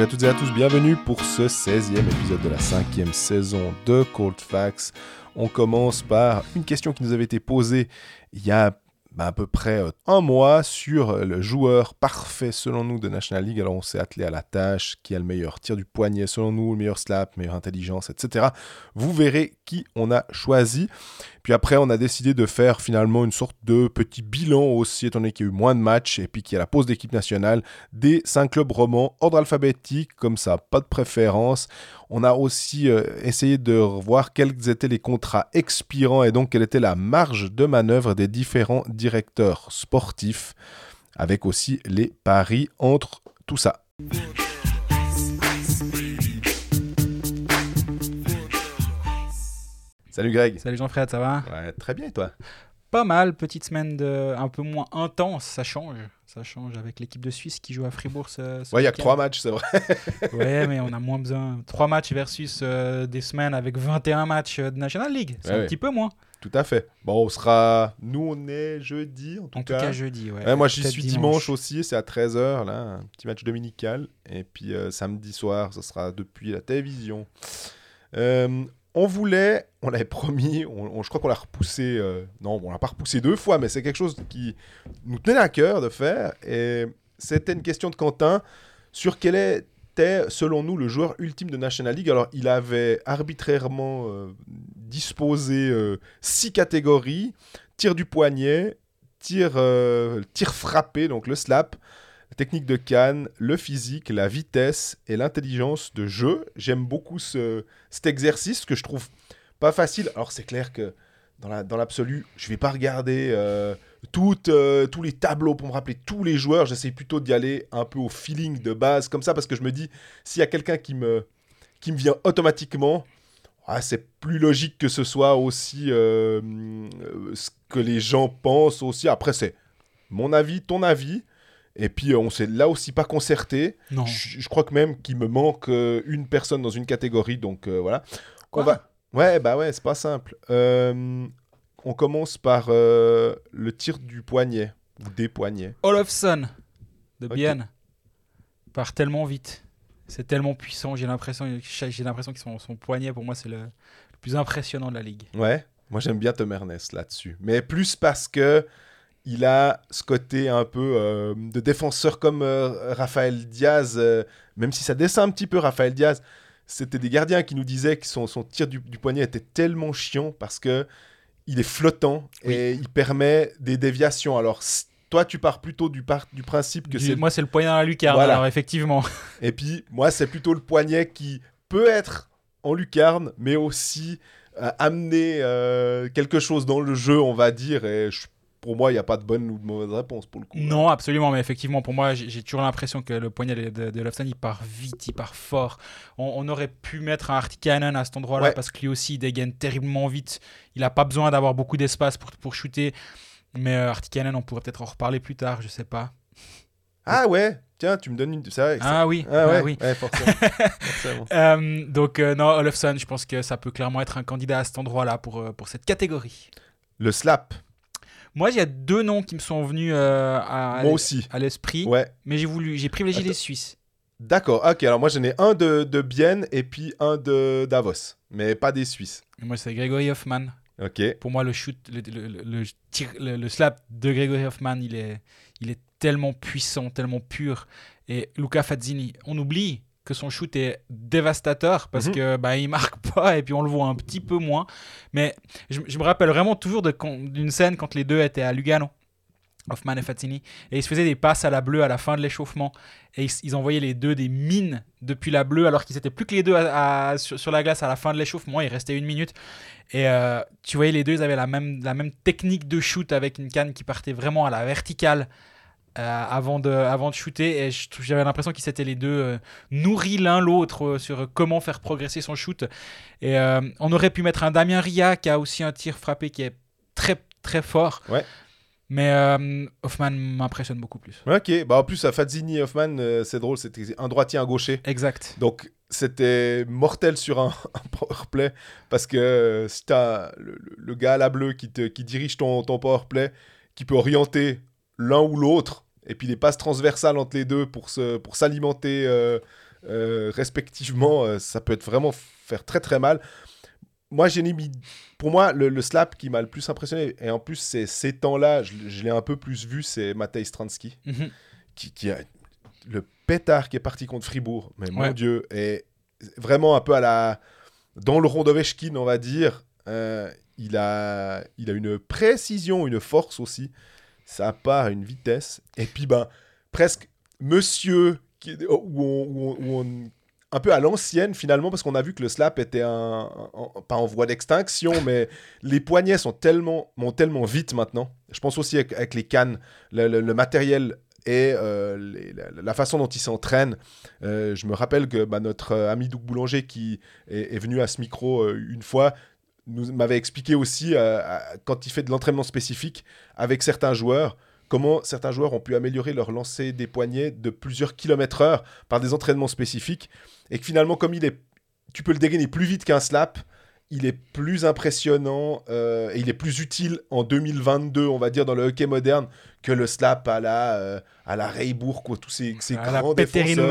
Salut à toutes et à tous, bienvenue pour ce 16e épisode de la 5e saison de Cold Facts. On commence par une question qui nous avait été posée il y a bah, à peu près euh, un mois sur euh, le joueur parfait selon nous de National League. Alors on s'est attelé à la tâche, qui a le meilleur tir du poignet selon nous, le meilleur slap, meilleure intelligence, etc. Vous verrez qui on a choisi. Puis après on a décidé de faire finalement une sorte de petit bilan aussi, étant donné qu'il y a eu moins de matchs et puis qu'il y a la pause d'équipe nationale, des 5 clubs romans, ordre alphabétique, comme ça, pas de préférence. On a aussi euh, essayé de voir quels étaient les contrats expirants et donc quelle était la marge de manœuvre des différents directeurs sportifs, avec aussi les paris entre tout ça. Salut Greg. Salut Jean-Fred, ça va? Ouais, très bien et toi? Pas mal, petite semaine de un peu moins intense, ça change. Ça change avec l'équipe de Suisse qui joue à Fribourg ce, ce Ouais, il y a que trois matchs, c'est vrai. Ouais, mais on a moins besoin. Trois matchs versus euh, des semaines avec 21 matchs euh, de National League. C'est Ouais, un petit peu moins. Tout à fait. Bon, on sera. Nous, on est jeudi, en tout En tout cas. jeudi, ouais. Ouais, moi, j'y suis dimanche. aussi, c'est à 13h, là, un petit match dominical. Et puis euh, samedi soir, ce sera depuis la télévision. Euh, on voulait, on l'avait promis, on, je crois qu'on l'a repoussé, euh, non, on l'a pas repoussé deux fois, mais c'est quelque chose qui nous tenait à cœur de faire. Et c'était une question de Quentin sur quel était, selon nous, le joueur ultime de National League. Alors, il avait arbitrairement euh, disposé euh, six catégories tir du poignet, tir, tir frappé, donc le slap, la technique de canne, le physique, la vitesse et l'intelligence de jeu. J'aime beaucoup ce, cet exercice que je trouve pas facile. Alors c'est clair que dans la- dans l'absolu, je vais pas regarder euh, euh, tous les tableaux pour me rappeler tous les joueurs. J'essaie plutôt d'y aller un peu au feeling de base, comme ça, parce que je me dis, s'il y a quelqu'un qui me, qui me vient automatiquement, ah, c'est plus logique que ce soit aussi euh, ce que les gens pensent aussi. Après, c'est mon avis, ton avis. Et puis, euh, on s'est là aussi pas concerté. Non. Je, je crois que même qu'il me manque euh, une personne dans une catégorie. Donc, euh, voilà. Quoi on va... Ouais, bah ouais, c'est pas simple. On commence par le tir du poignet. Ou des poignets. Olofsson de Ok. Bienne part tellement vite. C'est tellement puissant. J'ai l'impression, j'ai l'impression que son, son poignet, pour moi, c'est le, le plus impressionnant de la ligue. Ouais, moi j'aime bien Tom Ernest là-dessus. Mais plus parce que il a ce côté un peu euh, de défenseur comme euh, Raphaël Diaz, euh, même si ça descend un petit peu Raphaël Diaz. C'était des gardiens qui nous disaient que son, son tir du, du poignet était tellement chiant parce que il est flottant et il permet des déviations. Alors toi tu pars plutôt du, par- du principe que c'est moi, c'est le poignet dans la lucarne. Voilà. Alors, effectivement. et puis, moi, c'est plutôt le poignet qui peut être en lucarne, mais aussi euh, amener quelque chose dans le jeu, on va dire. Et je- pour moi, il n'y a pas de bonne ou de mauvaise réponse pour le coup. Non, absolument, mais effectivement, pour moi, j'ai toujours l'impression que le poignet de, de, de Lofton, il part vite, il part fort. On, on aurait pu mettre un Artikainen à cet endroit-là Ouais. parce que lui aussi, il dégaine terriblement vite. Il n'a pas besoin d'avoir beaucoup d'espace pour, pour shooter. Mais euh, Artikainen, on pourrait peut-être en reparler plus tard, je sais pas. Ah ouais, tiens, tu me donnes une. C'est vrai. Ah oui, ah ah oui. ouais, forcément. forcément. Euh, donc, euh, non, Olofsson, je pense que ça peut clairement être un candidat à cet endroit-là pour, euh, pour cette catégorie. Le slap, Moi, il y a deux noms qui me sont venus euh, à, moi aussi. à l'esprit, Ouais, mais j'ai voulu, j'ai privilégié Attends. les Suisses. d'accord. Ok, alors moi j'en ai un de, de Bienne et puis un de Davos, mais pas des Suisses. Et Moi, c'est Gregory Hoffman. Ok. Pour moi, le shoot, le, le- le- le tir- le- le slap de Gregory Hoffman, il est, il est tellement puissant, tellement pur. Et Luca Fazzini, on oublie que son shoot est dévastateur parce Mhm. que bah, il marque pas et puis on le voit un petit peu moins. Mais je, je me rappelle vraiment toujours d'une scène quand les deux étaient à Lugano. Hoffman et Fazzini, et ils se faisaient des passes à la bleue à la fin de l'échauffement, et ils, ils envoyaient les deux des mines depuis la bleue, alors qu'ils étaient plus que les deux à- à- sur, sur la glace à la fin de l'échauffement, il restait une minute, et euh, tu voyais les deux, ils avaient la même, la même technique de shoot avec une canne qui partait vraiment à la verticale euh, avant, de, avant de shooter. Et j'avais l'impression qu'ils s'étaient les deux euh, nourris l'un l'autre euh, sur comment faire progresser son shoot. Et euh, on aurait pu mettre un Damien Ria qui a aussi un tir frappé qui est très très fort. Ouais. Mais Hoffman m'impressionne beaucoup plus. Ok, bah en plus, à Fazzini et Hoffman, c'est drôle, c'était un droitier, un gaucher. Exact. Donc c'était mortel sur un, un powerplay parce que si t'as le, le- le gars à la bleue qui, te, qui dirige ton, ton powerplay, qui peut orienter l'un ou l'autre, et puis les passes transversales entre les deux pour se- pour s'alimenter euh, euh, respectivement, euh, ça peut être vraiment faire très très mal. Moi, j'ai mis. Pour moi, le, le slap qui m'a le plus impressionné, et en plus, c'est ces temps-là, je, je l'ai un peu plus vu, c'est Matej Stransky, Mhm. qui, qui a le pétard qui est parti contre Fribourg. Mais mon. Dieu, et vraiment un peu à la. Dans le rond d'Ovechkin, on va dire. euh, il, a, il a une précision, une force aussi. Ça part à une vitesse. Et puis, ben, presque monsieur, qui, où on- où on- où on- un peu à l'ancienne finalement, parce qu'on a vu que le slap était un, un- pas en voie d'extinction, mais les poignets sont tellement, montent tellement vite maintenant. Je pense aussi avec, avec les cannes, le, le- le matériel et euh, les- la, la façon dont ils s'entraînent. Euh, je me rappelle que bah, notre euh, ami Doug Boulanger, qui est, est venu à ce micro une fois, m'avait expliqué aussi, euh, à- quand il fait de l'entraînement spécifique avec certains joueurs, comment certains joueurs ont pu améliorer leur lancer des poignets de plusieurs kilomètres heure par des entraînements spécifiques, et que finalement, comme il est, tu peux le dégainer plus vite qu'un slap, il est plus impressionnant euh, et il est plus utile en 2022, on va dire, dans le hockey moderne, que le slap à la, euh, à la Reibourg, quoi, tous ces, ces À la grands défenseurs.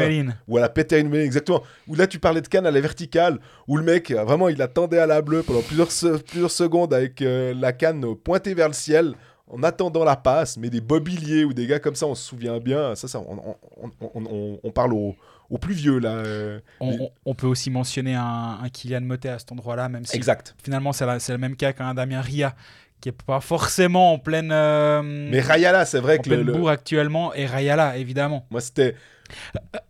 Ou à la Peter Inouye, exactement. Où là, tu parlais de canne à la verticale, où le mec, vraiment, il attendait à la bleue pendant plusieurs, se- plusieurs secondes avec euh, la canne pointée vers le ciel, en attendant la passe. Mais des Bobiliers ou des gars comme ça, on se souvient bien. Ça, ça on, on- on- on- on- on parle aux aux plus vieux, là. euh. On, peut aussi mentionner un, un Kylian Motet à cet endroit-là, même si Exact. finalement c'est le même cas qu'un Damien Ria, qui est pas forcément en pleine, euh, Mais Rayala, c'est vrai en que le, pleine le- bourre actuellement, et Rayala évidemment. moi, c'était.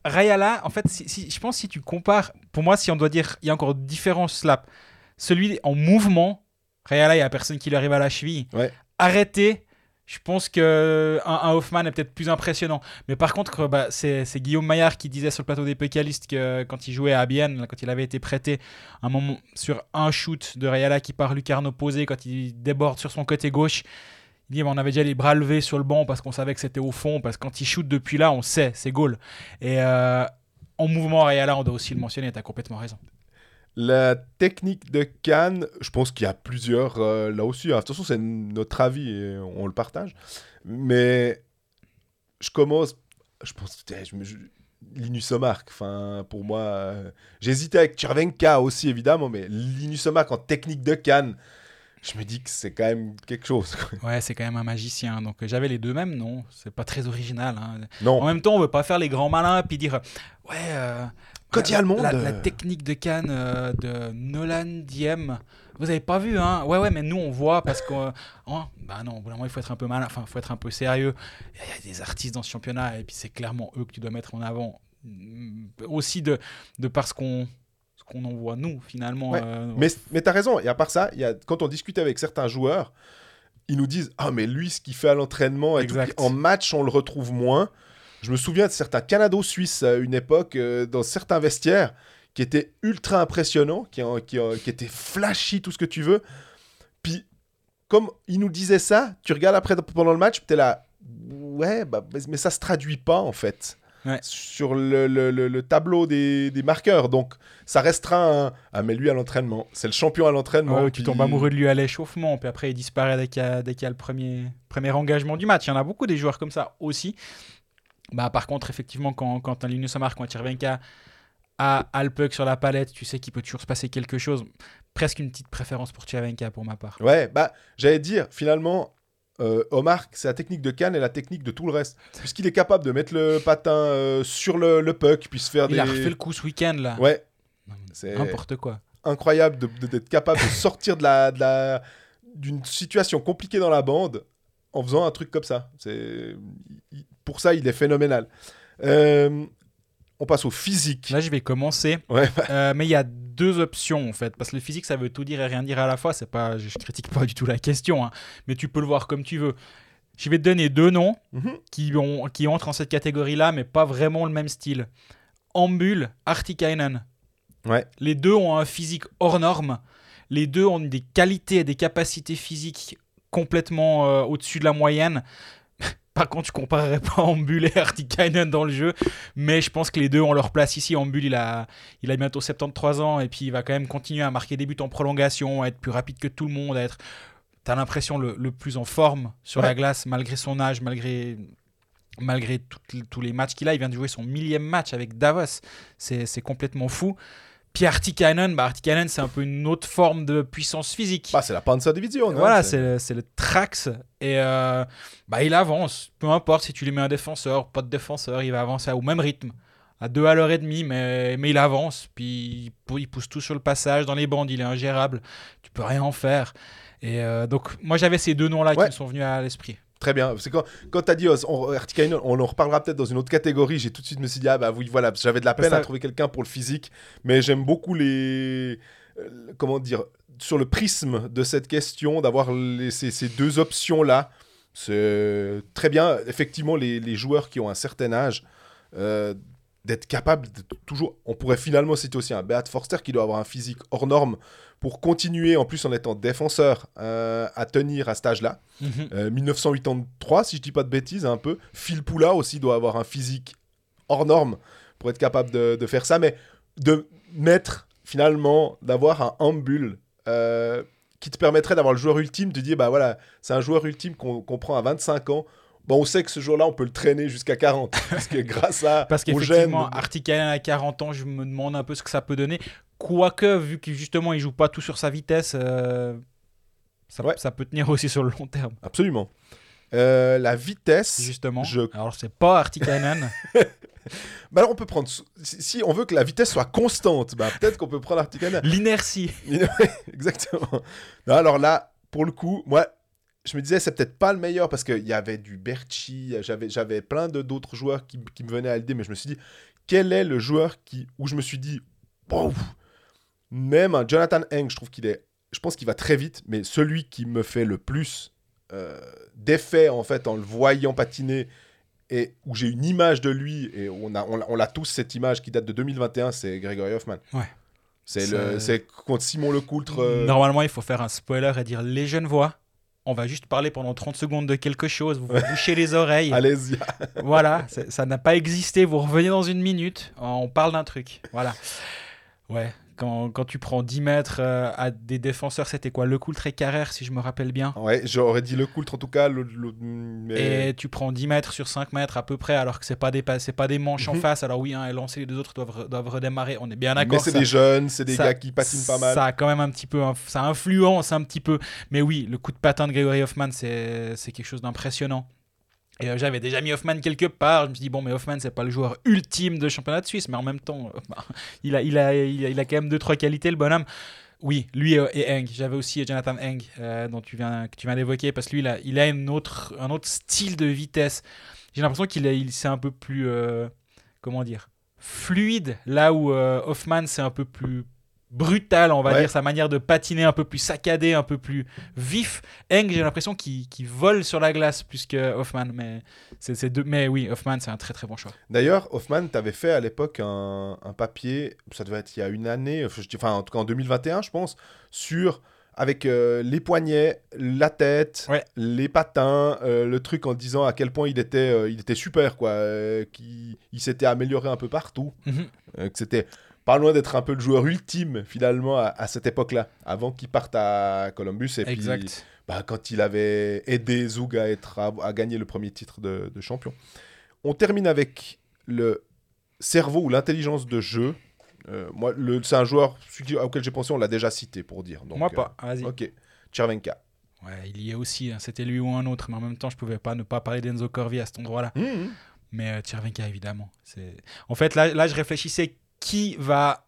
Rayala, en fait, si, si- je pense si tu compares, pour moi, si on doit dire, il y a encore différents slaps. Celui en mouvement, Rayala, il y a personne qui lui arrive à la cheville. Ouais. Arrêté, je pense que un, Hoffman est peut-être plus impressionnant. Mais par contre, bah, c'est Guillaume Maillard qui disait sur le plateau des pécalistes que quand il jouait à Bienne, quand il avait été prêté, un moment sur un shoot de Rayala qui part lucarne opposée, quand il déborde sur son côté gauche. Il dit, bah, on avait déjà les bras levés sur le banc parce qu'on savait que c'était au fond, parce que quand il shoot depuis là, on sait, c'est goal. Et euh, en mouvement, Rayala, on doit aussi le mentionner, tu as complètement raison. La technique de Cannes, je pense qu'il y a plusieurs euh, là aussi. hein. De toute façon, c'est notre avis et on le partage. Mais je commence. Je pense. Je me, je- Linus Omark, enfin, pour moi. euh, J'hésitais avec Tchervenka aussi, évidemment, mais Linus Omark en technique de Cannes, je me dis que c'est quand même quelque chose. Ouais, c'est quand même un magicien. Donc euh, j'avais les deux mêmes, non? C'est pas très original. hein. En Non, même temps, on veut pas faire les grands malins puis dire ouais. euh, Quand il y a le monde, La, euh. la technique de Cannes euh, de Nolan Diem. Vous avez pas vu, hein? Ouais, ouais, mais nous on voit parce que. euh, hein, bah non, au bout d'un moment, il faut être un peu malin, enfin, il faut être un peu sérieux. Il y, a- des artistes dans ce championnat et puis c'est clairement eux que tu dois mettre en avant. Mm, Aussi de, de parce qu'on ce qu'on en voit nous finalement. Ouais, euh, mais, mais t'as raison. Et à part ça, il y a, quand on discute avec certains joueurs, ils nous disent Ah, mais lui, ce qu'il fait à l'entraînement, et tout, en match, on le retrouve moins. Je me souviens de certains Canado-Suisses à une époque, euh, dans certains vestiaires, qui étaient ultra impressionnants, qui, en- qui, en- qui étaient flashy, tout ce que tu veux. Puis, comme ils nous disaient ça, tu regardes après pendant le match, tu es là, ouais, bah, mais ça se traduit pas en fait. Ouais. Sur le, le- le- le tableau des, des marqueurs. Donc, ça restera un. Ah, mais lui à l'entraînement, c'est le champion à l'entraînement. Ouais, puis- tombes amoureux de lui à l'échauffement, puis après il disparaît dès qu'il y a, dès qu'il y a le premier, premier engagement du match. Il y en a beaucoup des joueurs comme ça aussi. Bah, par contre, effectivement, quand, quand un Linus Omar, quand Chervenka a, a le puck sur la palette, tu sais qu'il peut toujours se passer quelque chose. Presque une petite préférence pour Chervenka pour ma part. Ouais, bah, j'allais dire, finalement, euh, Omar, c'est la technique de Cannes et la technique de tout le reste. Puisqu'il est capable de mettre le patin euh, sur le, le puck, puis se faire Il des. a refait le coup ce week-end là. Ouais, c'est- N'importe quoi. incroyable de- de- d'être capable de sortir de la, de la- d'une situation compliquée dans la bande en faisant un truc comme ça. C'est il- pour ça il est phénoménal. Euh, on passe au physique. Là, je vais commencer. Ouais, Euh, mais il y a deux options en fait, parce que le physique ça veut tout dire et rien dire à la fois. C'est pas, je critique pas du tout la question, hein, mais tu peux le voir comme tu veux. Je vais te donner deux noms Mhm. qui, ont, qui entrent en cette catégorie-là, mais pas vraiment le même style. Ambul, Artikainen. Ouais. Les deux ont un physique hors norme. Les deux ont des qualités et des capacités physiques complètement euh, au-dessus de la moyenne. Par contre, je comparerais pas Ambul et Artikainen dans le jeu, mais je pense que les deux ont leur place ici. Ambul, il a, il a bientôt 73 ans et puis il va quand même continuer à marquer des buts en prolongation, à être plus rapide que tout le monde, à être, t'as l'impression, le, le plus en forme sur Ouais. la glace malgré son âge, malgré malgré tout- tous les matchs qu'il a. Il vient de jouer son millième match avec Davos. C'est c'est complètement fou. Puis Artikainen, bah Artikainen, c'est un peu une autre forme de puissance physique. Bah, c'est la Panzer Division. hein, Voilà, c'est le, c'est le Trax. Et euh, bah, il avance. Peu importe si tu lui mets un défenseur, pas de défenseur, il va avancer au même rythme. À deux à l'heure et demie, mais, mais il avance. Puis il pou- il pousse tout sur le passage. Dans les bandes, il est ingérable. Tu peux rien en faire. Et euh, donc, moi, j'avais ces deux noms-là Ouais. qui me sont venus à l'esprit. Très bien. C'est quand, quand tu as dit oh, on, en reparlera peut-être dans une autre catégorie. J'ai tout de suite me suis dit, ah bah oui, voilà, parce que j'avais de la Parce peine à que- trouver quelqu'un pour le physique. Mais j'aime beaucoup les. euh, comment dire Sur le prisme de cette question, d'avoir ces, ces deux options-là. C'est très bien. Effectivement, les, les joueurs qui ont un certain âge, euh, d'être capables de toujours. On pourrait finalement citer aussi un Beat Forster qui doit avoir un physique hors norme pour continuer, en plus en étant défenseur, euh, à tenir à cet âge-là. Euh, 1983, si je dis pas de bêtises, un peu. Phil Poula aussi doit avoir un physique hors norme pour être capable de, de faire ça, mais de mettre finalement, d'avoir un ambule euh, qui te permettrait d'avoir le joueur ultime, de dire, bah voilà, c'est un joueur ultime qu'on qu'on prend à 25 ans. Bon, on sait que ce jour-là, on peut le traîner jusqu'à 40, parce que grâce à Parce gène qu'effectivement, de- Artikainen à 40 ans, je me demande un peu ce que ça peut donner. Quoique, vu que justement, il joue pas tout sur sa vitesse, euh, ça, Ouais. ça peut tenir aussi sur le long terme. Absolument. Euh, la vitesse. Justement. je- Alors, c'est pas Artikainen. Bah alors on peut prendre. Si, si on veut que la vitesse soit constante, bah peut-être qu'on peut prendre Artikainen. L'inertie. Exactement. Non, alors là, pour le coup, moi, je me disais, c'est peut-être pas le meilleur parce qu'il y avait du Berchi, j'avais, j'avais plein de, d'autres joueurs qui, qui me venaient à l'idée, mais je me suis dit, quel est le joueur qui, où je me suis dit, même un Jonathan Heng, je trouve qu'il est, je pense qu'il va très vite, mais celui qui me fait le plus euh, d'effet en fait en le voyant patiner et où j'ai une image de lui et on a, on, l'a- on l'a tous cette image qui date de 2021, c'est Gregory Hoffman. Ouais. C'est Ça- le, c'est contre Simon Lecoultre. euh, Normalement, il faut faire un spoiler et dire les jeunes voix. On va juste parler pendant 30 secondes de quelque chose. Vous vous bouchez les oreilles. Allez-y. Voilà, ça n'a pas existé. Vous revenez dans une minute. On parle d'un truc. Voilà. Ouais, quand, quand tu prends 10 mètres euh, à des défenseurs, c'était quoi? Le Coultre et Carrère, si je me rappelle bien. Ouais, j'aurais dit Lecoultre en tout cas. le- le- mais... Et tu prends 10 mètres sur 5 mètres à peu près, alors que c'est pas des, pa- c'est pas des manches en Mhm. face. Alors oui, hein, et lancer les deux autres doivent, doivent redémarrer. On est bien mais d'accord. c'est ça- des jeunes, c'est des ça- gars qui patinent pas mal. Ça a quand même un petit peu, ça influence un petit peu. Mais oui, le coup de patin de Gregory Hoffman, c'est c'est quelque chose d'impressionnant. Et euh, j'avais déjà mis Hoffman quelque part. Je me suis dit, bon, mais Hoffman, c'est pas le joueur ultime de championnat de Suisse, mais en même temps, euh, bah, il, a, il, a, il, a, quand même deux, trois qualités, le bonhomme. Oui, lui et, et Eng. J'avais aussi Jonathan Eng, euh, dont tu viens, que tu viens d'évoquer, parce que lui, il a, il a une autre, un autre style de vitesse. J'ai l'impression qu'il il, c'est un peu plus, euh, comment dire, fluide, là où euh, Hoffman, c'est un peu plus brutal, on va Ouais. dire, sa manière de patiner un peu plus saccadé, un peu plus vif. Eng, j'ai l'impression qu'il vole sur la glace plus que Hoffman, mais, c'est, deux, mais oui, Hoffman, c'est un très très bon choix. D'ailleurs, Hoffman, t'avais fait à l'époque un, un papier, ça devait être il y a une année, enfin, en tout cas en 2021, je pense, sur avec euh, les poignets, la tête, Ouais. les patins, euh, le truc en disant à quel point il était, euh, il était super, quoi, qu'il il s'était amélioré un peu partout, Mhm. que c'était pas loin d'être un peu le joueur ultime finalement à, à cette époque-là, avant qu'il parte à Columbus et puis Exact. bah, quand il avait aidé Zug à, être, à, à gagner le premier titre de, de champion. On termine avec le cerveau ou l'intelligence de jeu. Euh, moi, le- c'est un joueur auquel j'ai pensé, on l'a déjà cité pour dire. Donc, Moi pas, vas-y. euh, ok, Chervenka. Ouais, il y est aussi, hein, c'était lui ou un autre, mais en même temps, je pouvais pas ne pas parler d'Enzo Corvi à cet endroit-là. Mhm. Mais euh, Tchervenka, évidemment. C'est... En fait, là, là, je réfléchissais qui va.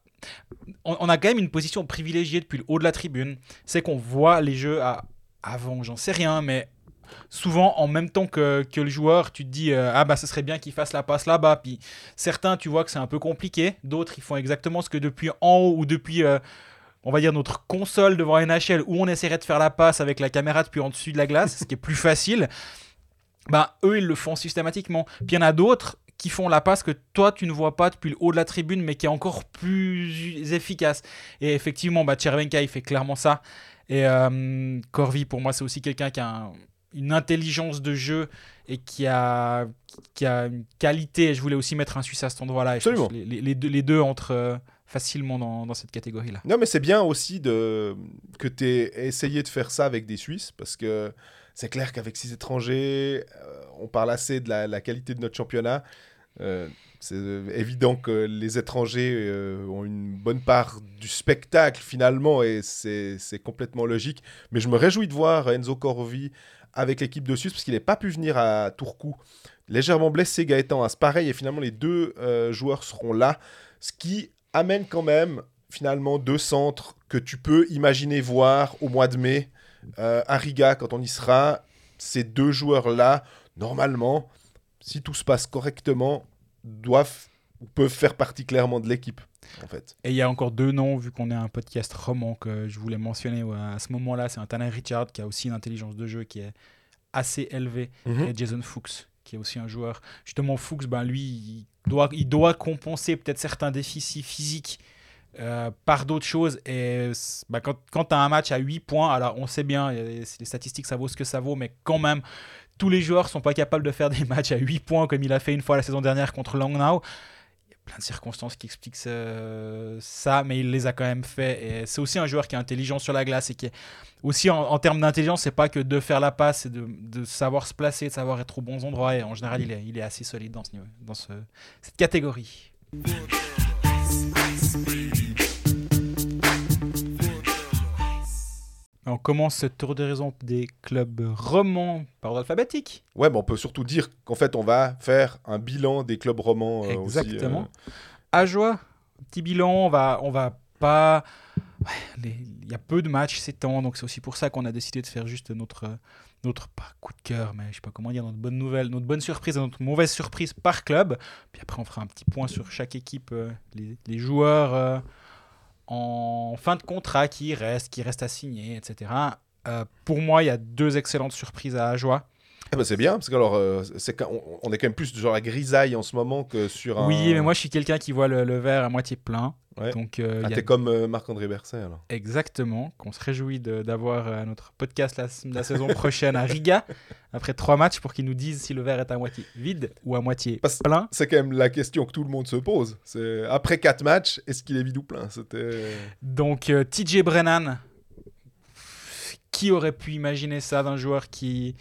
On, a quand même une position privilégiée depuis le haut de la tribune. C'est qu'on voit les jeux à... avant, j'en sais rien, mais souvent en même temps que, que le joueur, tu te dis euh, ah bah ce serait bien qu'il fasse la passe là-bas. Puis certains, tu vois que c'est un peu compliqué. D'autres, ils font exactement ce que depuis en haut ou depuis. euh, on va dire notre console devant NHL où on essaierait de faire la passe avec la caméra depuis en dessus de la glace, ce qui est plus facile bah, eux, ils le font systématiquement. Puis il y en a d'autres qui font la passe que toi, tu ne vois pas depuis le haut de la tribune, mais qui est encore plus efficace. Et effectivement, bah, Chervenka, il fait clairement ça. Et euh, Corvi, pour moi, c'est aussi quelqu'un qui a un- une intelligence de jeu et qui a, qui a une qualité. Et je voulais aussi mettre un Suisse à cet endroit-là. Absolument. les, les- les deux, les deux entrent euh, facilement dans, dans cette catégorie-là. Non, mais c'est bien aussi de... que tu aies essayé de faire ça avec des Suisses, parce que c'est clair qu'avec six étrangers, euh, on parle assez de la, la qualité de notre championnat. Euh, c'est évident que les étrangers euh, ont une bonne part du spectacle finalement et c'est complètement logique. Mais je me réjouis de voir Enzo Corvi avec l'équipe de Suisse parce qu'il n'est pas pu venir à Tourcoing. Légèrement blessé Gaëtan As, pareil, et finalement les deux euh, joueurs seront là. Ce qui amène quand même finalement deux centres que tu peux imaginer voir au mois de mai euh, à Riga quand on y sera. Ces deux joueurs-là, normalement, si tout se passe correctement, doivent peuvent faire partie clairement de l'équipe, en fait. Et il y a encore deux noms, vu qu'on est un podcast roman, que je voulais mentionner ouais, à ce moment-là. C'est un Tanner Richard qui a aussi une intelligence de jeu qui est assez élevée. Mhm. Et Jason Fuchs, qui est aussi un joueur. Justement, Fuchs, ben, lui, il doit, il doit compenser peut-être certains déficits physiques euh, par d'autres choses. Et ben, quand, quand tu as un match à 8 points, alors on sait bien, les statistiques, ça vaut ce que ça vaut, mais quand même, tous les joueurs sont pas capables de faire des matchs à 8 points comme il a fait une fois la saison dernière contre Langnau. Il y a plein de circonstances qui expliquent ça, mais il les a quand même fait. Et c'est aussi un joueur qui est intelligent sur la glace et qui est aussi en, termes d'intelligence, c'est pas que de faire la passe, c'est de, savoir se placer, de savoir être aux bons endroits. En général, il est, assez solide dans, ce niveau, dans ce- cette catégorie. On commence ce tour d'horizon des clubs romans par ordre alphabétique. Ouais, mais on peut surtout dire qu'en fait, on va faire un bilan des clubs romans euh, Exactement. euh, À joie, petit bilan, on va, on va pas. ouais, Il y a peu de matchs ces temps, donc c'est aussi pour ça qu'on a décidé de faire juste notre, notre pas coup de cœur, mais je sais pas comment dire, notre bonne nouvelle, notre bonne surprise et notre mauvaise surprise par club. Puis après, on fera un petit point sur chaque équipe, euh, les, les joueurs euh, en fin de contrat qui restent, qui restent à signer, etc. Euh, pour moi, il y a deux excellentes surprises à Ajoie. Eh ben, c'est bien, parce que alors, euh, c'est quand- on, on est quand même plus genre la grisaille en ce moment que sur un. Oui, mais moi, je suis quelqu'un qui voit le, le verre à moitié plein. Ouais. Donc, euh, Ah, a t'es comme euh, Marc-André Berset alors. Exactement, qu'on se réjouit d'avoir euh, notre podcast la, la saison prochaine à Riga, après trois matchs, pour qu'ils nous disent si le verre est à moitié vide ou à moitié Parce- plein. C'est quand même la question que tout le monde se pose. C'est après quatre matchs, est-ce qu'il est vide ou plein? C'était. Donc euh, TJ Brennan, qui aurait pu imaginer ça d'un joueur qui,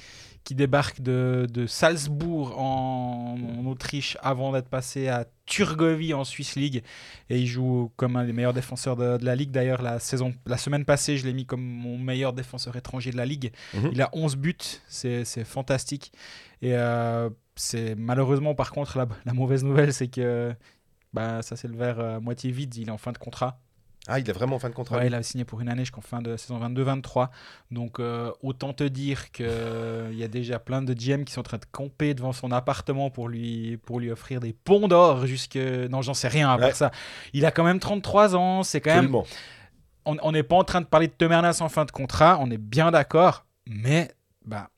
qui débarque de, de Salzbourg en, en Autriche avant d'être passé à Turgovie en Swiss League. Et il joue comme un des meilleurs défenseurs de, de la ligue. D'ailleurs la saison la semaine passée je l'ai mis comme mon meilleur défenseur étranger de la ligue. Mhm. il a 11 buts. C'est fantastique. Et euh, c'est malheureusement par contre la, la mauvaise nouvelle c'est que bah, ça c'est le verre euh, moitié vide. Il est en fin de contrat Ah, il est vraiment en fin de contrat. Ouais, il a signé pour une année jusqu'en fin de saison 22-23. Donc euh, autant te dire qu'il y a déjà plein de GM qui sont en train de camper devant son appartement pour lui, pour lui offrir des ponts d'or jusque... Non, j'en sais rien à part Ouais. ça. Il a quand même 33 ans, c'est quand même... Absolument. On on n'est pas en train de parler de Temernas en fin de contrat, on est bien d'accord, mais... Bah,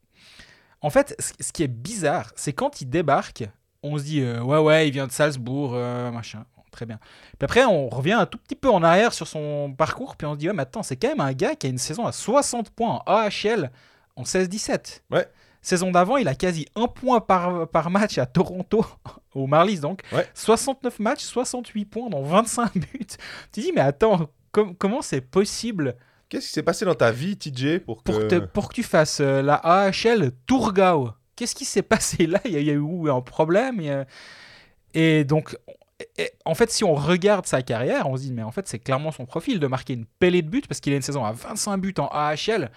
en fait, ce qui est bizarre, c'est quand il débarque, on se dit euh, ouais ouais, il vient de Salzbourg, euh, machin, très bien. Puis après, on revient un tout petit peu en arrière sur son parcours, puis on se dit ouais, mais attends, c'est quand même un gars qui a une saison à 60 points en AHL en 16-17. Ouais. Saison d'avant, il a quasi un point par, par match à Toronto, au Marlies donc. Ouais. 69 matchs, 68 points dans 25 buts. Tu dis mais attends, com- comment c'est possible? Qu'est-ce qui s'est passé dans ta vie, TJ, pour que. pour, te- pour que tu fasses euh, la AHL Tourgau. Qu'est-ce qui s'est passé là? Il y, a- eu un problème a- Et donc, en fait, si on regarde sa carrière, on se dit, mais en fait, c'est clairement son profil de marquer une pellée de buts parce qu'il a une saison à 25 buts en AHL.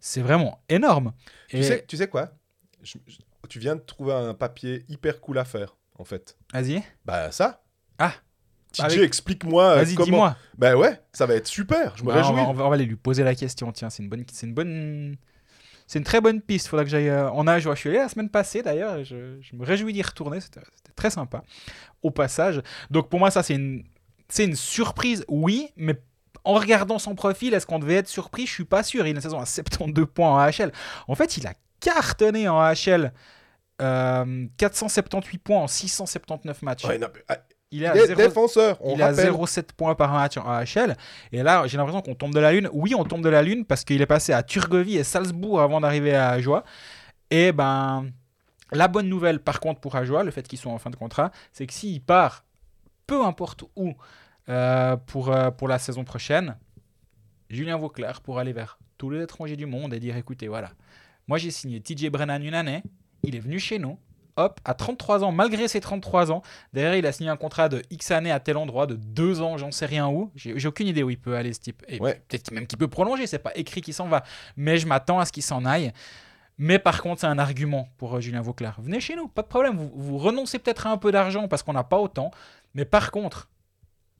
C'est vraiment énorme. Tu, sais, tu sais quoi? Je- je- Tu viens de trouver un papier hyper cool à faire, en fait. Vas-y, Bah, ça. Ah. TJ, Avec- explique-moi euh, vas-y, comment. dis-moi. Bah ouais, ça va être super. Je me Bah, réjouis. on va- on va aller lui poser la question. Tiens, c'est une bonne, c'est une bonne, c'est une très bonne piste. Faudra que j'aille euh, en âge. Je suis allé la semaine passée d'ailleurs. Je, je me réjouis d'y retourner. C'était très sympa. Au passage. Donc pour moi, ça c'est une, surprise. Oui, mais en regardant son profil, est-ce qu'on devait être surpris? Je suis pas sûr. Il a une saison à 72 points en AHL. En fait, il a cartonné en AHL. euh, 478 points en 679 matchs. Ouais, non, ah, il est à dé- 0 défenseur, on il est rappelle. 0,7 points par match en AHL. Et là, j'ai l'impression qu'on tombe de la lune. Oui, on tombe de la lune parce qu'il est passé à Turgovie et Salzbourg avant d'arriver à Ajoie. Et ben, la bonne nouvelle, par contre, pour Ajoie, le fait qu'ils soient en fin de contrat, c'est que s'il part, peu importe où, euh, pour, euh, pour la saison prochaine, Julien Vauclair pour aller vers tous les étrangers du monde et dire écoutez, voilà, Moi, j'ai signé TJ Brennan une année. Il est venu chez nous. Hop, à 33 ans, malgré ses 33 ans, derrière, il a signé un contrat de X années à tel endroit, de 2 ans, j'en sais rien où. J'ai aucune idée où il peut aller, ce type. Et Ouais. peut-être même qu'il peut prolonger, c'est pas écrit qu'il s'en va. Mais je m'attends à ce qu'il s'en aille. Mais par contre, c'est un argument pour euh, Julien Vauclair. Venez chez nous, pas de problème. Vous, vous renoncez peut-être à un peu d'argent parce qu'on n'a pas autant. Mais par contre,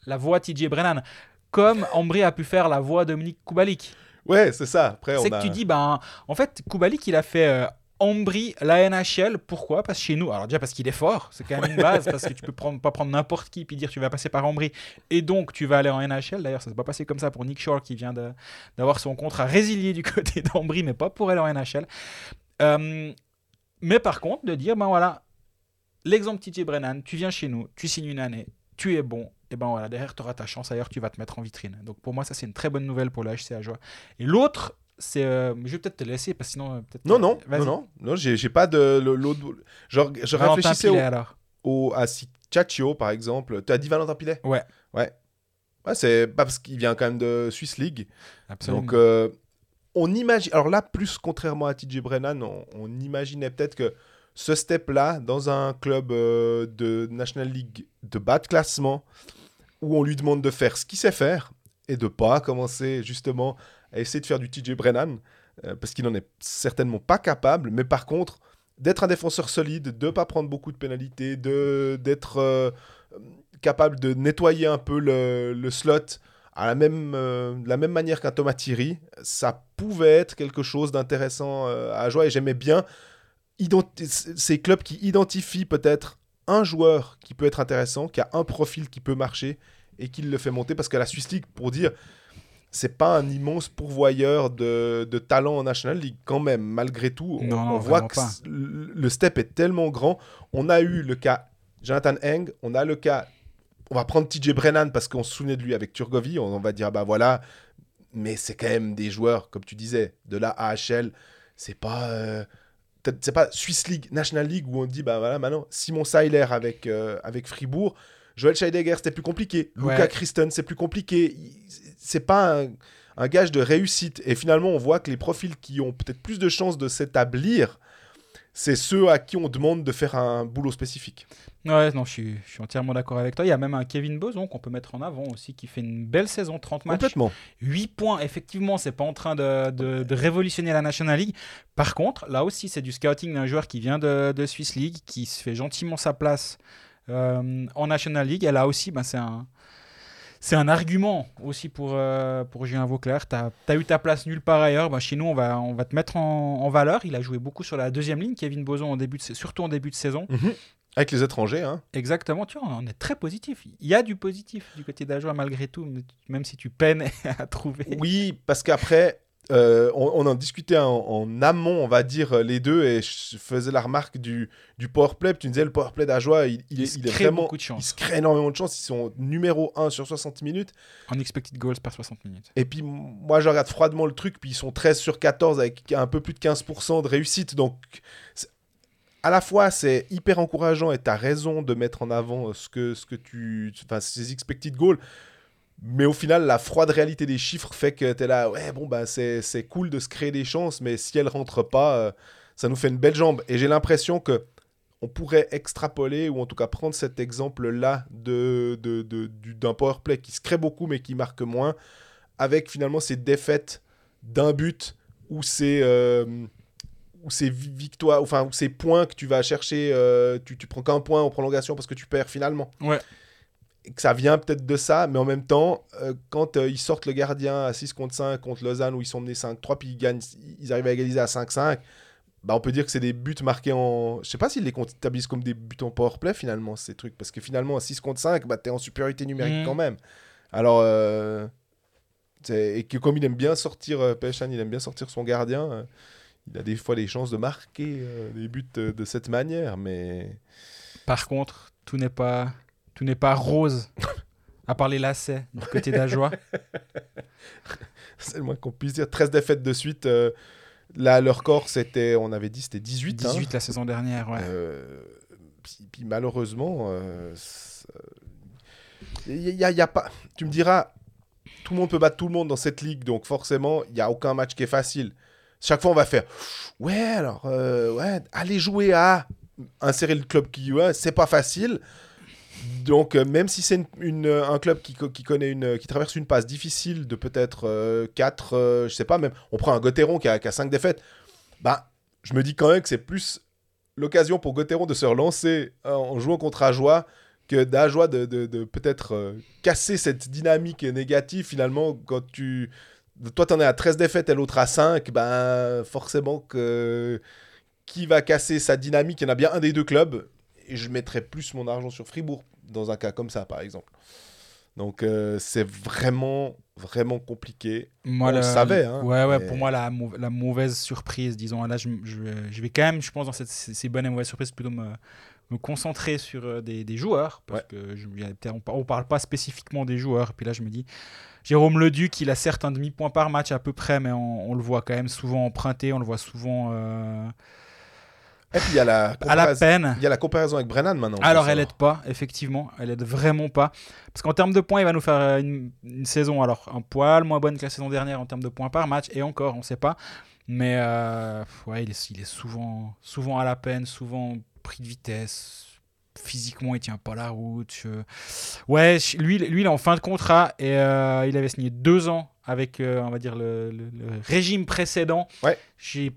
la voix TJ Brennan, comme Ambry a pu faire la voix Dominique Kubalik. Ouais, c'est ça. Après, C'est a... que tu dis, ben, en fait, Kubalik, il a fait euh, Ambry, la NHL. Pourquoi? Parce que chez nous, alors déjà parce qu'il est fort, c'est quand même une base, parce que tu peux prendre, pas prendre n'importe qui puis dire tu vas passer par Ambry et donc tu vas aller en NHL. D'ailleurs, ça s'est pas passé comme ça pour Nick Shore qui vient d'avoir son contrat résilié du côté d'Ambry, mais pas pour aller en NHL. Euh, mais par contre, de dire, ben voilà, l'exemple TJ Brennan, tu viens chez nous, tu signes une année, tu es bon, et ben voilà, derrière, tu auras ta chance, ailleurs, tu vas te mettre en vitrine. Donc pour moi, ça, c'est une très bonne nouvelle pour le HC Ajoie. Et l'autre, c'est. euh, je vais peut-être te laisser, parce que sinon, euh, peut-être. Non, non, non, non, non, j'ai j'ai pas de l'autre. Genre, je Valentin réfléchissais Pilet, au, alors. au- à Ciaccio, par exemple. Tu as dit Valentin Pilet? Ouais. Ouais. Ouais, c'est pas parce qu'il vient quand même de Swiss League. Absolument. Donc, euh, on imagine. Alors là, plus contrairement à TJ Brennan, on, on imaginait peut-être que ce step-là, dans un club euh, de National League de bas de classement, où on lui demande de faire ce qu'il sait faire et de pas commencer justement à essayer de faire du TJ Brennan, euh, parce qu'il n'en est certainement pas capable, mais par contre, d'être un défenseur solide, de pas prendre beaucoup de pénalités, d'être euh, capable de nettoyer un peu le, le slot à la même, euh, de la même manière qu'un Thomas Thierry, ça pouvait être quelque chose d'intéressant à jouer. Et j'aimais bien ces clubs qui identifient peut-être un joueur qui peut être intéressant, qui a un profil qui peut marcher et qui le fait monter. Parce que la Swiss League, pour dire, c'est pas un immense pourvoyeur de, de talent en National League quand même, malgré tout. on, Non, voit que le step est tellement grand. On a eu le cas Jonathan Eng, on a le cas on va prendre TJ Brennan parce qu'on se souvenait de lui avec Turgovie. On, on va dire, bah voilà. Mais c'est quand même des joueurs, comme tu disais, de la AHL. C'est pas. euh, c'est pas Swiss League, National League où on dit, bah voilà, maintenant, Simon Seiler avec, euh, avec Fribourg. Joel Scheidegger, c'était plus compliqué. Ouais. Luca Christen, c'est plus compliqué. C'est pas un, un gage de réussite. Et finalement, on voit que les profils qui ont peut-être plus de chances de s'établir, c'est ceux à qui on demande de faire un boulot spécifique. Ouais, non, je suis, je suis entièrement d'accord avec toi. Il y a même un Kevin Boson qu'on peut mettre en avant aussi, qui fait une belle saison, 30 matchs. Complètement. 8 points, effectivement, c'est pas en train de, de- de révolutionner la National League. Par contre, là aussi, c'est du scouting d'un joueur qui vient de, de Swiss League, qui se fait gentiment sa place en National League. Et là aussi, ben, c'est un. C'est un argument aussi pour, euh, pour Julien Vauclair. Tu as, eu ta place nulle part ailleurs. Ben, chez nous, on va, on va te mettre en, en valeur. Il a joué beaucoup sur la deuxième ligne, Kevin Boson, en début de, surtout en début de saison. Mhm. Avec les étrangers, hein. Exactement, tu vois, on est très positif. Il y a du positif du côté d'Ajoie malgré tout, même si tu peines à trouver. Oui, parce qu'après, euh, on, on en discutait en, en amont, on va dire, euh, les deux, et je faisais la remarque du, du powerplay. Tu me disais, le powerplay d'Ajoie, il, il Il est, se il est crée vraiment. de Il se crée énormément de chance. Ils sont numéro 1 sur 60 minutes. en expected goals par 60 minutes. Et puis, moi, je regarde froidement le truc, puis ils sont 13 sur 14 avec un peu plus de 15% de réussite. Donc, à la fois, c'est hyper encourageant et tu as raison de mettre en avant euh, ce que, ce que tu. Enfin, ces expected goals. Mais au final, la froide réalité des chiffres fait que tu es là, ouais, bon, bah, c'est cool de se créer des chances, mais si elles rentrent pas, euh, ça nous fait une belle jambe. Et j'ai l'impression que on pourrait extrapoler, ou en tout cas prendre cet exemple-là de, de, de- du- d'un powerplay qui se crée beaucoup, mais qui marque moins, avec finalement ces défaites d'un but ou ces, euh, ou ces vi- victoires, enfin, ou ces points que tu vas chercher, euh, tu, tu prends qu'un point en prolongation parce que tu perds finalement Ouais. Que ça vient peut-être de ça, mais en même temps, euh, quand euh, ils sortent le gardien à 6 contre 5 contre Lausanne, où ils sont menés 5-3, puis ils, gagnent, ils arrivent à égaliser à 5-5, bah on peut dire que c'est des buts marqués en... Je sais pas s'ils les comptabilisent comme des buts en powerplay, finalement, ces trucs, parce que finalement, à 6 contre 5, bah, t'es en supériorité numérique Mhm. quand même. Alors, euh, et que comme il aime bien sortir, Peshan, il aime bien sortir son gardien, il a des fois les chances de marquer des buts de cette manière, mais... Par contre, tout n'est pas, tout n'est pas rose, à part les lacets du côté d'Ajoie. C'est le moins qu'on puisse dire. 13 défaites de suite. euh, là, leur record, c'était, on avait dit, c'était 18. hein. 18 la saison dernière, ouais. Euh, puis, puis malheureusement, euh, il y, a- y a pas. Tu me diras, tout le monde peut battre tout le monde dans cette ligue, donc forcément, il n'y a aucun match qui est facile. chaque fois on va faire ouais alors euh, ouais aller jouer à insérer le club qui ouais, c'est pas facile donc euh, même si c'est une- un club qui, co- qui connaît une qui traverse une passe difficile de peut-être 4 je sais pas même on prend un Gauthieron qui a, qui a 5 défaites bah je me dis quand même que c'est plus l'occasion pour Gauthieron de se relancer euh, en jouant contre Ajoie que d'Ajoie de, de, peut-être euh, casser cette dynamique négative finalement quand tu toi t'en es à 13 défaites et l'autre à 5 ben forcément que qui va casser sa dynamique? Il y en a bien un des deux clubs et je mettrais plus mon argent sur Fribourg dans un cas comme ça par exemple donc euh, c'est vraiment vraiment compliqué Moi, On le savait, hein, ouais, ouais, mais- pour moi, la, mau- la mauvaise surprise, disons. Là, je, je, je vais quand même, je pense, dans cette, ces bonnes et mauvaises surprises, plutôt me, me concentrer sur euh, des, des joueurs. Parce Ouais. que je, il y a peut-être- on, on parle pas spécifiquement des joueurs. Et puis là, je me dis, Jérôme Leduc, il a certes un demi-point par match à peu près, mais on, on le voit quand même souvent emprunté, on le voit souvent euh, et puis il y a la à la comparaison- peine. il y a la comparaison avec Brennan maintenant Alors, elle aide pas, effectivement. Elle aide vraiment pas. Parce qu'en termes de points, il va nous faire euh, une, une saison, alors un poil moins bonne que la saison dernière en termes de points par match, et encore, on sait pas. Mais euh, ouais, il est, il est souvent, souvent à la peine, souvent pris de vitesse. Physiquement, il tient pas la route. Ouais, lui, lui, il est en fin de contrat et euh, il avait signé deux ans avec, on va dire, le, le- le régime précédent. Ouais. J'ai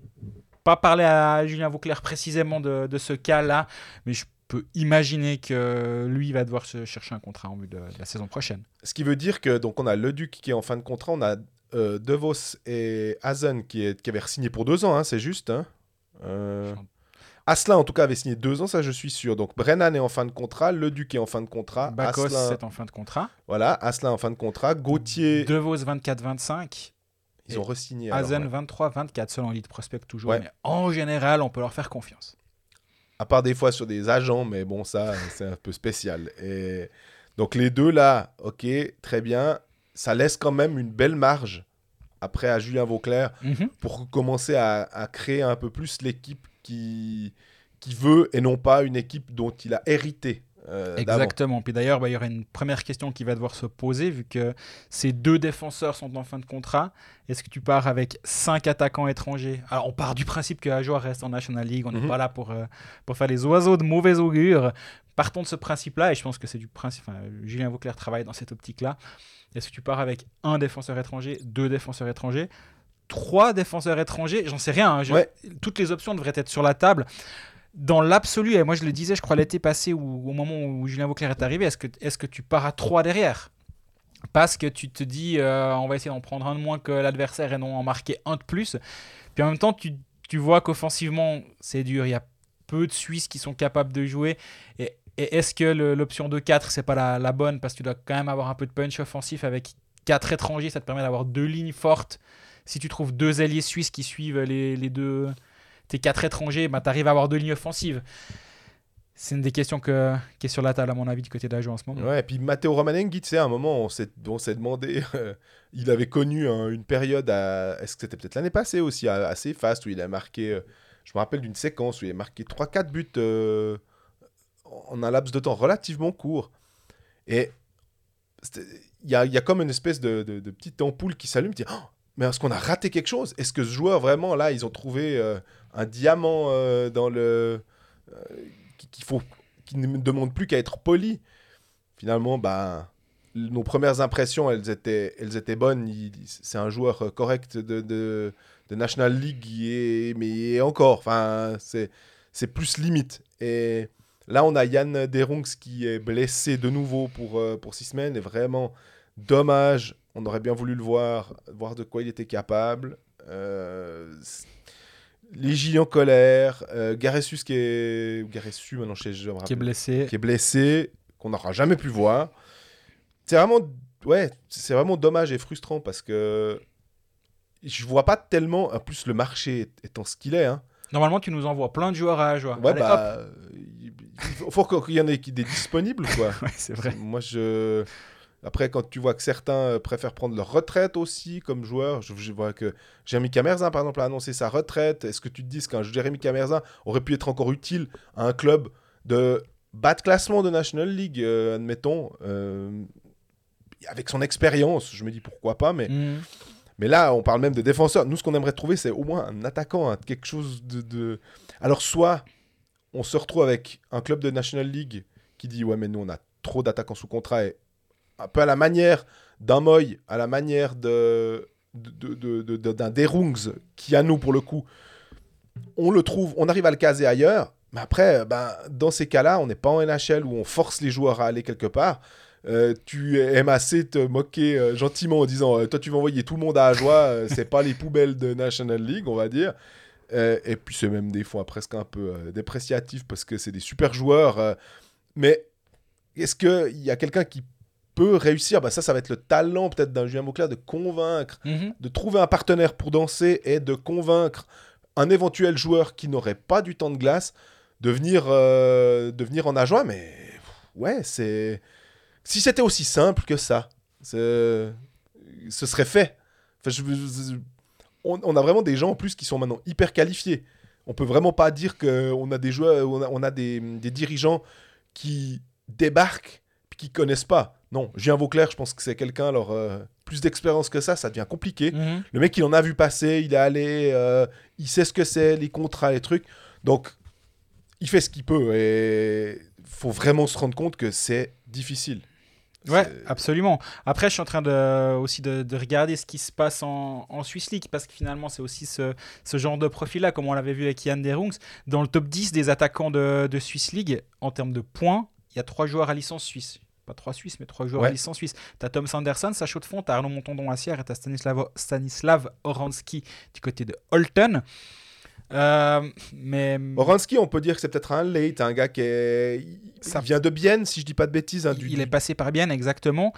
pas parlé à Julien Vauclair précisément de, de ce cas-là, mais je peux imaginer que lui va devoir se chercher un contrat en vue de, de la saison prochaine. Ce qui veut dire que donc on a le Duc qui est en fin de contrat, on a euh, De Vos et Hazen qui, est, qui avaient signé pour deux ans, hein, c'est juste. Hein. Euh, Asselin en tout cas avait signé deux ans, ça je suis sûr. Donc Brennan est en fin de contrat, le Duc est en fin de contrat, Bakos Asselin, c'est en fin de contrat. voilà, Asselin en fin de contrat, Gauthier, De Vos 24-25. Ils ont re-signé. Hazen ouais. 23-24 selon Elite Prospect toujours. Ouais. Mais en général, on peut leur faire confiance. À part des fois sur des agents, mais bon ça c'est un peu spécial. Et donc les deux là, ok, très bien, ça laisse quand même une belle marge après à Julien Vauclair Mhm. pour commencer à, à créer un peu plus l'équipe qui, qui veut et non pas une équipe dont il a hérité. Euh. Exactement. Puis d'ailleurs, bah, il y aurait une première question qui va devoir se poser, vu que ces deux défenseurs sont en fin de contrat. Est-ce que tu pars avec cinq attaquants étrangers? Alors, on part du principe que Ajoa reste en National League. On n'est Mhm. pas là pour, euh, pour faire les oiseaux de mauvais augure. Partons de ce principe-là, et je pense que c'est du principe. enfin, Julien Vauclair travaille dans cette optique-là. Est-ce que tu pars avec un défenseur étranger, deux défenseurs étrangers? Trois défenseurs étrangers, j'en sais rien. hein. Je- Ouais. Toutes les options devraient être sur la table dans l'absolu, et moi je le disais, je crois l'été passé ou au moment où Julien Vauclair est arrivé, est-ce que, est que tu pars à 3 derrière? Parce que tu te dis, euh, on va essayer d'en prendre un de moins que l'adversaire et non en marquer un de plus. Puis en même temps, tu, tu vois qu'offensivement, c'est dur. Il y a peu de Suisses qui sont capables de jouer. Et, est-ce que l'option de 4, c'est pas la, la bonne? Parce que tu dois quand même avoir un peu de punch offensif avec 4 étrangers. Ça te permet d'avoir deux lignes fortes. Si tu trouves deux alliés suisses qui suivent les, les deux, tes quatre étrangers, bah, tu à avoir deux lignes offensives. C'est une des questions que, qui est sur la table, à mon avis, du côté d'Ajo en ce moment. Ouais, et puis Matteo Romanenghi, tu sais, à un moment, on s'est, on s'est demandé, euh, il avait connu hein, une période, à, est-ce que c'était peut-être l'année passée aussi, assez fast, où il a marqué, euh, je me rappelle d'une séquence où il a marqué 3-4 buts euh, en un laps de temps relativement court. Et il y a, y a comme une espèce de, de- de petite ampoule qui s'allume, tu dis, Oh, mais est-ce qu'on a raté quelque chose? Est-ce que ce joueur, vraiment, là, ils ont trouvé un diamant euh, dans le... euh, qui- faut, qui ne demande plus qu'à être poli finalement, bah, nos premières impressions, elles étaient, elles étaient bonnes. C'est un joueur correct de, National League, mais encore, enfin, c'est, plus limite. Et là, on a Yann Derungs qui est blessé de nouveau pour, euh, pour six semaines, et vraiment dommage. On aurait bien voulu le voir, voir de quoi il était capable. Les Gilles en colère, euh, Garessus qui est. ou Garessu, maintenant, je sais, je me Qui est blessé. qui est blessé, qu'on n'aura jamais pu voir. C'est vraiment, ouais, c'est vraiment dommage et frustrant parce que je vois pas tellement, en plus le marché étant ce qu'il est, hein. Normalement, tu nous envoies plein de joueurs à Ajoa. Ouais, Allez, bah, il il faut qu'il y en ait qui- des disponibles, quoi. Ouais, c'est vrai. Moi, je. Après, quand tu vois que certains euh, préfèrent prendre leur retraite aussi comme joueur, je, je vois que Jérémy Camerzin, par exemple, a annoncé sa retraite. Est-ce que tu te dis qu'un Jérémy Camerzin aurait pu être encore utile à un club de bas de classement de National League, euh, admettons, euh, avec son expérience? Je me dis pourquoi pas, mais Mhm. Mais là, on parle même de défenseurs. Nous, ce qu'on aimerait trouver, c'est au moins un attaquant, hein, quelque chose de, de- Alors, soit on se retrouve avec un club de National League qui dit Ouais, mais nous, on a trop d'attaquants sous contrat. Et un peu à la manière d'un Moy, à la manière de, de- de- d'un Derungs, qui à nous, pour le coup, on le trouve, on arrive à le caser ailleurs. Mais après, ben, dans ces cas-là, on n'est pas en NHL où on force les joueurs à aller quelque part. Euh, tu aimes assez te moquer euh, gentiment en disant euh, Toi, tu vas envoyer tout le monde à Ajoie, c'est pas les poubelles de National League, on va dire. Et puis, c'est même des fois presque un peu dépréciatif parce que c'est des super joueurs. mais est-ce qu'il y a quelqu'un qui peut réussir bah, Ça, ça va être le talent peut-être d'un Julien Mauclair de convaincre Mhm. de trouver un partenaire pour danser et de convaincre un éventuel joueur qui n'aurait pas du temps de glace de venir, euh, de venir en adjoint. Mais ouais, c'est. Si c'était aussi simple que ça, ce serait fait. Enfin, je- on, on a vraiment des gens en plus qui sont maintenant hyper qualifiés. On peut vraiment pas dire qu'on a des joueurs, on a, on a des, des dirigeants qui débarquent puis qui connaissent pas. Non, Julien Vauclair, je pense que c'est quelqu'un, alors euh, plus d'expérience que ça, ça devient compliqué. Mhm. Le mec, il en a vu passer, il est allé, euh, il sait ce que c'est, les contrats, les trucs. Donc, il fait ce qu'il peut et faut vraiment se rendre compte que c'est difficile. Ouais, absolument. Après, je suis en train de, aussi de, de regarder ce qui se passe en, en Swiss League parce que finalement, c'est aussi ce, ce genre de profil-là, comme on l'avait vu avec Yann Derungs. Dans le top 10 des attaquants de, de Swiss League, en termes de points, il y a trois joueurs à licence suisse. Pas trois Suisses, mais trois joueurs Ouais. à licence suisse. Tu as Tom Sanderson, Sacha de Fond, tu as Arnaud Montondon à Sierre et tu as Stanislav, Stanislav Oransky du côté de Holton. Euh, mais Oransky, on peut dire que c'est peut-être un late, un gars qui est... Ça- vient de Bienne, si je dis pas de bêtises. hein, du- il est passé par bien, exactement.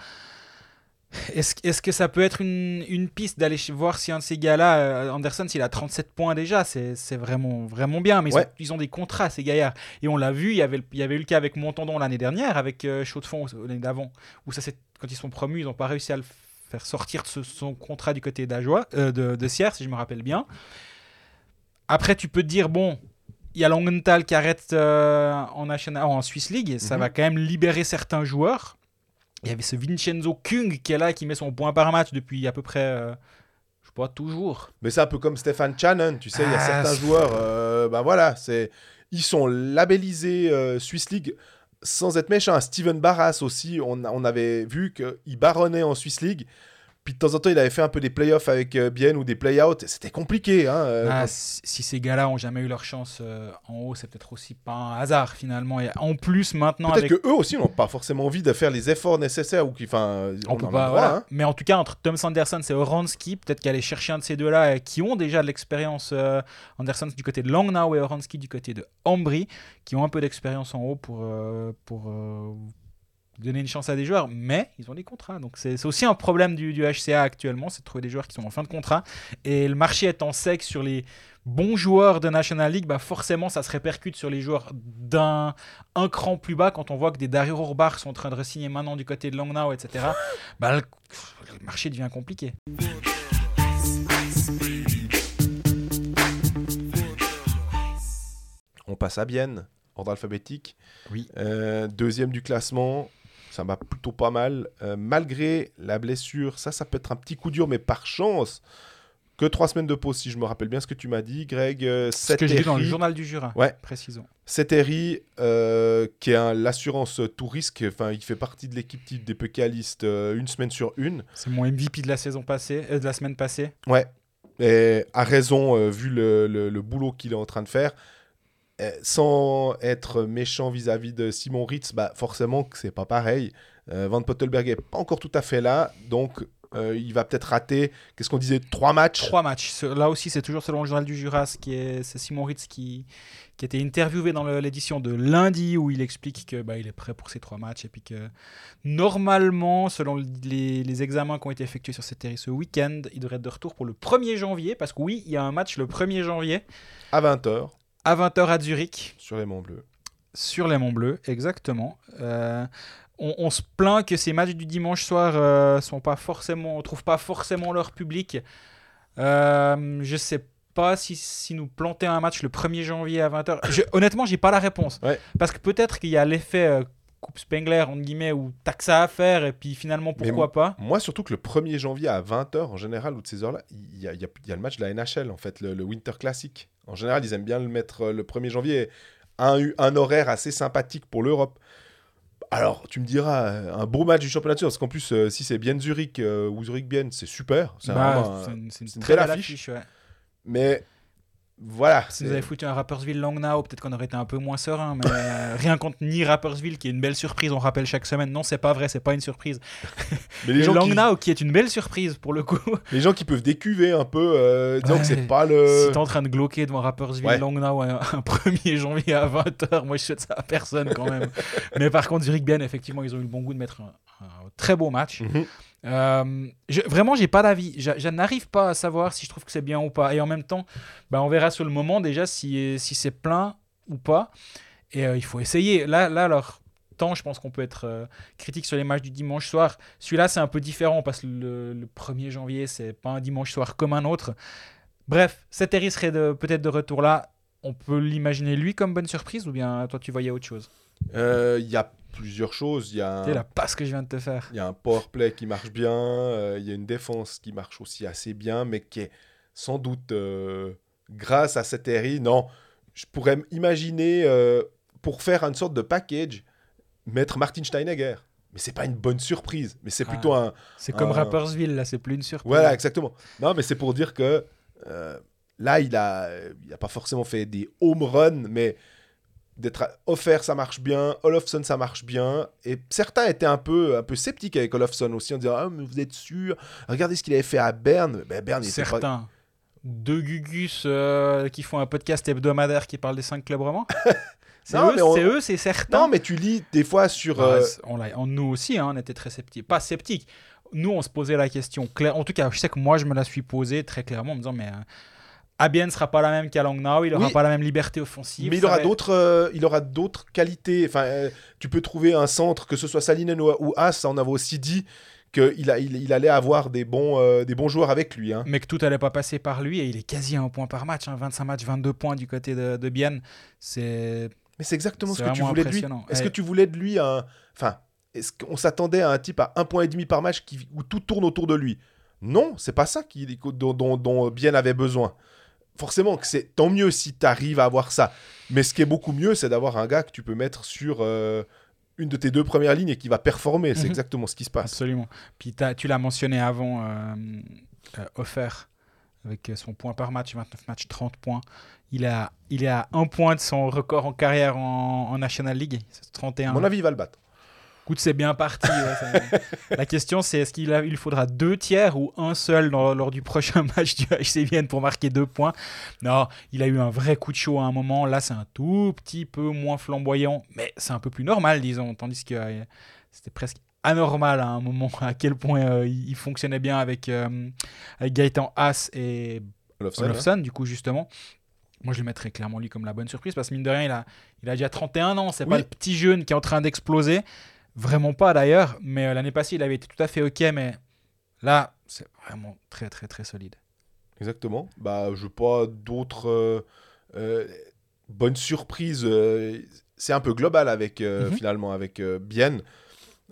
Est-ce est-ce que ça peut être une, une piste d'aller voir si un de ces gars-là, euh, Anderson, s'il a 37 points déjà, c'est vraiment, vraiment bien. Mais ils, ont, ils ont des contrats, ces gaillards. Et on l'a vu, il y, avait, il y avait eu le cas avec Montandon l'année dernière, avec euh, Chaud de Fond l'année d'avant, où ça, quand ils sont promus, ils n'ont pas réussi à le faire sortir de ce- son contrat du côté d'Ajoie, euh, de, de Sierre, si je me rappelle bien. Après, tu peux te dire, bon, il y a Langenthal qui arrête euh, en, National, en Swiss League, ça Mhm. va quand même libérer certains joueurs. Il y avait ce Vincenzo Kung qui est là, qui met son point par match depuis à peu près, euh, je sais pas, toujours. Mais c'est un peu comme Stéphane Channon, tu sais, il y a Ah, certains joueurs, euh, ben voilà, c'est... Ils sont labellisés euh, Swiss League sans être méchant. Steven Barras aussi, on, on avait vu qu'il baronnait en Swiss League. Puis de temps en temps, il avait fait un peu des playoffs avec euh, Bienne ou des play-outs. C'était compliqué. Hein, euh, Ah, quand- si ces gars-là ont jamais eu leur chance euh, en haut, c'est peut-être aussi pas un hasard finalement. Et en plus, maintenant, Peut-être avec que eux aussi n'ont pas forcément envie de faire les efforts nécessaires ou qui, On, on, peut en droit, hein. Mais en tout cas, entre Tom Sanderson et Oransky, peut-être qu'aller chercher un de ces deux-là qui ont déjà de l'expérience, Anderson du côté de Langnau et Oransky du côté de Ambry, qui ont un peu d'expérience en haut pour, pour donner une chance à des joueurs, mais ils ont des contrats. Donc c'est aussi un problème du, du HCA actuellement, c'est de trouver des joueurs qui sont en fin de contrat. Et le marché étant sec sur les bons joueurs de National League, bah forcément ça se répercute sur les joueurs d'un un cran plus bas quand on voit que des Dario Urbach sont en train de re-signer maintenant du côté de Langnau, etc. bah, le, le marché devient compliqué. On passe à Bienne, ordre alphabétique. Oui. Euh, deuxième du classement, ça va plutôt pas mal. Euh, malgré la blessure, ça, ça peut être un petit coup dur, mais par chance, que trois semaines de pause, si je me rappelle bien ce que tu m'as dit, Greg. Euh, Ce que j'ai lu dans le journal du Jura, Ouais. précisons. Seteri, euh, qui est l'assurance tout risque, enfin, il fait partie de l'équipe type des pécalistes euh, une semaine sur une. C'est mon MVP de la saison passée, euh, de la semaine passée. Ouais. Et a raison, vu le, le- le boulot qu'il est en train de faire. Euh, sans être méchant vis-à-vis de Simon Ritz, bah forcément que c'est pas pareil. Euh, Van Pottelberg est pas encore tout à fait là, donc euh, il va peut-être rater, qu'est-ce qu'on disait, trois matchs? Trois matchs. Là aussi, c'est toujours selon le journal du Jura, ce c'est Simon Ritz qui, qui a été interviewé dans l'édition de lundi où il explique que bah, il est prêt pour ces trois matchs et puis que normalement, selon les, les examens qui ont été effectués sur cette série ce week-end, il devrait être de retour pour le 1er janvier parce que oui, il y a un match le 1er janvier à 20h à 20h à Zurich. sur les Monts Bleus. Sur les Monts Bleus, exactement. Euh, on, on se plaint que ces matchs du dimanche soir euh, sont pas forcément, on trouve pas forcément leur public. Euh, je sais pas si, si nous planter un match le 1er janvier à 20h. Je, honnêtement, j'ai pas la réponse. Ouais. Parce que peut-être qu'il y a l'effet euh, Coupe Spengler, entre guillemets, où t'as que ça à faire, et puis finalement, Mais pourquoi pas Moi, surtout que le 1er janvier à 20h, en général, ou de ces heures-là, il y a, y y le match de la NHL, en fait, le, le Winter Classic. En général, ils aiment bien le mettre euh, le 1er janvier. Un, un horaire assez sympathique pour l'Europe. Alors, tu me diras, euh, un beau match du championnat de parce qu'en plus, euh, si c'est bien Zurich euh, ou Zurich bien, c'est super. C'est Bah, c'est une, très belle belle affiche. affiche. ouais. Mais voilà. Si nous avait foutu un Rappersville Langnau, peut-être qu'on aurait été un peu moins serein, mais euh, rien contre ni Rappersville, qui est une belle surprise, on rappelle chaque semaine. Non, c'est pas vrai, c'est pas une surprise. Mais les gens, qui, Langnau, qui... est une belle surprise pour le coup. les gens qui peuvent décuver un peu, euh, Ouais. que c'est pas le. Si t'es en train de glauquer devant Rappersville Ouais. Langnau un, un 1er janvier à 20h, moi je souhaite ça à personne quand même. mais par contre, Zurich Ben, effectivement, ils ont eu le bon goût de mettre un, un très beau match. Mhm. Euh, je- vraiment, j'ai pas d'avis. Je, n'arrive pas à savoir si je trouve que c'est bien ou pas. Et en même temps, bah, on verra sur le moment déjà si, si c'est plein ou pas. Et euh, il faut essayer. Là, là alors, tant je pense qu'on peut être euh, critique sur les matchs du dimanche soir. Celui-là, c'est un peu différent parce que le, le 1er janvier, c'est pas un dimanche soir comme un autre. Bref, Sateri serait de- peut-être de retour là. On peut l'imaginer lui comme bonne surprise ou bien toi tu voyais autre chose? Il y a plusieurs choses. Il y a. Sais, la passe que je viens de te faire. Il y a un power play qui marche bien, euh, il y a une défense qui marche aussi assez bien, mais qui est sans doute euh, grâce à cette RI. Non, je pourrais imaginer euh, pour faire une sorte de package mettre Martin Steinegger. Mais c'est pas une bonne surprise, mais c'est Ah. plutôt un. C'est comme. Rappersville, là, c'est plus une surprise. Voilà, exactement. Non, mais c'est pour dire que là, il a, il a pas forcément fait des home runs, mais d'être offert, ça marche bien. Olofsson, ça marche bien. Et certains étaient un peu, un peu sceptiques avec Olofsson aussi, en disant Ah, mais vous êtes sûr? Regardez ce qu'il avait fait à Berne. Ben, Berne, il était pas- Certains. Deux Gugus euh, qui font un podcast hebdomadaire qui parle des cinq clubs romans? C'est eux, on- c'est eux, c'est certain. Non, mais tu lis des fois sur. Bah, euh, on- nous aussi, hein, on était très sceptiques. Pas sceptiques. Nous, on se posait la question. claire- En tout cas, je sais que moi, je me la suis posée très clairement en me disant, mais euh, Abien ne sera pas la même qu'à Langnau, il n'aura Oui. pas la même liberté offensive. mais il aura va- d'autres, euh, il aura d'autres qualités. Enfin, euh, tu peux trouver un centre, que ce soit Salinen ou, ou As, on avait aussi dit qu'il a, il, il allait avoir des bons, euh, des bons joueurs avec lui. Hein. Mais que tout allait pas passer par lui et il est quasi à un point par match. hein, 25 matchs, 22 points du côté de, de Bienne. C'est Mais c'est exactement ce que tu voulais de lui. Est-ce que tu voulais de lui un. Enfin, est-ce qu'on s'attendait à un type à un point et demi par match qui... où tout tourne autour de lui? Non, c'est pas ça qui... dont, dont, dont Bien avait besoin. Forcément, que c'est tant mieux si tu arrives à avoir ça. Mais ce qui est beaucoup mieux, c'est d'avoir un gars que tu peux mettre sur euh, une de tes deux premières lignes et qui va performer. C'est Mhm. exactement ce qui se passe. absolument. Puis tu l'as mentionné avant, euh, euh, offert avec son point par match, 29 matchs, 30 points. Il, a, il est à un point de son record en carrière en, en National League. C'est 31. À mon avis, il va le battre. Écoute, c'est bien parti. ouais, ça- La question, c'est est-ce qu'il a- il faudra deux tiers ou un seul dans- lors du prochain match du HC Vienne pour marquer deux points? Non, il a eu un vrai coup de chaud à un moment. Là, c'est un tout petit peu moins flamboyant, mais c'est un peu plus normal, disons. Tandis que euh, c'était presque anormal à un moment à quel point euh, il fonctionnait bien avec, euh, avec Gaëtan Haas et Olofsson, hein. Du coup, justement. Moi, je le mettrais clairement lui comme la bonne surprise parce que mine de rien, il a, il a déjà 31 ans. C'est pas le petit jeune qui est en train d'exploser. Vraiment pas d'ailleurs. Mais euh, l'année passée, il avait été tout à fait OK. Mais là, c'est vraiment très, très, très solide. Exactement. Bah, je veux pas d'autres euh, euh, bonnes surprises. euh, c'est un peu global avec Mhm. finalement avec Bien.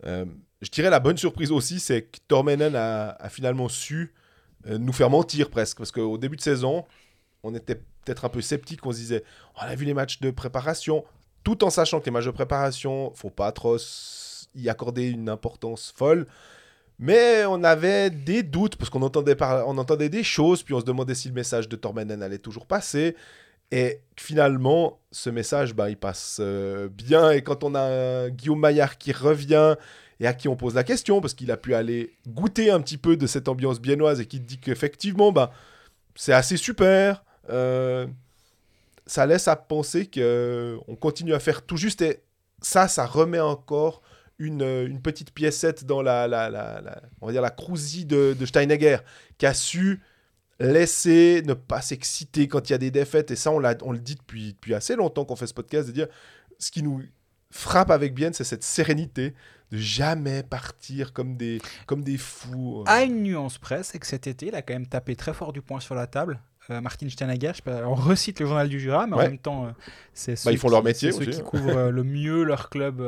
Je dirais la bonne surprise aussi, c'est que Tormenen a, a finalement su nous faire mentir presque, parce qu'au début de saison, on était peut-être un peu sceptique. On se disait, on a vu les matchs de préparation, tout en sachant que les matchs de préparation, faut pas trop y accorder une importance folle. Mais on avait des doutes parce qu'on entendait, entendait des choses, puis on se demandait si le message de Tormenen allait toujours passer. Et finalement, ce message, bah, il passe euh, bien. Et quand on a Guillaume Maillard qui revient et à qui on pose la question, parce qu'il a pu aller goûter un petit peu de cette ambiance biennoise et qui dit qu'effectivement, bah, c'est assez super. euh, ça laisse à penser qu'on continue à faire tout juste. Et ça, ça remet encore une, euh, une petite piécette dans la, la, la, la- on va dire la crousie de, de Steinegger, qui a su laisser ne pas s'exciter quand il y a des défaites. Et ça, on, le dit depuis, depuis assez longtemps qu'on fait ce podcast, de dire ce qui nous frappe avec Bien, c'est cette sérénité de jamais partir comme des, comme des fous. À une nuance près, c'est que cet été, il a quand même tapé très fort du poing sur la table. euh, Martin Steinegger. Je sais pas, on recite le journal du Jura, mais en même temps, euh, c'est Bah, ceux ils font leur qui- métier c'est ceux qui couvrent euh, le mieux leur club,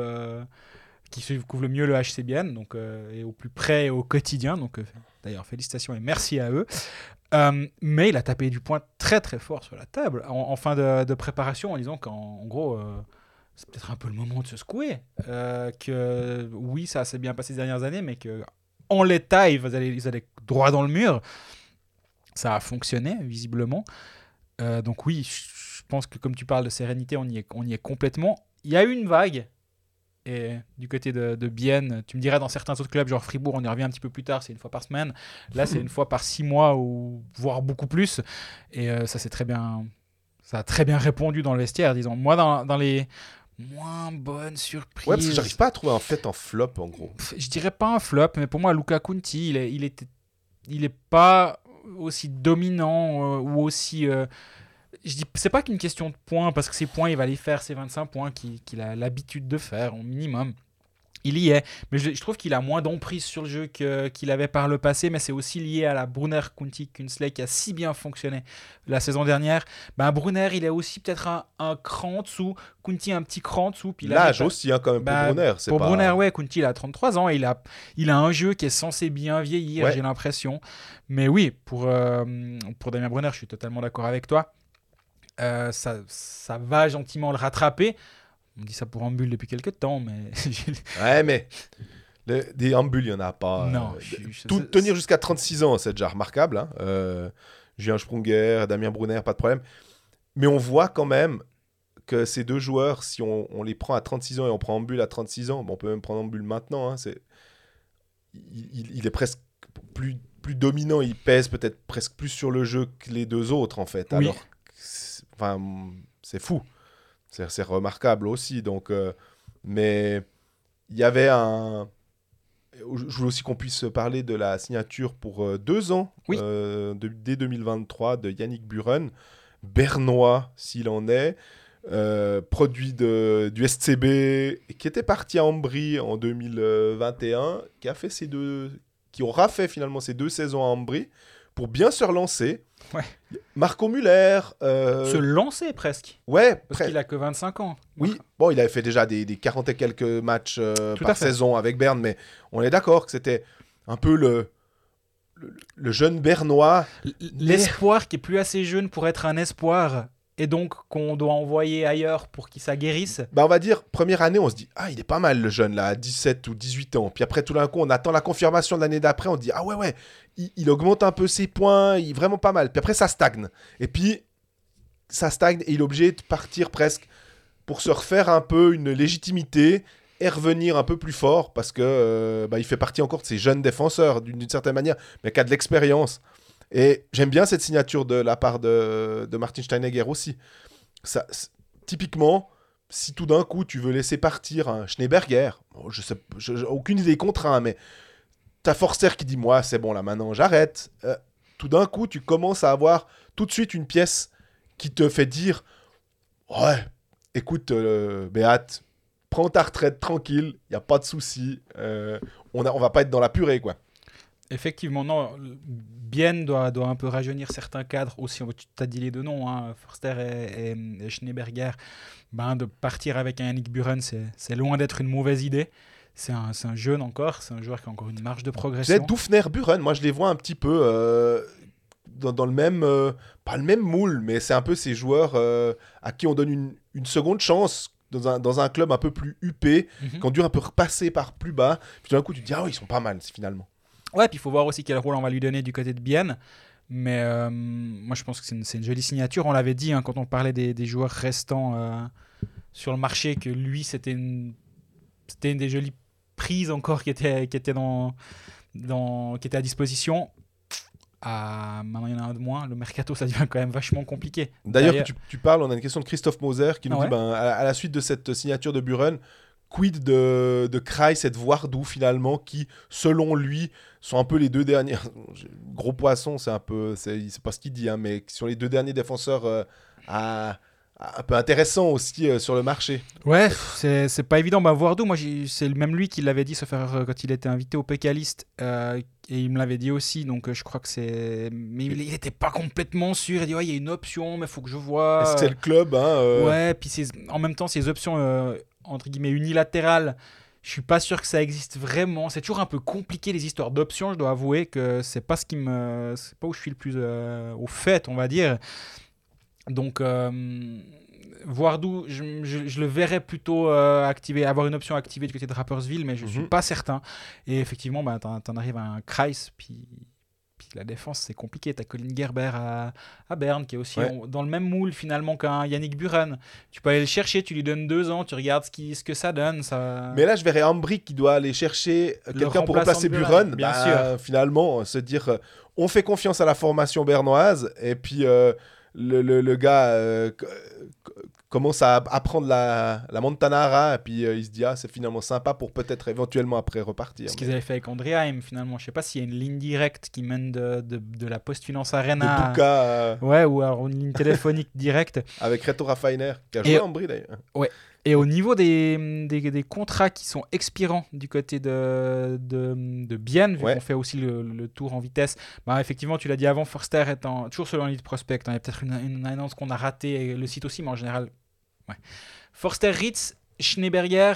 qui couvrent le mieux le HCBN, donc euh, et au plus près au quotidien. Donc euh, d'ailleurs, félicitations et merci à eux. Euh, mais il a tapé du poing très très fort sur la table en, fin de, de préparation en disant qu'en en gros. c'est peut-être un peu le moment de se secouer. Que oui, ça s'est bien passé ces dernières années, mais que en l'état, ils allaient, ils allaient droit dans le mur. Ça a fonctionné, visiblement. Donc oui, je pense que comme tu parles de sérénité, on y est, on y est complètement. Il y a eu une vague. Et du côté de, de Bienne, tu me dirais dans certains autres clubs, genre Fribourg, on y revient un petit peu plus tard, c'est une fois par semaine. Là, c'est une fois par six mois ou voire beaucoup plus. Et euh, ça, c'est très bien. Ça a très bien répondu dans le vestiaire, disons. Moi, dans, dans les moins bonnes surprises. Ouais, parce que j'arrive pas à trouver un fait en flop, en gros. Je dirais pas un flop, mais pour moi, Luca Conti, il est, il était, il est pas aussi dominant euh, ou aussi. euh, je dis, c'est pas qu'une question de points, parce que ses points, il va les faire, ses 25 points qu'il a l'habitude de faire au minimum. Il y est, mais je, je trouve qu'il a moins d'emprise sur le jeu qu'il avait par le passé, mais c'est aussi lié à la Brunner Kunti Kunsley qui a si bien fonctionné la saison dernière. Ben, Brunner, il est aussi peut-être un, un cran en dessous, Kunti un petit cran en dessous. L'âge aussi, hein, quand même, pour Brunner. c'est pour pas... Brunner, ouais, Kunti, il a 33 ans et il a, il a un jeu qui est censé bien vieillir, Ouais. j'ai l'impression. Mais oui, pour, euh, pour Damien Brunner, je suis totalement d'accord avec toi. Euh, ça, ça va gentiment le rattraper. On dit ça pour Ambul depuis quelques temps, mais. Ouais, mais le- des ambules, il n'y en a pas. non, Euh, je je- Tout, tenir jusqu'à 36 ans, c'est déjà remarquable. hein. Euh, Julien Sprunger, Damien Brunner, pas de problème. Mais on voit quand même que ces deux joueurs, si on, on les prend à 36 ans et on prend Ambul à 36 ans, bon, on peut même prendre Ambul maintenant, hein, c'est, il, il- est presque plus, plus dominant, il pèse peut-être presque plus sur le jeu que les deux autres, en fait. Oui. Alors, enfin, c'est fou. C'est, remarquable aussi. Donc, euh, mais il y avait un. Je voulais aussi qu'on puisse parler de la signature pour euh, deux ans, Oui. euh, de- dès 2023, de Yannick Buren, bernois s'il en est, euh, produit de, du SCB, qui était parti à Ambry en 2021, qui a fait ses deux, qui aura fait finalement ses deux saisons à Ambry pour bien se relancer. Ouais. Marco Muller, euh, Se lancer presque, ouais, parce qu'il a que 25 ans. oui, bon, il avait fait déjà des, des 40 et quelques matchs euh, par saison avec Berne, mais on est d'accord que c'était un peu le, le, le jeune Bernois. L'espoir qui est plus assez jeune pour être un espoir, et donc qu'on doit envoyer ailleurs pour qu'il s'aguerrisse. Bah, on va dire, première année, on se dit, ah, il est pas mal le jeune là, à 17 ou 18 ans. Puis après, tout d'un coup, on attend la confirmation de l'année d'après, on dit, ah ouais, ouais, il, il augmente un peu ses points, il est vraiment pas mal. Puis après, ça stagne. Et puis, ça stagne et il est obligé de partir presque pour se refaire un peu une légitimité et revenir un peu plus fort parce que euh, bah, il fait partie encore de ces jeunes défenseurs d'une certaine manière, mais qui a de l'expérience. Et j'aime bien cette signature de la part de, de Martin Steinegger aussi. Ça, typiquement, si tout d'un coup tu veux laisser partir un Schneeberger, je sais, aucune idée contre un, mais t'as Forster qui dit moi c'est bon là maintenant j'arrête. Euh, tout d'un coup tu commences à avoir tout de suite une pièce qui te fait dire ouais écoute euh, Béat prends ta retraite tranquille y a pas de souci euh, on a, on va pas être dans la purée quoi. Effectivement, non. Bien doit, doit un peu rajeunir certains cadres aussi. Tu as dit les deux noms, hein, Forster et, et- et Schneeberger. Ben, de partir avec un Yannick Buren, c'est c'est loin d'être une mauvaise idée. C'est un, c'est un jeune encore, c'est un joueur qui a encore une marge de progression. Doufner, Buren, moi je les vois un petit peu euh, dans, dans le même, euh, pas le même moule, mais c'est un peu ces joueurs euh, à qui on donne une, une seconde chance dans un, dans un club un peu plus huppé, Mhm. qui ont dû un peu repasser par plus bas. Puis d'un coup, tu te dis, ah oui, ils sont pas mal finalement. Ouais, puis il faut voir aussi quel rôle on va lui donner du côté de Bienne. Mais euh, moi, je pense que c'est une, jolie signature. On l'avait dit hein, quand on parlait des, des joueurs restants euh, sur le marché, que lui, c'était une, des jolies prises encore qui était, qui était, dans, dans, qui était à disposition. Ah, maintenant, il y en a un de moins. Le mercato, ça devient quand même vachement compliqué. D'ailleurs, tu, tu parles, on a une question de Christophe Moser qui nous Ah dit, ben, à, à la suite de cette signature de Buren, quid de, de Kreis et de Voardou finalement, qui, selon lui, sont un peu les deux derniers. Gros poisson, c'est un peu. C'est pas ce qu'il dit, hein, mais qui sont les deux derniers défenseurs euh, à, un peu intéressant aussi euh, sur le marché. Ouais, c'est pas évident. Bah, Voardou, moi, c'est même lui qui l'avait dit, sauf erreur, quand il était invité au Pécaliste. euh, et il me l'avait dit aussi, donc je crois que c'est. Mais il il était pas complètement sûr. Il dit, ouais, il y a une option, mais faut que je vois. Est-ce que c'est le club hein, Ouais, puis en même temps, ces options, entre guillemets, unilatérales, je suis pas sûr que ça existe vraiment. C'est toujours un peu compliqué les histoires d'options, je dois avouer que c'est pas ce qui me. C'est pas où je suis le plus euh, au fait, on va dire. Donc. euh, Voardou, je, je- je le verrais plutôt euh, activer, avoir une option activée du côté de Rappersville, mais je suis Mhm. pas certain. Et effectivement, bah, t'en, t'en arrives à un Kreis, puis la défense, c'est compliqué. T'as Colin Gerber à, à Berne, qui est aussi Ouais. en- dans le même moule finalement qu'un Yannick Buren. Tu peux aller le chercher, tu lui donnes deux ans, tu regardes ce, qui, ce que ça donne. Ça... Mais là, je verrais Ambry qui doit aller chercher Le quelqu'un pour remplacer Buren. bien Bah, Finalement, euh, se dire, euh, on fait confiance à la formation bernoise, et puis euh, le, le- le gars euh, commence à apprendre la, la Montanara, et puis euh, il se dit, ah, c'est finalement sympa pour peut-être éventuellement après repartir. ce Mais qu'ils avaient fait avec Andréheim finalement. Je sais pas s'il y a une ligne directe qui mène de, de, de la Post Finance Arena. Bouka euh, Ouais, ou alors une ligne téléphonique directe. avec Reto Raffiner, qui a Et- joué à Ambry d'ailleurs. Et au niveau des, des, des contrats qui sont expirants du côté de, de, de Bienne, vu Ouais. qu'on fait aussi le, le tour en vitesse, bah effectivement, tu l'as dit avant, Forster est en, toujours selon Lead Prospect. hein, Il y a peut-être une, une annonce qu'on a ratée, et le site aussi, mais en général, ouais. Forster, Ritz, Schneeberger,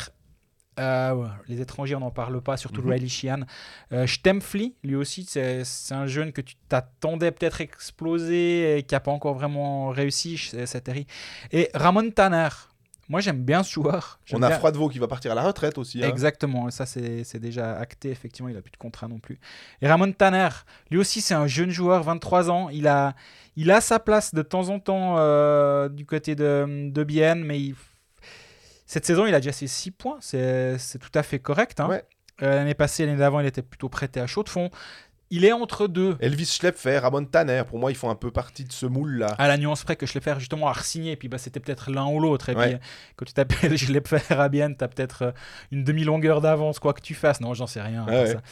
euh, les étrangers, on n'en parle pas, surtout Mhm. Riley Sheehan. Euh, Stempfli, lui aussi, c'est un jeune que tu t'attendais peut-être exploser et qui n'a pas encore vraiment réussi, c'est terrible. Et Ramon Tanner. Moi, j'aime bien ce joueur. On a bien- Froidevaux qui va partir à la retraite aussi. hein. Exactement, ça c'est déjà acté, effectivement, il n'a plus de contrat non plus. Et Ramon Tanner, lui aussi c'est un jeune joueur, 23 ans, il a, il a sa place de temps en temps euh, du côté de, de Bienne, mais il- cette saison il a déjà ses 6 points, c'est c'est tout à fait correct. hein. Ouais. Euh, L'année passée, l'année d'avant, il était plutôt prêté à chaud de fond. Il est entre deux. Elvis Schlepfer, Ramon Tanner, pour moi, ils font un peu partie de ce moule-là. À la nuance près que fait justement à re-signer, et puis bah, c'était peut-être l'un ou l'autre. Et Ouais. puis quand tu t'appelles fait à Bienne, tu as peut-être euh, une demi-longueur d'avance, quoi que tu fasses. Non, j'en sais rien. à Ouais, part ouais. ça.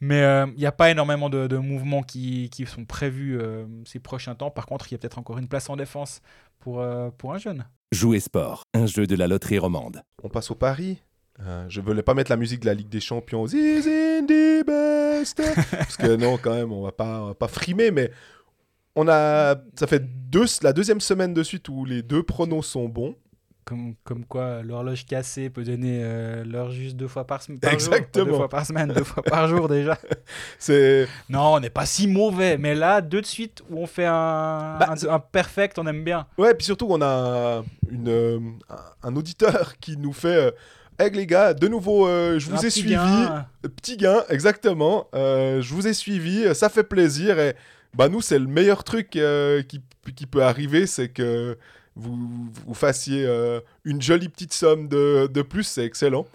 Mais euh, il n'y a pas énormément de, de mouvements qui, qui sont prévus euh, ces prochains temps. Par contre, il y a peut-être encore une place en défense pour, euh, pour un jeune. Jouer sport, un jeu de la loterie romande. On passe au Paris. Euh, je voulais pas mettre la musique de la Ligue des Champions. This in the Parce que non, quand même, on va pas, on va pas frimer, mais on a, ça fait deux, la deuxième semaine de suite où les deux pronos sont bons. Comme, comme quoi, l'horloge cassée peut donner euh, l'heure juste deux fois par, sem- par jour. Exactement. Pas Deux fois par semaine, deux fois par jour déjà. C'est, Non, on n'est pas si mauvais. Mais là, deux de suite où on fait un, Bah, un, un perfect, on aime bien. ouais, puis surtout on a une, euh, un, un auditeur qui nous fait. euh, Hey les gars, de nouveau, euh, je Un vous ai petit suivi. gain. Petit gain, exactement. Euh, je vous ai suivi, euh, ça fait plaisir. Et bah nous, c'est le meilleur truc euh, qui, qui peut arriver, c'est que vous, vous fassiez euh, une jolie petite somme de, de plus, c'est excellent.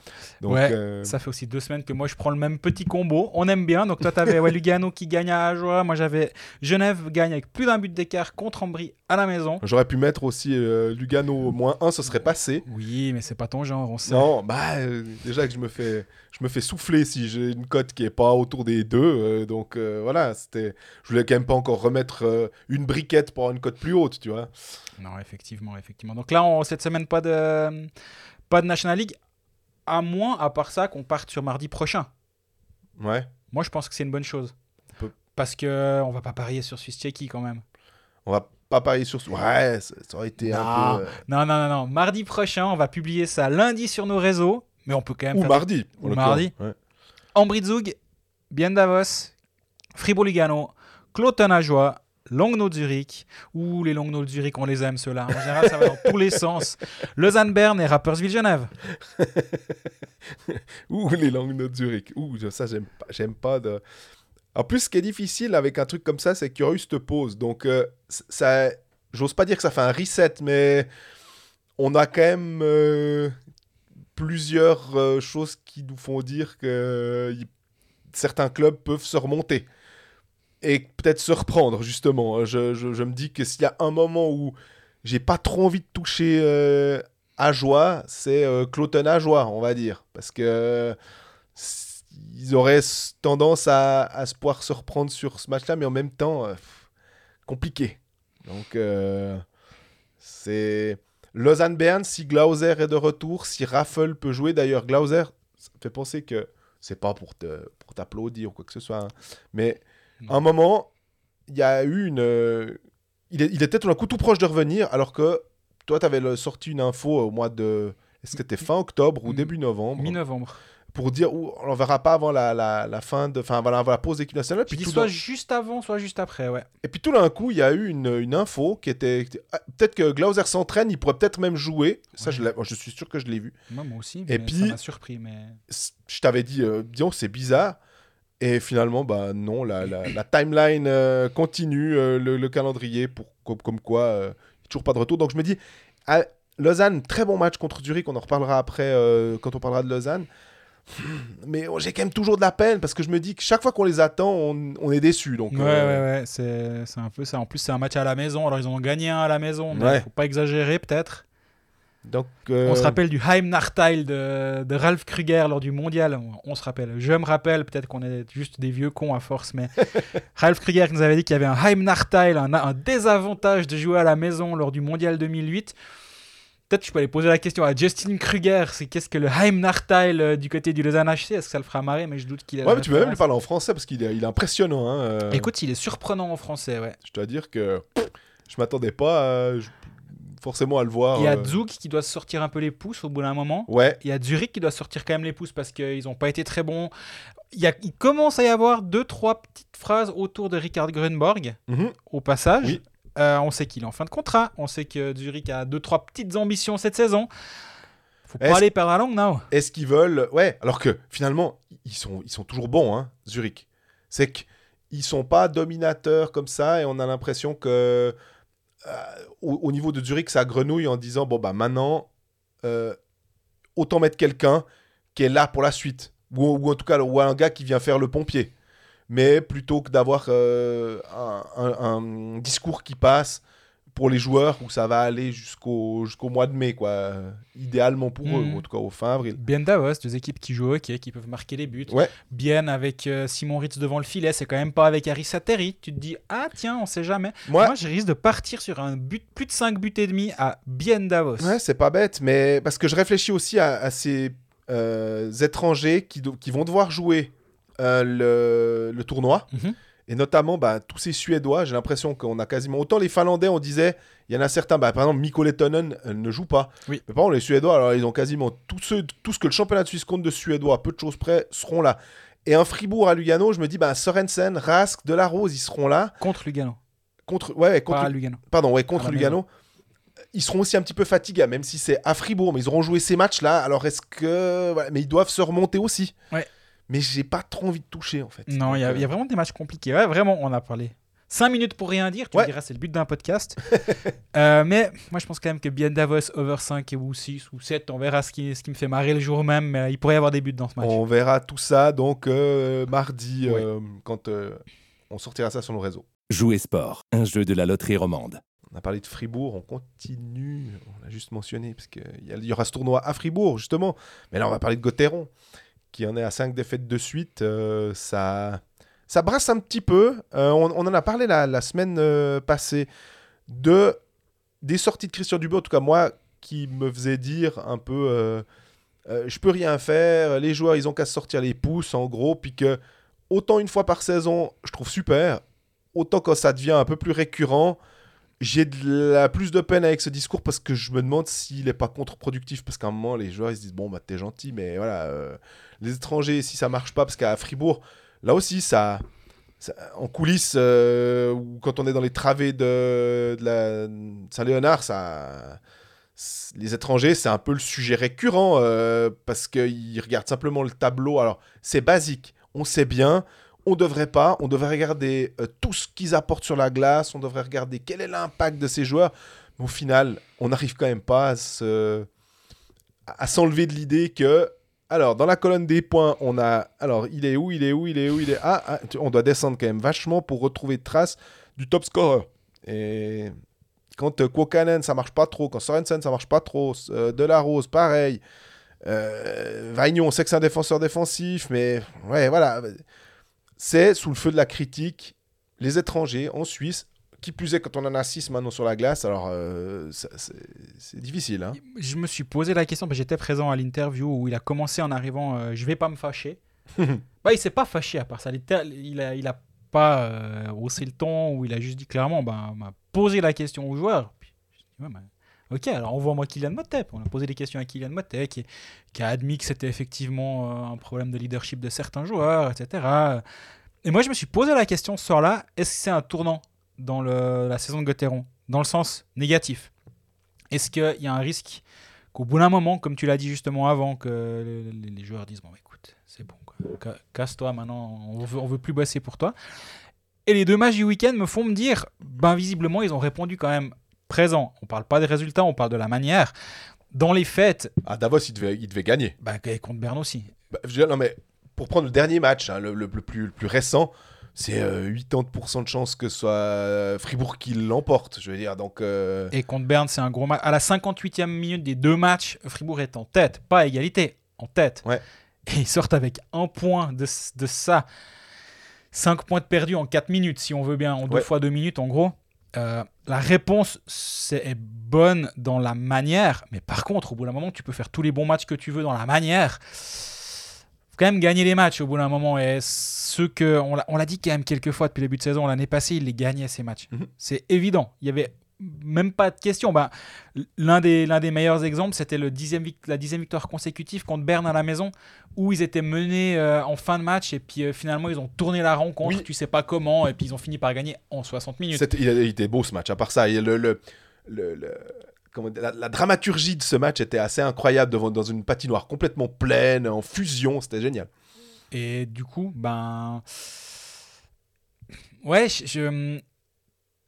Donc, Ouais, euh, Ça fait aussi deux semaines que moi je prends le même petit combo. On aime bien. Donc toi, tu avais Lugano qui gagne à Ajoie. Moi, j'avais Genève gagne avec plus d'un but d'écart contre Ambry à la maison. j'aurais pu mettre aussi euh, Lugano au moins 1, ce serait passé. Oui, mais c'est pas ton genre, on sait. Non, bah euh, déjà que je me fais, je me fais souffler si j'ai une cote qui est pas autour des deux. euh, donc euh, voilà, c'était, je voulais quand même pas encore remettre euh, une briquette pour avoir une cote plus haute, tu vois. Non, effectivement, effectivement. Donc là, on, cette semaine, pas de, pas de National League. À moins, à part ça, qu'on parte sur mardi prochain. Ouais. Moi, je pense que c'est une bonne chose. On peut- Parce que on va pas parier sur Swiss Tchéquie quand même. On va pas parier sur. Ouais, ça, ça aurait été Non. un peu. euh, Non, non, non, non. Mardi prochain, on va publier ça lundi sur nos réseaux. Mais on peut quand même Ou faire mardi. Ou mardi. Ouais. Ambrizug, Bien Davos, Fribourg-Lugano, Cloton-Ajoie, Langnau Zurich, ou les Langnau Zurich, on les aime ceux-là. En général, ça va dans tous les sens. Lausanne-Berne et Rapperswil-Genève. Ou les langues de Zurich. Ouh, ça, j'aime pas, j'aime pas de. En plus, ce qui est difficile avec un truc comme ça, c'est qu'il y aura eu cette pause. Donc, euh, ça, j'ose pas dire que ça fait un reset, mais on a quand même euh, plusieurs euh, choses qui nous font dire que certains clubs peuvent se remonter et peut-être se reprendre, justement. Je, je- je me dis que s'il y a un moment où j'ai pas trop envie de toucher euh, Ajoie, c'est euh, Cloton Ajoie, on va dire. Parce que euh, ils auraient tendance à, à se pouvoir se reprendre sur ce match-là, mais en même temps, euh, compliqué. Donc, euh, c'est. Lausanne-Berne, si Glauser est de retour, si Raffel peut jouer. D'ailleurs, Glauser, ça me fait penser que c'est pas pour te pour t'applaudir ou quoi que ce soit, hein. mais à un moment, il y a eu une. euh, il, est- il était tout d'un coup tout proche de revenir, alors que toi, tu avais sorti une info au mois de. Est-ce que c'était fin octobre ou Mi- début novembre? Mi-novembre. Pour dire, ouh, on ne verra pas avant la, la, la fin de. Enfin, voilà, avant la pause d'équipe nationale. Puis soit juste avant, soit juste après, ouais. Et puis tout d'un coup, il y a eu une, une info qui était. ah, peut-être que Glauser s'entraîne, il pourrait peut-être même jouer. Ça, je, suis sûr que je l'ai vu. Moi, moi aussi. Et puis- Ça m'a surpris, mais. je t'avais dit, euh, disons, c'est bizarre. Et finalement, bah non, la, la- la timeline euh, continue, euh, le, le calendrier, pour, comme, comme quoi, euh, toujours pas de retour. Donc je me dis, à Lausanne, très bon match contre Zurich, on en reparlera après euh, quand on parlera de Lausanne. Mais oh, j'ai quand même toujours de la peine parce que je me dis que chaque fois qu'on les attend, on, on est déçu. Donc, Ouais, ouais, ouais, c'est un peu ça. En plus, c'est un match à la maison. Alors, ils ont gagné un à la maison, mais Ouais. faut pas exagérer, peut-être. Donc, euh, On se rappelle du Heimnachteil de, de Ralph Kruger lors du mondial. On, on se rappelle. Je me rappelle, peut-être qu'on est juste des vieux cons à force, mais Ralph Kruger nous avait dit qu'il y avait un Heimnachteil, un, un désavantage de jouer à la maison lors du mondial 2008. Peut-être que je peux aller poser la question à Justin Kruger. C'est qu'est-ce que le Heimnachteil euh, du côté du Lausanne HC Est-ce que ça le fera marrer? Mais je doute qu'il. Ouais, mais tu peux même lui parler en français parce qu'il est, il est impressionnant. hein, euh. Écoute, il est surprenant en français, ouais. Je dois dire que je m'attendais pas à- je- forcément à le voir. Il y a euh, Zug qui doit sortir un peu les pouces au bout d'un moment. Ouais, Il y a Zurich qui doit sortir quand même les pouces parce qu'ils n'ont pas été très bons. Il, y a, il commence à y avoir deux, trois petites phrases autour de Richard Grunborg mhm. au passage. Oui. Euh, on sait qu'il est en fin de contrat. On sait que Zurich a deux, trois petites ambitions cette saison. Faut pas aller perdre la langue, non Est-ce qu'ils veulent. Ouais, alors que finalement, ils sont, ils sont toujours bons, hein, Zurich. C'est qu'ils sont pas dominateurs comme ça et on a l'impression que. Au, au niveau de Zurich, ça grenouille en disant bon, bah maintenant, euh, autant mettre quelqu'un qui est là pour la suite. Ou, en tout cas, ou un gars qui vient faire le pompier. Mais plutôt que d'avoir euh, un discours qui passe pour les joueurs où ça va aller jusqu'au jusqu'au mois de mai, quoi. Idéalement pour eux, Mhm. ou en tout cas au fin avril. Bien Davos, deux équipes qui jouent au hockey, qui peuvent marquer les buts. Ouais. Bien avec euh, Simon Ritz devant le filet, c'est quand même pas avec Harry Sateri. Tu te dis, ah tiens, on sait jamais. Moi, Moi, je risque de partir sur un but, plus de 5 buts et demi à Bien Davos. ouais, c'est pas bête, mais parce que je réfléchis aussi à, à ces euh, étrangers qui, qui vont devoir jouer euh, le, le tournoi. Mhm. Et notamment, bah, tous ces Suédois, j'ai l'impression qu'on a quasiment. Autant les Finlandais, on disait, il y en a certains, bah, par exemple, Mikko Lehtonen euh, ne joue pas. Oui. Mais par contre, les Suédois, alors ils ont quasiment tous ceux, tout ce que le championnat de Suisse compte de Suédois, peu de choses près, seront là. Et un Fribourg à Lugano, je me dis, bah, Sorensen, Rask, Delarose, ils seront là. Contre Lugano. Contre, ouais, ouais, contre, Lugano. pardon, ouais, contre Lugano. Ils seront aussi un petit peu fatigués, même si c'est à Fribourg, mais ils auront joué ces matchs-là. Alors est-ce que. voilà, mais ils doivent se remonter aussi. Ouais. Mais j'ai pas trop envie de toucher, en fait. Non, il y, a- y a vraiment des matchs compliqués. Ouais, vraiment, on a parlé. 5 minutes pour rien dire, tu Ouais. me diras, c'est le but d'un podcast. Euh, mais moi, je pense quand même que Bien Davos, over 5 et ou 6 ou 7, on verra ce qui, ce qui me fait marrer le jour même. Mais il pourrait y avoir des buts dans ce match. On verra tout ça donc euh, mardi euh, quand euh, on sortira ça sur nos réseaux. Jouer sport, un jeu de la loterie romande. On a parlé de Fribourg, on continue. On l'a juste mentionné parce qu'il y, a- y aura ce tournoi à Fribourg justement. Mais là, on va parler de Gauthieron qui en est à 5 défaites de suite. Euh, ça, ça brasse un petit peu. Euh, on, en a parlé la, semaine euh, passée de des sorties de Christian Dubé, en tout cas moi, qui me faisait dire un peu je peux rien faire, les joueurs ils ont qu'à sortir les pouces en gros, puis que autant une fois par saison, je trouve super, autant quand ça devient un peu plus récurrent, j'ai la plus de peine avec ce discours parce que je me demande s'il est pas contre-productif parce qu'à un moment les joueurs ils se disent bon bah t'es gentil mais voilà euh, les étrangers si ça marche pas parce qu'à Fribourg là aussi ça, en coulisses euh, ou quand on est dans les travées de, Saint-Léonard ça les étrangers c'est un peu le sujet récurrent euh, parce qu'ils regardent simplement le tableau. Alors c'est basique. On sait bien on devrait pas, on devrait regarder euh, tout ce qu'ils apportent sur la glace, on devrait regarder quel est l'impact de ces joueurs. Mais au final, on n'arrive quand même pas à se- à s'enlever de l'idée que, alors, dans la colonne des points, on a, alors, il est où, il est où, il est où, il est, ah, ah, on doit descendre quand même vachement pour retrouver trace du top scorer. Et quand euh, Kuokkanen, ça marche pas trop, quand Sorensen, ça marche pas trop, euh, Delarose, pareil. Euh, Vagnon, on sait que c'est un défenseur défensif, mais ouais, voilà c'est sous le feu de la critique les étrangers en Suisse qui plus est, quand on en a 6 maintenant sur la glace, alors euh, c'est difficile. Hein. Je me suis posé la question, parce que j'étais présent à l'interview où il a commencé en arrivant euh, Je vais pas me fâcher. bah, il s'est pas fâché à part ça. Il a, il a pas euh, haussé le ton ou il a juste dit clairement bah, On m'a posé la question aux joueurs. Puis, je dis, Ouais, bah, Ok, alors envoie-moi Kylian Motep. On a posé des questions à Kylian Motep qui, a admis que c'était effectivement euh, un problème de leadership de certains joueurs, etc. Et moi, je me suis posé la question ce soir-là est-ce que c'est un tournant dans la saison de Gauthieron? Dans le sens négatif Est-ce qu'il y a un risque qu'au bout d'un moment, comme tu l'as dit justement avant, que les, joueurs disent Bon, bah, écoute, c'est bon, casse-toi maintenant, on veut, on veut plus bosser pour toi. Et les deux matchs du week-end me font me dire Ben, visiblement, ils ont répondu quand même présent. On parle pas des résultats, on parle de la manière. Dans les fêtes, À Davos, il devait, il devait gagner. bah, contre Berne aussi. Bah, je veux dire, non, mais pour prendre le dernier match, hein, le, le- le plus, le plus récent, c'est euh, 80% de chances que ce soit euh, Fribourg qui l'emporte. Je veux dire, donc. euh, Et contre Berne, c'est un gros match. À la 58e minute des deux matchs, Fribourg est en tête. Pas à égalité, en tête. Ouais. Et ils sortent avec un point de, de ça. 5 points de perdus en 4 minutes, si on veut bien, en deux Ouais. fois 2 minutes, en gros. Euh, la réponse c'est est bonne dans la manière, mais par contre, au bout d'un moment, tu peux faire tous les bons matchs que tu veux dans la manière. Faut quand même gagner les matchs au bout d'un moment. Et ceux que on l'a- on l'a dit quand même quelques fois depuis le début de saison, l'année passée, il les gagnait ces matchs. Mhm. C'est évident. Il y avait même pas de question. Bah, l'un des l'un des meilleurs exemples, c'était le la dixième victoire consécutive contre Berne à la maison, où ils étaient menés euh, en fin de match et puis euh, finalement ils ont tourné la rencontre, Oui. tu sais pas comment, et puis ils ont fini par gagner en 60 minutes. c'était- il, était beau ce match. À part ça, le, le, le- le- comment dire, la, la dramaturgie de ce match était assez incroyable devant, dans une patinoire complètement pleine, en fusion. C'était génial. Et du coup, ben. Ouais, je, je,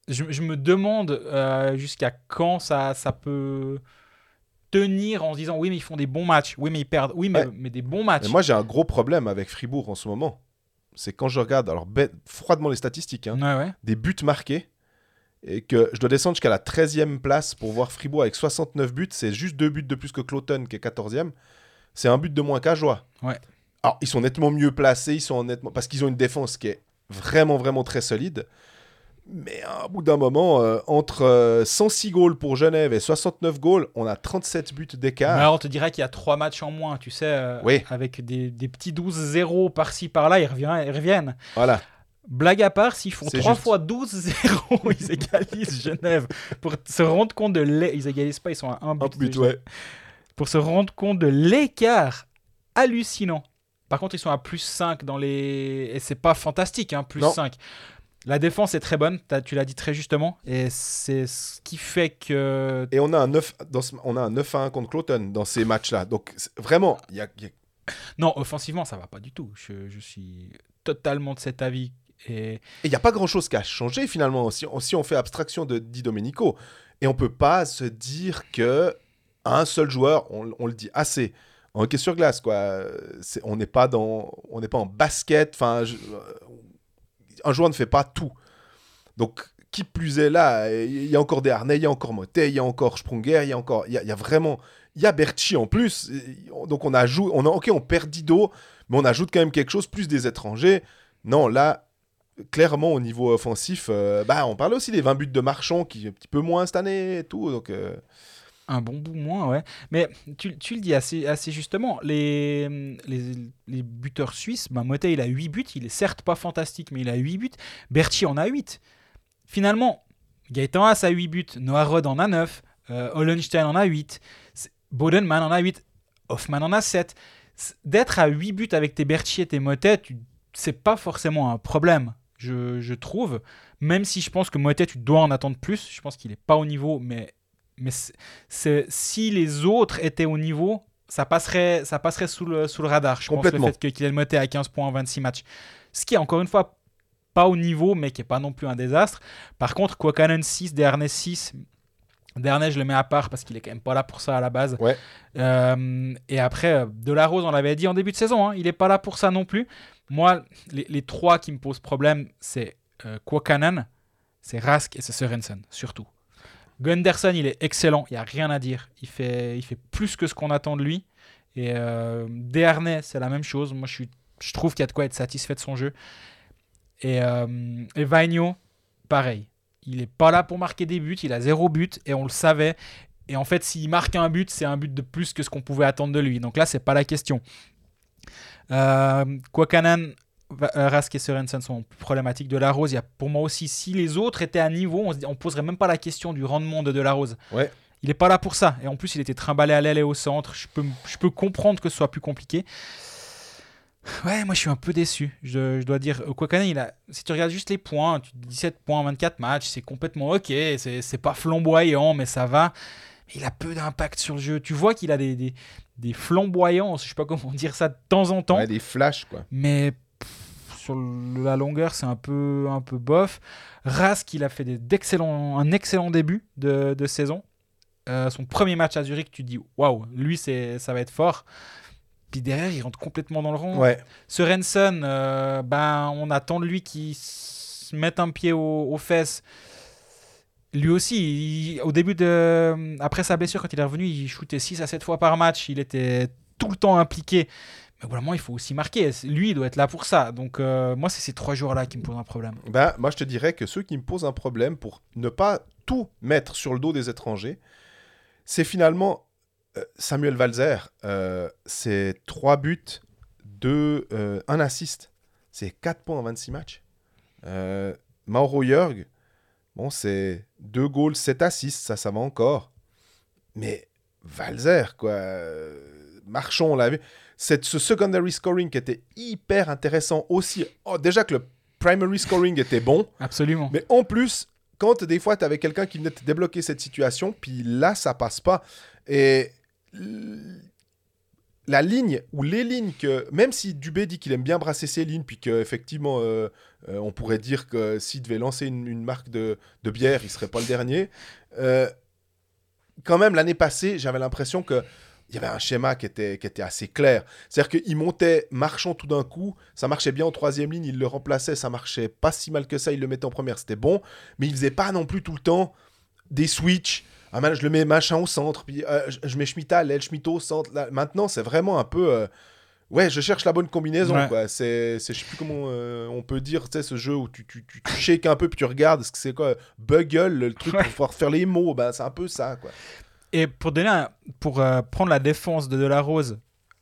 je- je me demande euh, jusqu'à quand ça, ça peut tenir en se disant oui, mais ils font des bons matchs. Oui, mais ils perdent. Oui, mais, Ouais. mais des bons matchs. Mais moi, j'ai un gros problème avec Fribourg en ce moment. C'est quand je regarde, alors bête- froidement les statistiques, hein, Ouais, ouais. des buts marqués, et que je dois descendre jusqu'à la 13e place pour voir Fribourg avec 69 buts. C'est juste deux buts de plus que Cloton, qui est 14e. C'est un but de moins qu'Ajoie. Ouais. Alors, ils sont nettement mieux placés, ils sont nettement... parce qu'ils ont une défense qui est vraiment, vraiment très solide. Mais à bout d'un moment, euh, entre euh, 106 goals pour Genève et 69 goals, on a 37 buts d'écart. Alors, on te dirait qu'il y a trois matchs en moins, tu sais, euh, Oui. avec des, des petits 12-0 par-ci par-là, ils, reviennent- ils reviennent. Voilà. Blague à part, s'ils font C'est 3 juste. fois 12-0, ils égalisent Genève. Pour se rendre compte de l'é- Ils égalisent pas, ils sont à un but. Un but, ouais. Pour se rendre compte de l'écart hallucinant. Par contre, ils sont à plus 5 dans les. Et c'est pas fantastique, hein, plus Non. 5. La défense est très bonne, tu l'as dit très justement. Et c'est ce qui fait que. Et on a un 9, dans ce- on a un 9 à 1 contre Cloton dans ces matchs-là. Donc, vraiment, il y a, il y a- Non, offensivement, ça va pas du tout. Je, je suis totalement de cet avis. Et il n'y a pas grand-chose qui a changé finalement, si on, si on fait abstraction de Di Domenico. Et on peut pas se dire que un seul joueur, on, on le dit assez, en hockey sur glace, quoi. C'est- on n'est pas, dans, on n'est pas en basket. Enfin, je- un joueur ne fait pas tout. Donc, qui plus est là, il y a encore des harnais, il y a encore Motet, il y a encore Sprunger, il y a encore, il y a, y a vraiment, il y a Berchi en plus. Donc on ajoute, on a, ok, on perd Dido, mais on ajoute quand même quelque chose, plus des étrangers. Non, là, clairement au niveau offensif, euh, bah, on parlait aussi des 20 buts de Marchand qui est un petit peu moins cette année et tout. Donc, euh, un bon bout moins, ouais. Mais tu, tu le dis assez, assez justement. Les, les, les buteurs suisses, ben, Motet, il a 8 buts. Il est certes pas fantastique, mais il a 8 buts. Berchi en a 8. Finalement, Gaëtan Haas a 8 buts. Noah Rod en a 9. Euh, Hollenstein en a 8. C'est- Bodenman en a 8. Hoffman en a 7. C'est- D'être à 8 buts avec tes Berchi et tes Motet, c'est pas forcément un problème, je, je trouve. Même si je pense que Motet, tu dois en attendre plus. Je pense qu'il est pas au niveau, mais, mais c'est- si les autres étaient au niveau, ça passerait, ça passerait sous, le, sous le radar. Je pense le Complètement. fait que Kylian Motet a 15 points en 26 matchs. Ce qui est encore une fois pas au niveau, mais qui est pas non plus un désastre. Par contre, Kwakanen 6, Dernay 6. Dernay, je le mets à part parce qu'il est quand même pas là pour ça à la base. Ouais. Euh, et après, euh, Delarose, on l'avait dit en début de saison, hein, il est pas là pour ça non plus. Moi, les, les trois qui me posent problème, c'est euh, c'est Rask et c'est Sorensen, surtout. Gunderson, il est excellent, il n'y a rien à dire. Il fait, plus que ce qu'on attend de lui. Et euh, c'est la même chose. Moi, je, trouve qu'il y a de quoi être satisfait de son jeu. Et, euh, pareil. Il est pas là pour marquer des buts, il a zéro but et on le savait. Et en fait, s'il marque un but, c'est un but de plus que ce qu'on pouvait attendre de lui. Donc là, c'est pas la question. Euh, Rask et Sorensen sont problématiques. De la Rose, il y a pour moi aussi, si les autres étaient à niveau, on, on poserait même pas la question du rendement de De la Rose. Ouais. Il est pas là pour ça. Et en plus, il était trimballé à l'aile et au centre. Je peux, je peux comprendre que ce soit plus compliqué. Ouais, moi je suis un peu déçu. Je, je dois dire, euh, Kwakanen, il a, si tu regardes juste les points, tu- 17 points, 24 matchs, c'est complètement ok. C'est pas flamboyant, mais ça va. Il a peu d'impact sur le jeu. Tu vois qu'il a des, des, des flamboyances, je sais pas comment dire ça, de temps en temps. Ouais, des flashs, quoi. Mais sur la longueur, c'est un peu, un peu bof. Rask, il a fait d'excellents- un excellent début de, de saison. Euh, son premier match à Zurich, tu te dis waouh, lui, c'est, ça va être fort. Puis derrière, il rentre complètement dans le rond. Ouais. Sorensen, euh, ben, on attend de lui qu'il se mette un pied aux, aux fesses. Lui aussi, il- au début de. Après sa blessure, quand il est revenu, il shootait 6 à 7 fois par match. Il était tout le temps impliqué. Mais vraiment, il faut aussi marquer. Lui, il doit être là pour ça. Donc, euh, moi, c'est ces trois jours-là qui me posent un problème. Ben, moi, je te dirais que ceux qui me posent un problème pour ne pas tout mettre sur le dos des étrangers, c'est finalement euh, Samuel Valzer. Euh, c'est 3 buts, 2, euh, 1 assist. C'est 4 points en 26 matchs. Mauro Jörg, bon, c'est 2 goals, 7 assists, ça, ça va encore. Mais Valzer, quoi. Marchand, on l'a vu. C'est ce secondary scoring qui était hyper intéressant aussi. Oh, déjà que le primary scoring était bon, Absolument. mais en plus, quand des fois tu avais quelqu'un qui venait te débloquer cette situation, puis là ça passe pas. Et la ligne ou les lignes que, même si Dubé dit qu'il aime bien brasser ses lignes, puis qu'effectivement euh, euh, on pourrait dire que s'il devait lancer une, une marque de, de bière, il serait pas le dernier. euh, quand même, l'année passée, j'avais l'impression que il y avait un schéma qui était, qui était assez clair. C'est-à-dire qu'il montait marchand tout d'un coup, ça marchait bien en troisième ligne, il le remplaçait, ça marchait pas si mal que ça, il le mettait en première, c'était bon, mais il faisait pas non plus tout le temps des switches. Ah, man, je le mets machin au centre, puis euh, je, je mets Schmitt à l'aile, Schmitt au centre. Là, maintenant, c'est vraiment un peu. euh, ouais, je cherche la bonne combinaison, Ouais. quoi. C'est, c'est- je sais plus comment euh, on peut dire, tu sais, ce jeu où tu, tu, tu, tu shakes un peu, puis tu regardes, ce que c'est quoi Bugle, le truc Ouais. pour pouvoir faire les mots, ben, c'est un peu ça, quoi. Et pour, donner pour euh, prendre la défense de Delarose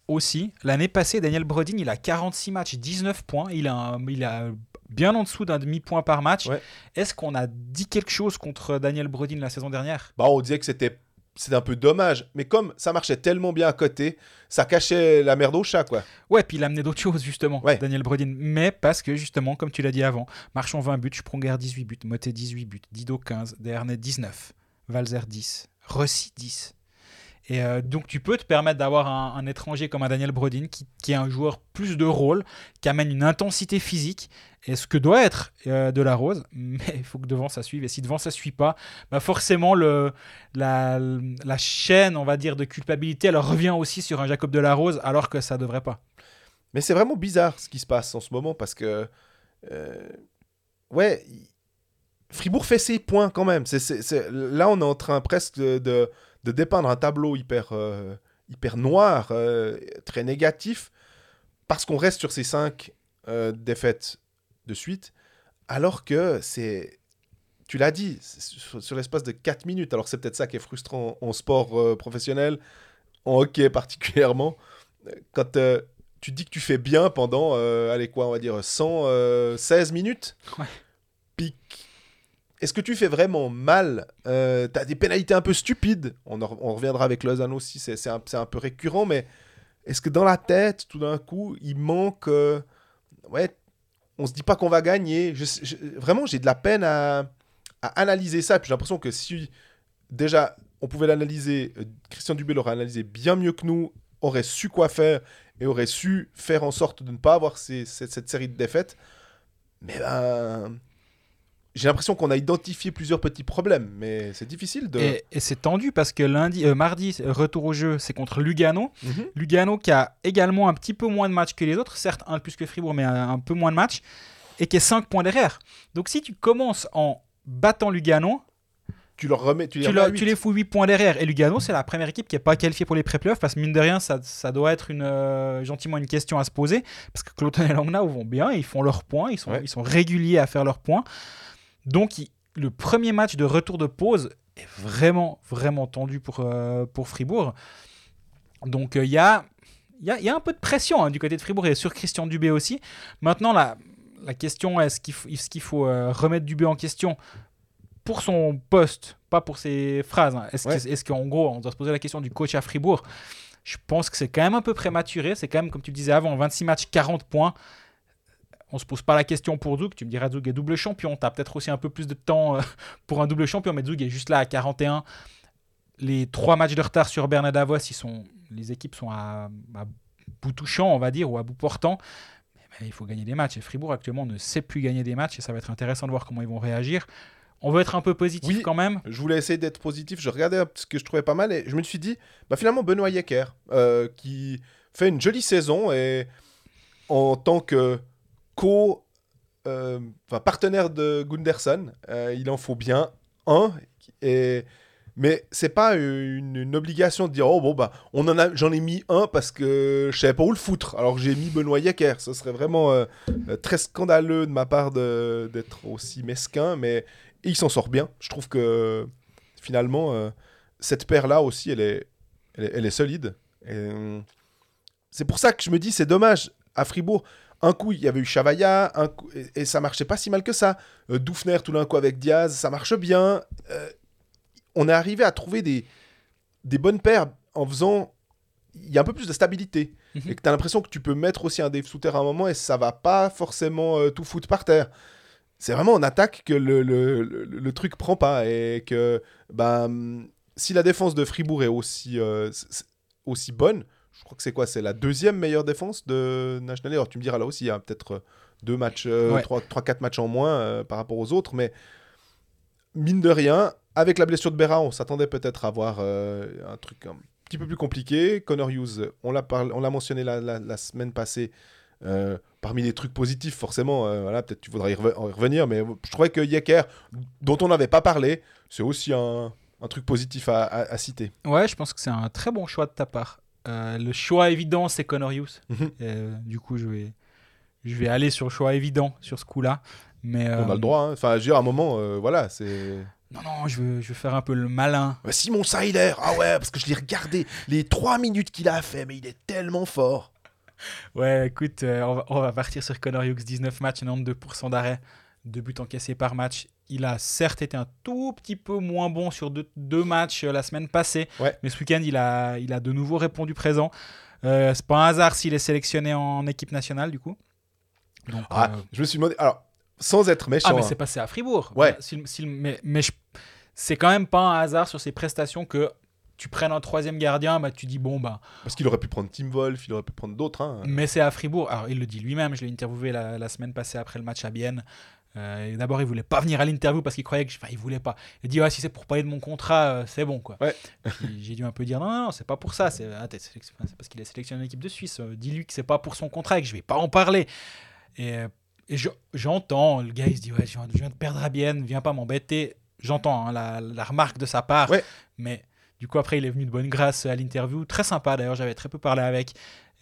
aussi, l'année passée, Daniel Brodin, il a 46 matchs, 19 points. Il a, un- il a bien en dessous d'un demi-point par match. Ouais. Est-ce qu'on a dit quelque chose contre Daniel Brodin la saison dernière? Bah, on disait que c'était c'était un peu dommage, mais comme ça marchait tellement bien à côté, ça cachait la merde au chat, quoi. Ouais, puis il a amené d'autres choses, justement, Ouais. Daniel Brodin. Mais parce que, justement, comme tu l'as dit avant, Marchand 20 buts, Spronger 18 buts, Motet 18 buts, Dido 15, Dernay 19, Valzer 10, Rossi 10. Et euh, donc tu peux te permettre d'avoir un, étranger comme un Daniel Brodin qui, est un joueur plus de rôle, qui amène une intensité physique, et ce que doit être euh, mais il faut que devant ça suive, et si devant ça suit pas, bah forcément le, la, la chaîne, on va dire, de culpabilité, elle revient aussi sur un Jacob de alors que ça devrait pas. Mais c'est vraiment bizarre ce qui se passe en ce moment parce que. euh, ouais. Fribourg fait ses points quand même. Là, on est en train presque de, de, dépeindre un tableau hyper, euh, hyper noir, euh, très négatif, parce qu'on reste sur ces cinq euh, défaites de suite, alors que c'est. Tu l'as dit, sur, l'espace de 4 minutes. Alors, c'est peut-être ça qui est frustrant en sport professionnel, en hockey particulièrement. Quand tu dis que tu fais bien pendant, allez quoi, on va dire 116 minutes? Ouais. Est-ce que tu fais vraiment mal euh, T'as des pénalités un peu stupides? On, en- on reviendra avec Lausanne aussi, c'est un, peu récurrent, mais est-ce que dans la tête, tout d'un coup, il manque. euh, ouais, on se dit pas qu'on va gagner? Vraiment, j'ai de la peine à, analyser ça. J'ai l'impression que si déjà on pouvait l'analyser, euh, Christian Dubé l'aurait analysé bien mieux que nous, aurait su quoi faire et aurait su faire en sorte de ne pas avoir cette série de défaites. Mais ben, j'ai l'impression qu'on a identifié plusieurs petits problèmes, mais c'est difficile de. Et, et c'est tendu parce que lundi, euh, mardi, retour au jeu, c'est contre Lugano. Mhm. Lugano qui a également un petit peu moins de matchs que les autres, certes un de plus que Fribourg, mais un, un peu moins de matchs, et qui est 5 points derrière. Donc si tu commences en battant Lugano, Tu leur remets, tu les tu, remets à leur- huit. tu les fous 8 points derrière. Et Lugano, c'est la première équipe qui n'est pas qualifiée pour les pré-playoffs, parce que mine de rien, ça, ça doit être une, euh, gentiment une question à se poser, parce que Cloton et Langnau vont bien, ils font leurs points, ils sont, Ouais. ils sont réguliers à faire leurs points. Donc, le premier match de retour de pause est vraiment, vraiment tendu pour, euh, pour Fribourg. Donc il y, a, y, a, y, a, un peu de pression hein, du côté de Fribourg et sur Christian Dubé aussi. Maintenant, la, la question est-ce qu'il faut, est faut remettre Dubé en question pour son poste, pas pour ses phrases hein. Est-ce qu'en gros, on doit se poser la question du coach à Fribourg? Je pense que c'est quand même un peu prématuré. C'est quand même, comme tu disais avant, 26 matchs, 40 points on se pose pas la question pour Zouk. Tu me diras, Zouk est double champion. Tu as peut-être aussi un peu plus de temps euh, pour un double champion, mais Zouk est juste là à 41. Les trois matchs de retard sur Bernard Davos, ils sont, les équipes sont à, bout touchant, on va dire, ou à bout portant. Mais, il faut gagner des matchs. Et Fribourg, actuellement, ne sait plus gagner des matchs. Et ça va être intéressant de voir comment ils vont réagir. On veut être un peu positif quand même. Je voulais essayer d'être positif. Je regardais ce que je trouvais pas mal et je me suis dit, bah finalement, Benoît Yecker, euh, qui fait une jolie saison et en tant que co euh, partenaire de Gunderson. Euh, il en faut bien un. Et, mais c'est pas une, obligation de dire oh bon bah on en a j'en ai mis un parce que je savais pas où le foutre. Alors j'ai mis Benoît Yecker. Ce serait vraiment euh, très scandaleux de ma part d'être aussi mesquin, mais il s'en sort bien. Je trouve que finalement cette paire là aussi elle est elle est, solide. C'est pour ça que je me dis c'est dommage à Fribourg un coup, il y avait eu Chavaya, un coup, et, ça marchait pas si mal que ça. Euh, Doufner, tout d'un coup, avec Diaz, ça marche bien. Euh, on est arrivé à trouver des, des bonnes paires en faisant. Il y a un peu plus de stabilité. Mhm. Et que tu as l'impression que tu peux mettre aussi un Dave Souter à un moment et ça va pas forcément euh, tout foutre par terre. C'est vraiment en attaque que le, le, le, truc prend pas. Et que ben, si la défense de Fribourg est aussi, aussi bonne, je crois que c'est quoi C'est la deuxième meilleure défense de National. Alors tu me diras là aussi, il y a peut-être euh, deux matchs, euh, trois, quatre matchs en moins euh, par rapport aux autres, mais mine de rien, avec la blessure de Berra, on s'attendait peut-être à avoir un truc un petit peu plus compliqué. Connor Hughes, on l'a on l'a mentionné la, la, semaine passée. parmi les trucs positifs, forcément, voilà, peut-être tu voudras y, revenir, mais je trouvais que Yecker, dont on n'avait pas parlé, c'est aussi un, un, truc positif à, à, citer. Ouais, je pense que c'est un très bon choix de ta part. Euh, le choix évident, c'est Connor Hughes. Mhm. Euh, du coup, je vais, je vais aller sur le choix évident sur ce coup-là. Mais, On a le droit. Hein. Enfin, je veux dire, à un moment, euh, voilà, c'est. Non, non, je veux, je veux faire un peu le malin. Simon Seiler, ah ouais, parce que je l'ai regardé les trois minutes qu'il a fait, mais il est tellement fort. Ouais, écoute, on va, on, va, partir sur Connor Hughes, 19 matchs, 92% d'arrêt, deux buts encaissés par match il a certes été un tout petit peu moins bon sur deux, matchs euh, la semaine passée, mais ce week-end, il a, il a de nouveau répondu présent. Euh, c'est pas un hasard s'il est sélectionné en équipe nationale, du coup. ah, euh, Je me suis demandé. Alors, sans être méchant. Ah, mais c'est passé à Fribourg. Ouais. mais, mais c'est quand même pas un hasard sur ses prestations que tu prennes un troisième gardien, bah, tu dis bon bah. Parce qu'il aurait pu prendre Tim Wolf, il aurait pu prendre d'autres. Hein. Mais c'est à Fribourg. Alors il le dit lui-même, je l'ai interviewé la, la, semaine passée après le match à Bienne. Euh, D'abord, il voulait pas venir à l'interview parce qu'il croyait que. Enfin, il voulait pas. Il dit ouais, si c'est pour parler de mon contrat, euh, c'est bon quoi. J'ai dû un peu dire non, non, non c'est pas pour ça. C'est ah, parce qu'il a sélectionné une équipe de Suisse. Euh, dis-lui que c'est pas pour son contrat et que je vais pas en parler. Et, et j'entends, le gars il se dit ouais, je viens, de perdre à Bienne, viens pas m'embêter. J'entends hein, la, la, remarque de sa part. Mais du coup, après, il est venu de bonne grâce à l'interview. Très sympa d'ailleurs, j'avais très peu parlé avec.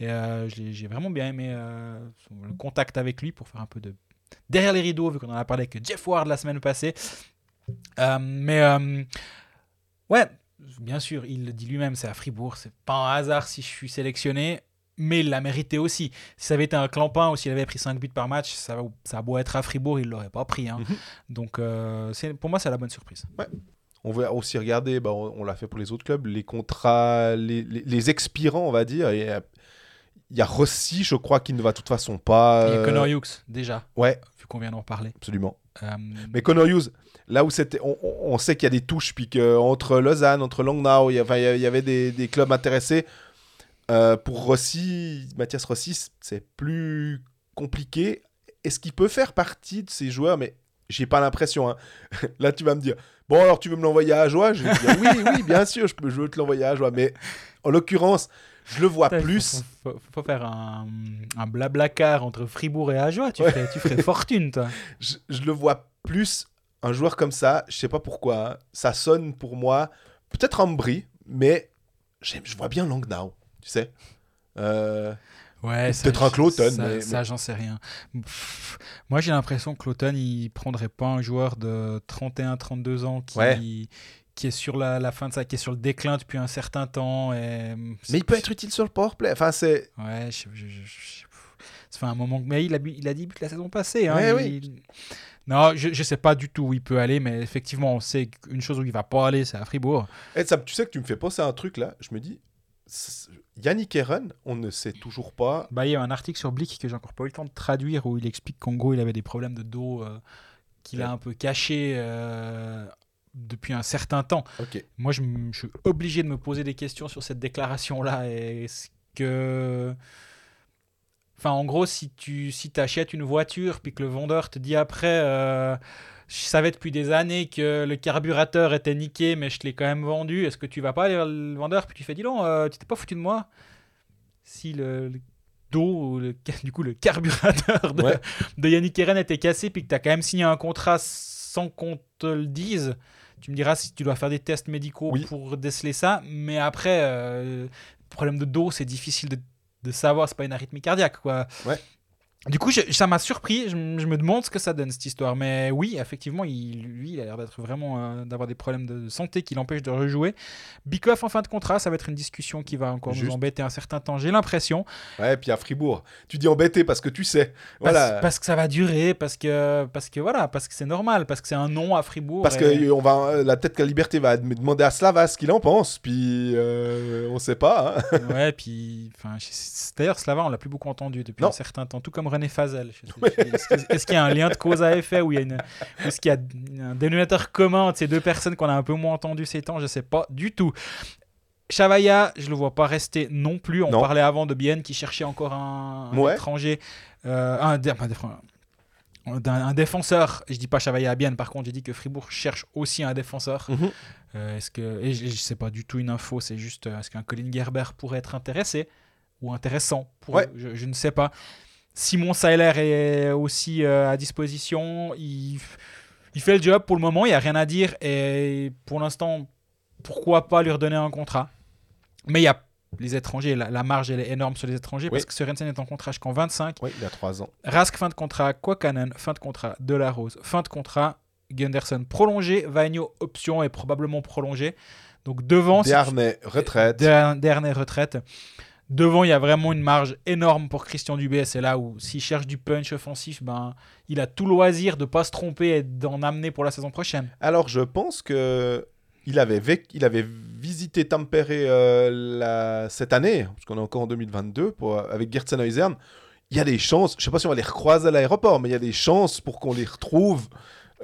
Et j'ai vraiment bien aimé le contact avec lui pour faire un peu de derrière les rideaux, vu qu'on en a parlé avec Jeff Ward la semaine passée. Euh, mais euh, ouais, bien sûr, il le dit lui-même, c'est à Fribourg, c'est pas un hasard si je suis sélectionné, mais il l'a mérité aussi. Si ça avait été un clampin ou s'il avait pris 5 buts par match, ça, ça a beau être à Fribourg, il l'aurait pas pris. Hein. Mhm. Donc euh, pour moi, c'est la bonne surprise. Ouais. On va aussi regarder, bah, on, l'a fait pour les autres clubs, les contrats, les, les, expirants, on va dire. Et il y a Rossi, je crois, qui ne va de toute façon pas. Il y a Connor Hughes, déjà. Ouais. Vu qu'on vient d'en parler. Absolument. Euh, Mais Connor Hughes, là où c'était. On, sait qu'il y a des touches, puis qu'entre Lausanne, entre Langnau, il y, y avait des, des, clubs intéressés. Euh, pour Rossi, Mathias Rossi, c'est plus compliqué. Est-ce qu'il peut faire partie de ces joueurs? Mais j'ai pas l'impression. Hein. Là, tu vas me dire Bon, alors tu veux me l'envoyer à Joie Je vais dire Oui, oui, bien sûr, je, peux, je veux te l'envoyer à Joie. Mais en l'occurrence, je le vois plus. Faut, faut, faire un, un blablacar entre Fribourg et Ajoie. Tu, ferais, tu ferais fortune, toi. Je, je, le vois plus, un joueur comme ça. Je sais pas pourquoi. Ça sonne pour moi, peut-être Ambry, mais je vois bien Langnau, tu sais. Euh... Ouais, Peut-être un Cloton, Ça, mais- ça, mais- j'en sais rien. Pff, moi, j'ai l'impression que Cloton, il prendrait pas un joueur de 31-32 ans qui, Ouais. Qui est sur la, la fin de ça, qui est sur le déclin depuis un certain temps. Et... Mais il peut être utile sur le powerplay. Enfin, c'est. Ouais, je, je- je- je- ça fait un moment. Mais il a, bu- il a 10 buts la saison passée. Hein, Ouais, il- oui. Non, je, je sais pas du tout où il peut aller, mais effectivement, on sait qu'une chose où il va pas aller, c'est à Fribourg. Eh, ça, tu sais que tu me fais penser à un truc là. Je me dis, Yannick Eren, on ne sait toujours pas. Bah, il y a un article sur Blick que j'ai encore pas eu le temps de traduire où il explique qu'en gros, il avait des problèmes de dos euh, qu'il a un peu cachés euh, depuis un certain temps. Moi, je, suis obligé de me poser des questions sur cette déclaration-là. Est-ce que. Enfin, en gros, si tu si achètes une voiture puis que le vendeur te dit après. euh, je savais depuis des années que le carburateur était niqué, mais je te l'ai quand même vendu. Est-ce que tu vas pas aller vers le vendeur? Puis tu fais dis donc, euh, tu t'es pas foutu de moi? Si le, le dos, le, du coup le carburateur de, Ouais. de Yannick Eren était cassé puis que tu as quand même signé un contrat sans qu'on te le dise, tu me diras si tu dois faire des tests médicaux Oui. pour déceler ça. Mais après, euh, problème de dos, c'est difficile de, de savoir, c'est pas une arythmie cardiaque. quoi. Ouais. Du coup, je- ça m'a surpris. Je, me demande ce que ça donne cette histoire. Mais oui, effectivement, il, lui, il a l'air d'être vraiment euh, d'avoir des problèmes de santé qui l'empêchent de rejouer. Bikoff en fin de contrat, ça va être une discussion qui va encore Juste. nous embêter un certain temps. J'ai l'impression. Ouais, puis à Fribourg. Tu dis embêté parce que tu sais. Parce, Voilà. parce que ça va durer, parce que parce que voilà, parce que c'est normal, parce que c'est un nom à Fribourg. Parce et- que on va, euh, la tête que la liberté va demander à Slava ce qu'il en pense, puis euh, on sait pas. hein. ouais, puis enfin, d'ailleurs Slava, on l'a plus beaucoup entendu depuis Non. un certain temps, tout comme René Fazel. Est-ce qu'il y a un lien de cause à effet ou est-ce qu'il y a un dénominateur commun de ces deux personnes qu'on a un peu moins entendu ces temps? Je sais pas du tout. Chavaya, je le vois pas rester non plus. On Non. parlait avant de Bienne qui cherchait encore un, Ouais. étranger, euh, un, défenseur, d'un- un défenseur. Je dis pas Chavaya à Bienne, par contre, j'ai dit que Fribourg cherche aussi un défenseur. Mhm. Euh, est-ce que et je, je sais pas du tout une info, c'est juste euh, est-ce qu'un Colin Gerber pourrait être intéressé ou intéressant pour Ouais. je, je ne sais pas. Simon Seiler est aussi euh, à disposition. Il, il fait le job pour le moment, il n'y a rien à dire. Et pour l'instant, pourquoi pas lui redonner un contrat Mais il y a les étrangers, la, la marge elle est énorme sur les étrangers Oui. parce que Sorensen est en contrat jusqu'en 25. Oui, il y a trois ans. Rask, fin de contrat. Kwakanen, fin de contrat. Delarose, fin de contrat. Gunderson, prolongé. Vagno, option et probablement prolongé. Donc devant, si tu- Desharnais, retraite. Der- dernière retraite. Devant, il y a vraiment une marge énorme pour Christian Dubé. C'est là où, s'il cherche du punch offensif, ben, il a tout loisir de pas se tromper et d'en amener pour la saison prochaine. Alors, je pense que il avait, il avait visité Tampere euh, cette année, parce qu'on est encore en 2022, pour, avec Gertsen Eusern. Il y a des chances, je sais pas si on va les recroiser à l'aéroport, mais il y a des chances pour qu'on les retrouve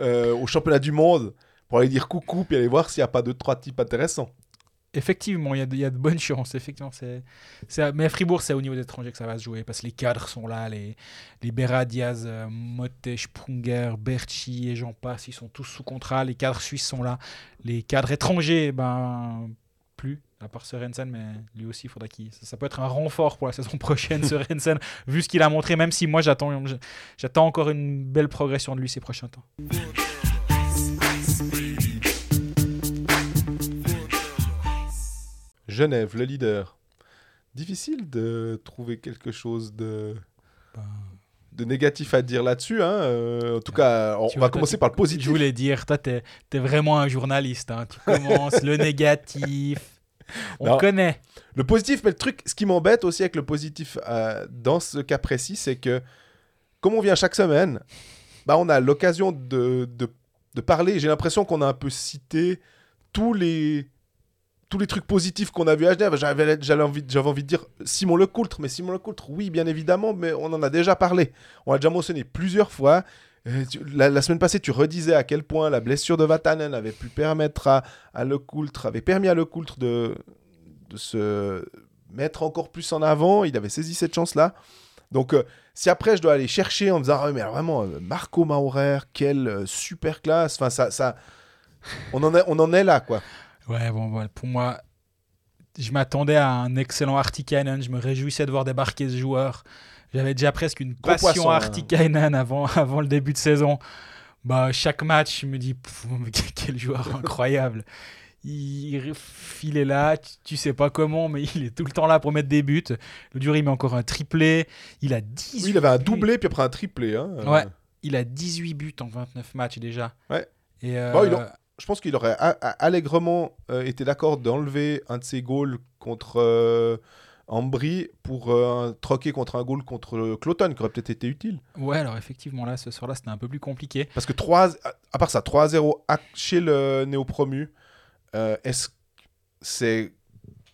euh, au championnat du monde, pour aller dire coucou, puis aller voir s'il n'y a pas deux, trois types intéressants. Effectivement, il y a de, il y a de bonnes chances. Effectivement, c'est, mais à Fribourg, c'est au niveau des étrangers que ça va se jouer parce que les cadres sont là. Les, les Berra, Diaz, euh, Motte, Sprunger, Berchi et j'en passe, ils sont tous sous contrat. Les cadres suisses sont là. Les cadres étrangers, ben, plus, à part Sorensen, mais lui aussi, il faudra qu'il. Ça, ça peut être un renfort pour la saison prochaine, Sorensen, vu ce qu'il a montré, même si moi, j'attends, j'attends encore une belle progression de lui ces prochains temps. Genève, le leader. Difficile de trouver quelque chose de, Ben, de négatif à dire là-dessus. hein. Euh, en tout cas, on, Tu vois, va commencer tu- par le positif. Je voulais dire, toi, t'es es vraiment un journaliste. hein. Tu commences le négatif. On Non. connaît. Le positif, mais le truc, ce qui m'embête aussi avec le positif euh, dans ce cas précis, c'est que comme on vient chaque semaine, bah, on a l'occasion de, de, de parler. J'ai l'impression qu'on a un peu cité tous les, tous les trucs positifs qu'on a vu à Genève. J'avais envie, j'avais envie de dire Simon Lecoultre, mais Simon Lecoultre, oui, bien évidemment, mais on en a déjà parlé. On a déjà mentionné plusieurs fois. Euh, La, semaine passée, tu redisais à quel point la blessure de Vatanen avait pu permettre à, à Lecoultre, avait permis à Lecoultre de, de se mettre encore plus en avant. Il avait saisi cette chance-là. Donc, euh, si après je dois aller chercher en me disant, ah, mais vraiment, euh, Marco Maurer, quelle super classe. Enfin, ça, on en est, on en est là, quoi. Ouais, bon, voilà. Pour moi, je m'attendais à un excellent Artikainen. Je me réjouissais de voir débarquer ce joueur. J'avais déjà presque une Gros passion hein. Artikainen avant, avant le début de saison. Bah, chaque match, je me dis, pff, quel joueur incroyable. Il, il est là, tu, sais pas comment, mais il est tout le temps là pour mettre des buts. Le dur, il met encore un triplé. Il a 18 Oui, il avait un doublé, puis après un triplé. Hein. Ouais. Il a 18 buts en 29 matchs déjà. Ouais. Et euh, Bon, il en- Je pense qu'il aurait allègrement euh, été d'accord d'enlever un de ses goals contre euh, Ambry pour euh, troquer contre un goal contre euh, Cloton, qui aurait peut-être été utile. Ouais, alors effectivement, là, ce soir-là, c'était un peu plus compliqué. Parce que 3, à part ça, 3-0 à- chez le néo-promu, euh, est-ce que c'est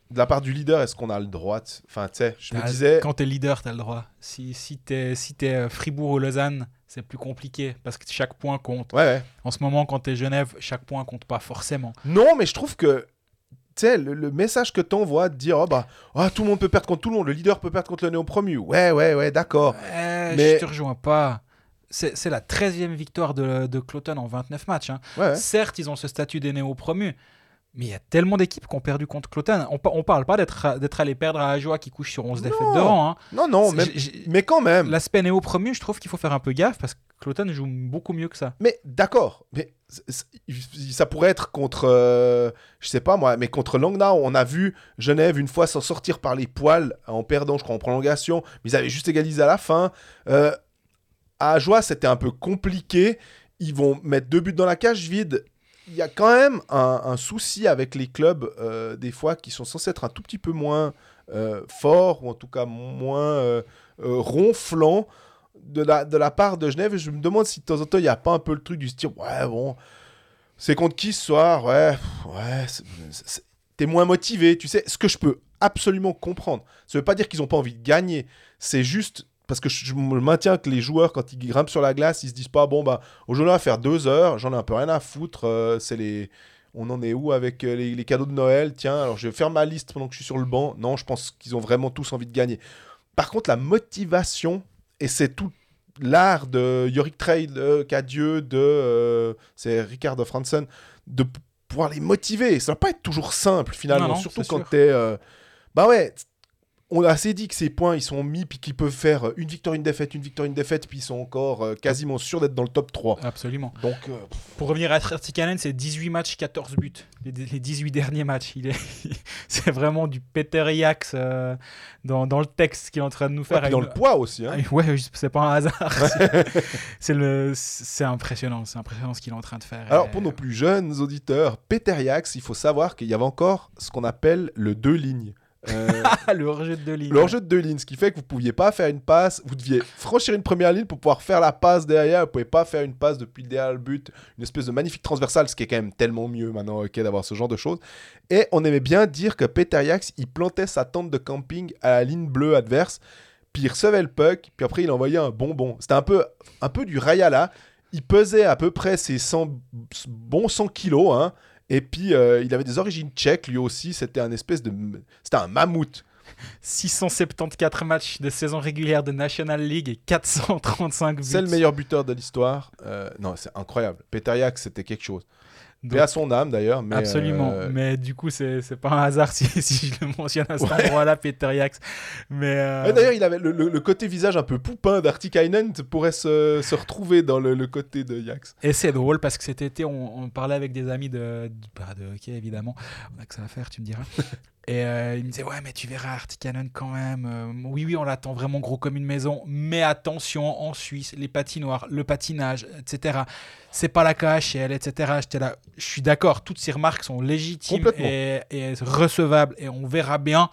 de la part du leader, est-ce qu'on a le droit Enfin, tu sais, je me disais. Quand t'es leader, t'as le droit. Si, si t'es si euh, Fribourg ou Lausanne, c'est plus compliqué parce que chaque point compte. Ouais, ouais. En ce moment, quand t'es Genève, chaque point compte pas forcément. Non, mais je trouve que. Tu le, le message que t'envoies de dire, oh bah, ah, tout le monde peut perdre contre tout le monde, le leader peut perdre contre le néo-promu. Ouais, ouais, ouais, d'accord. Ouais, Mais- Je te rejoins pas. C'est la 13e victoire de, de Cloton en 29 matchs. hein. Ouais, ouais. Certes, ils ont ce statut des néo-promus. Mais il y a tellement d'équipes qui ont perdu contre Cloton. On, on parle pas d'être allé perdre à Ajoie qui couche sur 11 défaites de rang. hein. Non, non, mais quand même. L'aspect néo-promu, je trouve qu'il faut faire un peu gaffe parce que Cloton joue beaucoup mieux que ça. Mais d'accord, mais ça pourrait être contre, euh, je sais pas moi, mais contre Langnau, on a vu Genève une fois s'en sortir par les poils en perdant, je crois, en prolongation, mais ils avaient juste égalisé à la fin. Euh, à Ajoie, c'était un peu compliqué. Ils vont mettre deux buts dans la cage vide. Il y a quand même un, souci avec les clubs, euh, des fois, qui sont censés être un tout petit peu moins euh, forts, ou en tout cas moins euh, euh, ronflants de la, de la part de Genève. Je me demande si de temps en temps, il n'y a pas un peu le truc du style, ouais, bon, c'est contre qui ce soir Ouais, ouais, t'es moins motivé, tu sais. Ce que je peux absolument comprendre. Ça veut pas dire qu'ils n'ont pas envie de gagner. C'est juste parce que je, je me maintiens que les joueurs, quand ils grimpent sur la glace, ils se disent pas, bon, bah, aujourd'hui, on va faire deux heures, j'en ai un peu rien à foutre. euh, c'est les. On en est où avec euh, les, les cadeaux de Noël? Tiens, alors je vais faire ma liste pendant que je suis sur le banc. Non, je pense qu'ils ont vraiment tous envie de gagner. Par contre, la motivation, et c'est tout l'art de Yorick Trail, de Cadieux, de. euh, c'est Ricardo Franzen, de pouvoir les motiver. Ça va pas être toujours simple, finalement. Non, non, surtout quand t'es. euh, Bah ouais, on a assez dit que ces points, ils sont mis, puis qu'ils peuvent faire une victoire, une défaite, une victoire, une défaite, puis ils sont encore euh, quasiment sûrs d'être dans le top 3. Absolument. Donc, euh, Pour revenir à Trtikanen, c'est 18 matchs, 14 buts. Les, les 18 derniers matchs. Il est, c'est vraiment du Peter Yax euh, dans, dans le texte qu'il est en train de nous ouais, faire. puis dans avec le poids aussi. Hein. Ah, Ouais, c'est pas un hasard. C'est- le, impressionnant, c'est impressionnant ce qu'il est en train de faire. Alors, Et- pour nos plus jeunes auditeurs, Peter Yax, il faut savoir qu'il y avait encore ce qu'on appelle le deux lignes. Euh, le hors-jeu de deux lignes. le hors-jeu de deux lignes, ce qui fait que vous pouviez pas faire une passe, vous deviez franchir une première ligne pour pouvoir faire la passe derrière, vous pouvez pas faire une passe depuis derrière le but, une espèce de magnifique transversale, ce qui est quand même tellement mieux maintenant ok, d'avoir ce genre de choses. Et on aimait bien dire que Peter Yax, il plantait sa tente de camping à la ligne bleue adverse, puis il recevait le puck, puis après il envoyait un bonbon. C'était un peu, un peu du Rayala. Il pesait à peu près ses 100, bons 100 kilos, hein, et puis euh, il avait des origines tchèques lui aussi, c'était un espèce de... C'était un mammouth. 674 matchs de saison régulière de National League et 435 buts. C'est le meilleur buteur de l'histoire. Euh, non, c'est incroyable. Peter Yax, c'était quelque chose. Donc, Et à son âme d'ailleurs. Mais Absolument. euh, Mais du coup, c'est c'est pas un hasard si, si je le mentionne à cet Ouais. endroit-là, Peter Yax. Mais euh, ouais, D'ailleurs, il avait le, le- le côté visage un peu poupin d'Artikainen pourrait se, se retrouver dans le, le côté de Yax. Et c'est drôle parce que cet été, on, on parlait avec des amis de, de, bah, de hockey, évidemment. On a que ça à faire, tu me diras. Et euh, il me disait, ouais, mais tu verras Artikanen quand même. Euh, oui, oui, on l'attend vraiment gros comme une maison. Mais attention, en Suisse, les patinoires, le patinage, etc. C'est pas la KHL, etc. J'étais là, je suis d'accord, toutes ces remarques sont légitimes et, et recevables et on verra bien.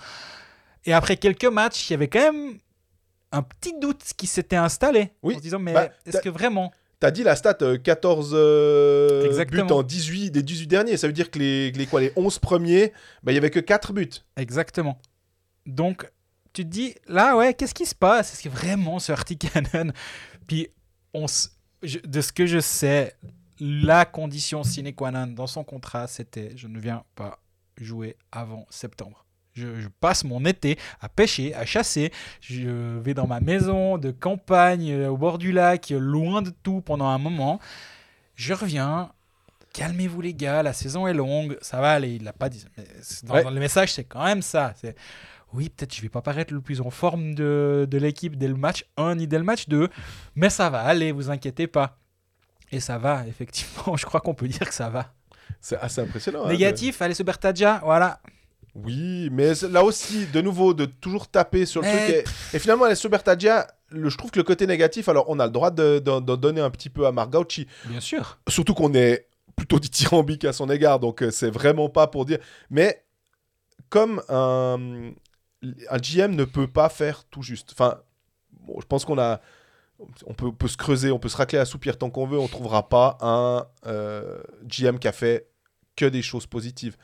Et après quelques matchs, il y avait quand même un petit doute qui s'était installé. Oui. En se disant, mais Bah, est-ce que vraiment? T'as dit la stat euh, 14 euh, buts Exactement. en 18 des 18 derniers. Ça veut dire que les, les, quoi, les 11 premiers, bah, il y avait que 4 buts. Exactement. Donc, tu te dis, là, ouais, qu'est-ce qui se passe? Est-ce que vraiment ce Artikanen Puis, on s- je- de ce que je sais, la condition sine qua non dans son contrat, c'était je ne viens pas jouer avant septembre. Je, je passe mon été à pêcher, à chasser. Je vais dans ma maison de campagne, euh, au bord du lac, loin de tout pendant un moment. Je reviens. Calmez-vous les gars, la saison est longue, ça va aller. Il l'a pas dit. dans, Ouais. dans le message, c'est quand même ça. Oui, peut-être je vais pas paraître le plus en forme de, de l'équipe dès le match 1 ni dès le match 2, mais ça va aller, vous inquiétez pas. Et ça va, effectivement, je crois qu'on peut dire que ça va. C'est assez impressionnant. hein, Négatif, allez, ce Bertaggia, voilà. Oui, mais là aussi, de nouveau, de toujours taper sur le Mais- truc. Et, et finalement, les Sobertadia, le, je trouve que le côté négatif, alors on a le droit de- de- d'en donner un petit peu à Marc Gaucci. Bien sûr. Surtout qu'on est plutôt dithyrambique à son égard, donc euh, c'est vraiment pas pour dire. Mais comme un, un GM ne peut pas faire tout juste. Enfin, je pense qu'on a. On peut, se creuser, on peut se racler la soupière tant qu'on veut, on trouvera pas un euh, GM qui a fait que des choses positives.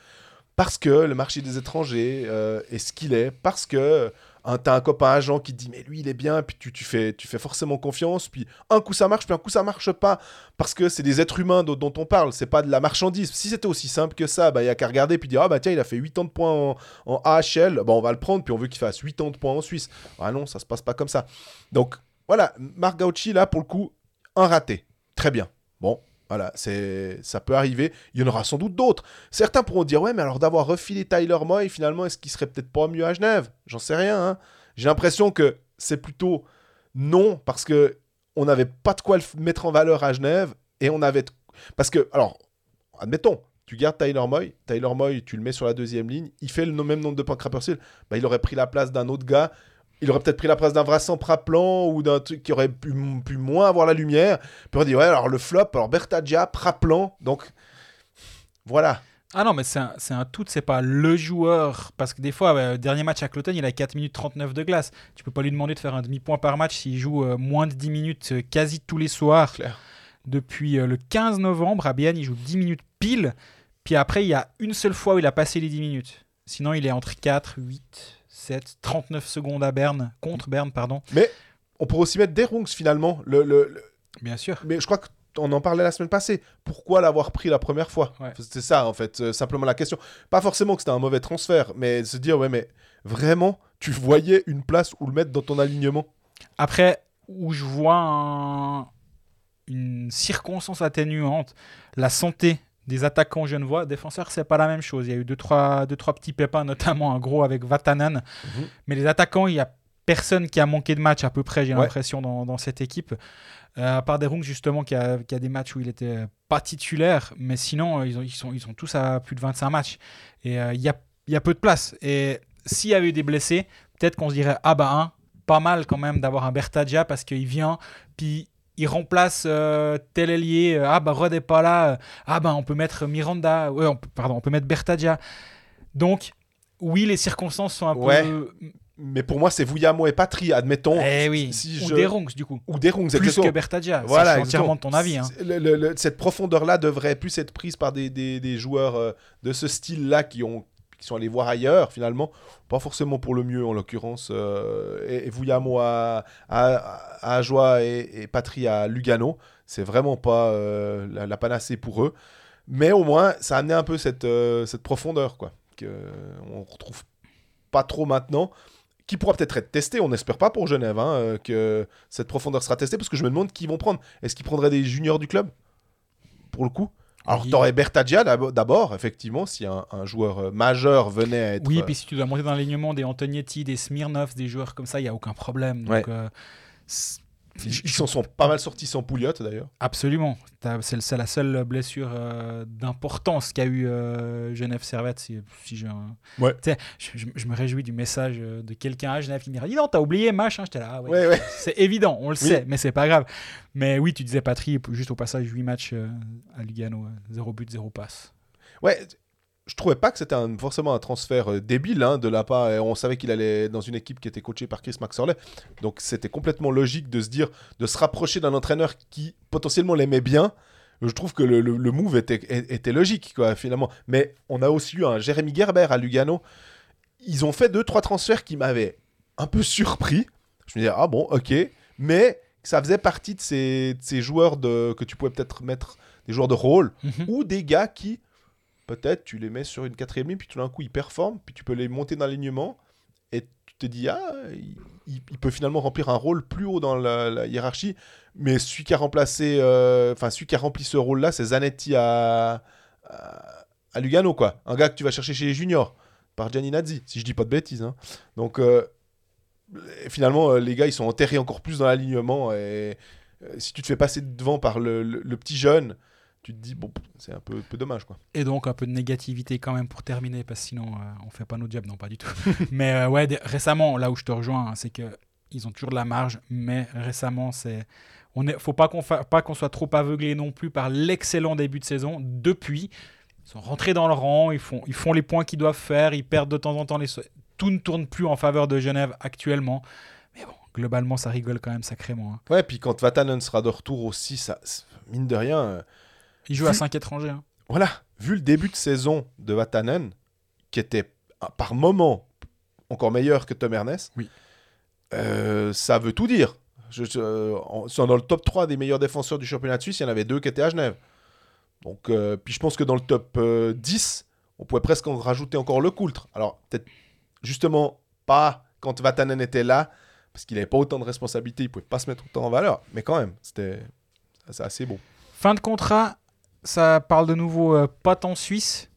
Parce que le marché des étrangers euh, est ce qu'il est, parce que hein, t'as un copain agent qui te dit mais lui il est bien, puis tu, tu, fais, tu fais forcément confiance, puis un coup ça marche, puis un coup ça marche pas, parce que c'est des êtres humains dont, on parle, c'est pas de la marchandise. Si c'était aussi simple que ça, bah, il y a qu'à regarder puis dire ah bah tiens il a fait 80 de points en, AHL, on va le prendre, puis on veut qu'il fasse 80 de points en Suisse. Ah non, ça se passe pas comme ça. Donc voilà, Marc Gauchy là pour le coup, un raté. Très bien. Bon, voilà, ça peut arriver. Il y en aura sans doute d'autres. Certains pourront dire ouais, mais alors d'avoir refilé Tyler Moy, finalement, est-ce qu'il serait peut-être pas mieux à Genève? J'en sais rien. hein. J'ai l'impression que c'est plutôt non parce que on n'avait pas de quoi le mettre en valeur à Genève et on avait parce que alors admettons. Tu gardes Tyler Moy, Tyler Moy, tu le mets sur la deuxième ligne, il fait le même nombre de points que Rapperswil, bah, il aurait pris la place d'un autre gars, il aurait peut-être pris la place d'un Vincent Praplan ou d'un truc qui aurait pu, pu moins avoir la lumière. Puis on dit, ouais, alors le flop, alors Bertagia, Praplan, donc voilà. Ah non, mais c'est un, tout, c'est pas le joueur. Parce que des fois, ouais, dernier match à Cloton, il a 4 minutes 39 de glace. Tu peux pas lui demander de faire un demi-point par match s'il joue euh, moins de 10 minutes euh, quasi tous les soirs. Clair. Depuis euh, le 15 novembre, à Bienne, il joue 10 minutes pile. Puis après, il y a une seule fois où il a passé les 10 minutes. Sinon, il est entre 4, 8, 7, 39 secondes à Berne, contre Berne, pardon. On pourrait aussi mettre Derungs finalement. Le, le- le- Bien sûr. Mais je crois qu'on en parlait la semaine passée. Pourquoi l'avoir pris la première fois Ouais. C'était ça en fait, euh, simplement la question. Pas forcément que c'était un mauvais transfert, mais se dire, ouais, mais vraiment, tu voyais une place où le mettre dans ton alignement? Après, où je vois un- une circonstance atténuante, la santé des attaquants genevois, défenseurs, c'est pas la même chose. Il y a eu deux trois, deux, trois petits pépins, notamment un gros avec Vatanen. Mhm. Mais les attaquants, il y a personne qui a manqué de match à peu près, j'ai Ouais. l'impression, dans, dans cette équipe. Euh, à part Derung, justement, qui a, qui a des matchs où il était pas titulaire. Mais sinon, euh, ils, ont, ils, sont, ils sont tous à plus de 25 matchs. Et euh, il y, a, il y a peu de place. Et s'il y avait eu des blessés, peut-être qu'on se dirait Ah bah, hein, pas mal quand même d'avoir un Bertagia parce qu'il vient, puis il remplace euh, tel ailier. euh, ah bah, Rod est pas là. euh, ah bah, on peut mettre Miranda. Ouais, on peut- pardon, on peut mettre Bertagia. Donc, oui, les circonstances sont un Ouais. peu. Mais pour moi, c'est Vuyamo et Patry, admettons. Eh oui, si ou je- des Runks, du coup. Ou Derungs, Plus exactement. que Bertagia. Voilà, Voilà, entièrement de ton avis. hein. C'est- le- le- le- cette profondeur-là devrait plus être prise par des, des- des joueurs euh, de ce style-là qui, ont, qui sont allés voir ailleurs, finalement. Pas forcément pour le mieux, en l'occurrence. euh, et, et Vuyamo à, à, à Ajoie et, et à Lugano. C'est vraiment pas euh, la, panacée pour eux. Mais au moins, ça a amené un peu cette, euh, cette profondeur, quoi. Que on retrouve pas trop maintenant. Qui pourra peut-être être testé, on n'espère pas pour Genève, hein, que cette profondeur sera testée, parce que je me demande qui vont prendre. Est-ce qu'ils prendraient des juniors du club? Pour le coup Alors, Oui. t'aurais Bertagia d'ab- d'abord, effectivement, si un, un joueur euh, majeur venait à être. Oui, euh, puis si tu dois monter dans l'alignement des Antonietti, des Smirnov, des joueurs comme ça, il n'y a aucun problème. Donc, Ouais. euh, ils s'en sont pas mal sortis sans Pouliot, d'ailleurs. absolument. C'est la seule blessure euh, d'importance qu'a eu euh, Genève Servette. Si, un- Ouais. Je, je- je me réjouis du message euh, de quelqu'un à Genève qui me dira Dis non, t'as oublié machin. J'étais là, ah ouais. Ouais, ouais. C'est évident, on le Oui. sait, mais c'est pas grave. Mais oui, tu disais Patry, juste au passage, 8 matchs euh, à Lugano, 0 but, 0 passe. Ouais, je trouvais pas que c'était forcément un transfert euh, débile hein, de la part. on savait qu'il allait dans une équipe qui était coachée par Chris Maxorley. Donc c'était complètement logique de se dire, de se rapprocher d'un entraîneur qui potentiellement l'aimait bien. Je trouve que le, le- le move était, était logique, quoi, finalement. Mais on a aussi eu un Jérémy Gerber à Lugano. Ils ont fait deux, trois transferts qui m'avaient un peu surpris. Je me disais, ah bon, ok. Mais ça faisait partie de ces, de ces joueurs de, que tu pouvais peut-être mettre des joueurs de rôle Mhm. ou des gars qui, peut-être, tu les mets sur une quatrième ligne, puis tout d'un coup, ils performent, puis tu peux les monter dans l'alignement, et tu te dis, ah, il, peut finalement remplir un rôle plus haut dans la, hiérarchie, mais celui qui a remplacé, euh, enfin, celui qui a rempli ce rôle-là, c'est Zanetti à, à, Lugano, quoi. Un gars que tu vas chercher chez les juniors, par Gianni Nazzi, si je dis pas de bêtises. hein. Donc, euh, finalement, euh, les gars, ils sont enterrés encore plus dans l'alignement, et si tu te fais passer devant par le, le- le petit jeune, tu te dis, bon, c'est un peu, peu dommage. quoi. Et donc un peu de négativité quand même pour terminer, parce que sinon euh, on fait pas notre job, non pas du tout. mais euh, ouais, récemment, là où je te rejoins, hein, c'est que ils ont toujours de la marge, mais récemment, c'est, on est, faut pas qu'on fa- pas qu'on soit trop aveuglé non plus par l'excellent début de saison. Depuis, ils sont rentrés dans le rang, ils font, ils font les points qu'ils doivent faire, ils perdent de temps en temps les, tout ne tourne plus en faveur de Genève actuellement. Mais bon, globalement, ça rigole quand même sacrément. hein. Ouais, puis quand Vatanen sera de retour aussi, ça, mine de rien, euh, Ils jouent à Vu- 5 étrangers. hein. voilà, vu le début de saison de Vatanen, qui était ah, par moment encore meilleur que Tom Ernest, Oui. euh, ça veut tout dire. Je, je- en- dans le top 3 des meilleurs défenseurs du championnat de Suisse, il y en avait deux qui étaient à Genève. Donc, euh, puis je pense que dans le top euh, 10, on pouvait presque en rajouter encore le Coultre. Alors, peut-être justement pas quand Vatanen était là, parce qu'il n'avait pas autant de responsabilités, il pouvait pas se mettre autant en valeur, mais quand même, c'était c'est assez beau. Fin de contrat, ça parle de nouveau euh, en Suisse.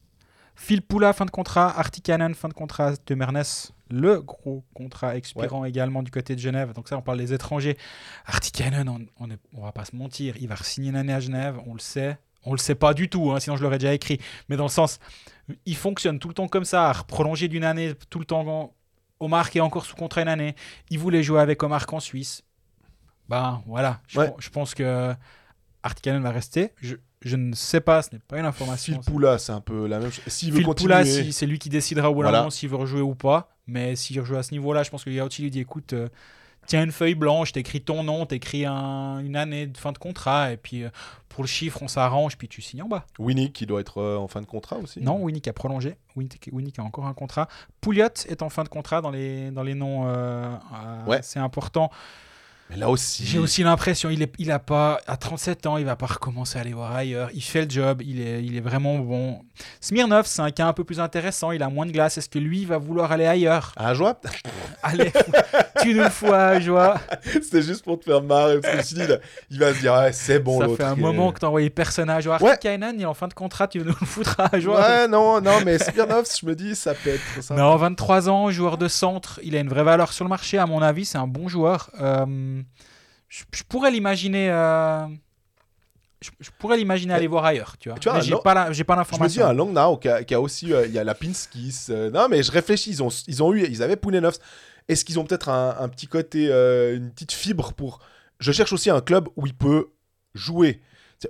Phil Poula, fin de contrat. Artikanen, fin de contrat. De Mernes, le gros contrat expirant également du côté de Genève. Donc ça, on parle des étrangers. Artikanen, on, on va pas se mentir, il va signer une année à Genève, on le sait. On le sait pas du tout, hein, sinon je l'aurais déjà écrit. Mais dans le sens, il fonctionne tout le temps comme ça, à prolonger d'une année tout le temps. Omar qui est encore sous contrat une année. Il voulait jouer avec Omar en Suisse. Ben voilà, je, Ouais. pen- je pense que Artikanen va rester. Je, je ne sais pas, ce n'est pas une information. Phil Poula, c'est un peu la même chose. S'il veut Phil continuer, Poula, si- c'est lui qui décidera au bout Voilà. moment s'il veut rejouer ou pas. Mais s'il rejoue à ce niveau-là, je pense que Yauchi lui dit écoute, euh, tiens une feuille blanche, t'écris ton nom, t'écris un, une année de fin de contrat, et puis euh, pour le chiffre, on s'arrange, puis tu signes en bas. Winnie qui doit être euh, en fin de contrat aussi. Non, Winnick a prolongé. Winnick, Winnick a encore un contrat. Pouliot est en fin de contrat dans les, dans les noms Ouais. c'est important. Mais là aussi. J'ai aussi l'impression il est, il a pas à 37 ans, il va pas recommencer à aller voir ailleurs. Il fait le job, il est, il est vraiment bon. Smirnov, c'est un cas un peu plus intéressant. Il a moins de glace. Est-ce que lui va vouloir aller ailleurs? À joie? Allez, tu nous le fous à joie. C'était juste pour te faire marrer. Parce que je il va se dire, ouais, c'est bon Ça fait un il est- moment que t'as envoyé personne à joie. Ouais. Artikainen, il est en fin de contrat, tu nous le foutre à joie Ouais, non, non, mais Smirnov, je me dis, ça peut être ça. Non, 23 ans, joueur de centre, il a une vraie valeur sur le marché, à mon avis, c'est un bon joueur. Euh, je, je pourrais l'imaginer. euh, je, je pourrais l'imaginer aller voir ailleurs, tu vois. Tu vois, Mais j'ai pas la- j'ai pas Je me dis, l'information. un Langnau qui a, qui a aussi. euh, Il y a Lapinskis. euh, non, mais je réfléchis. Ils ont, ils ont eu. Ils avaient Pounenovs. Est-ce qu'ils ont peut-être un, un petit côté. une petite fibre pour. Je cherche aussi un club où il peut jouer.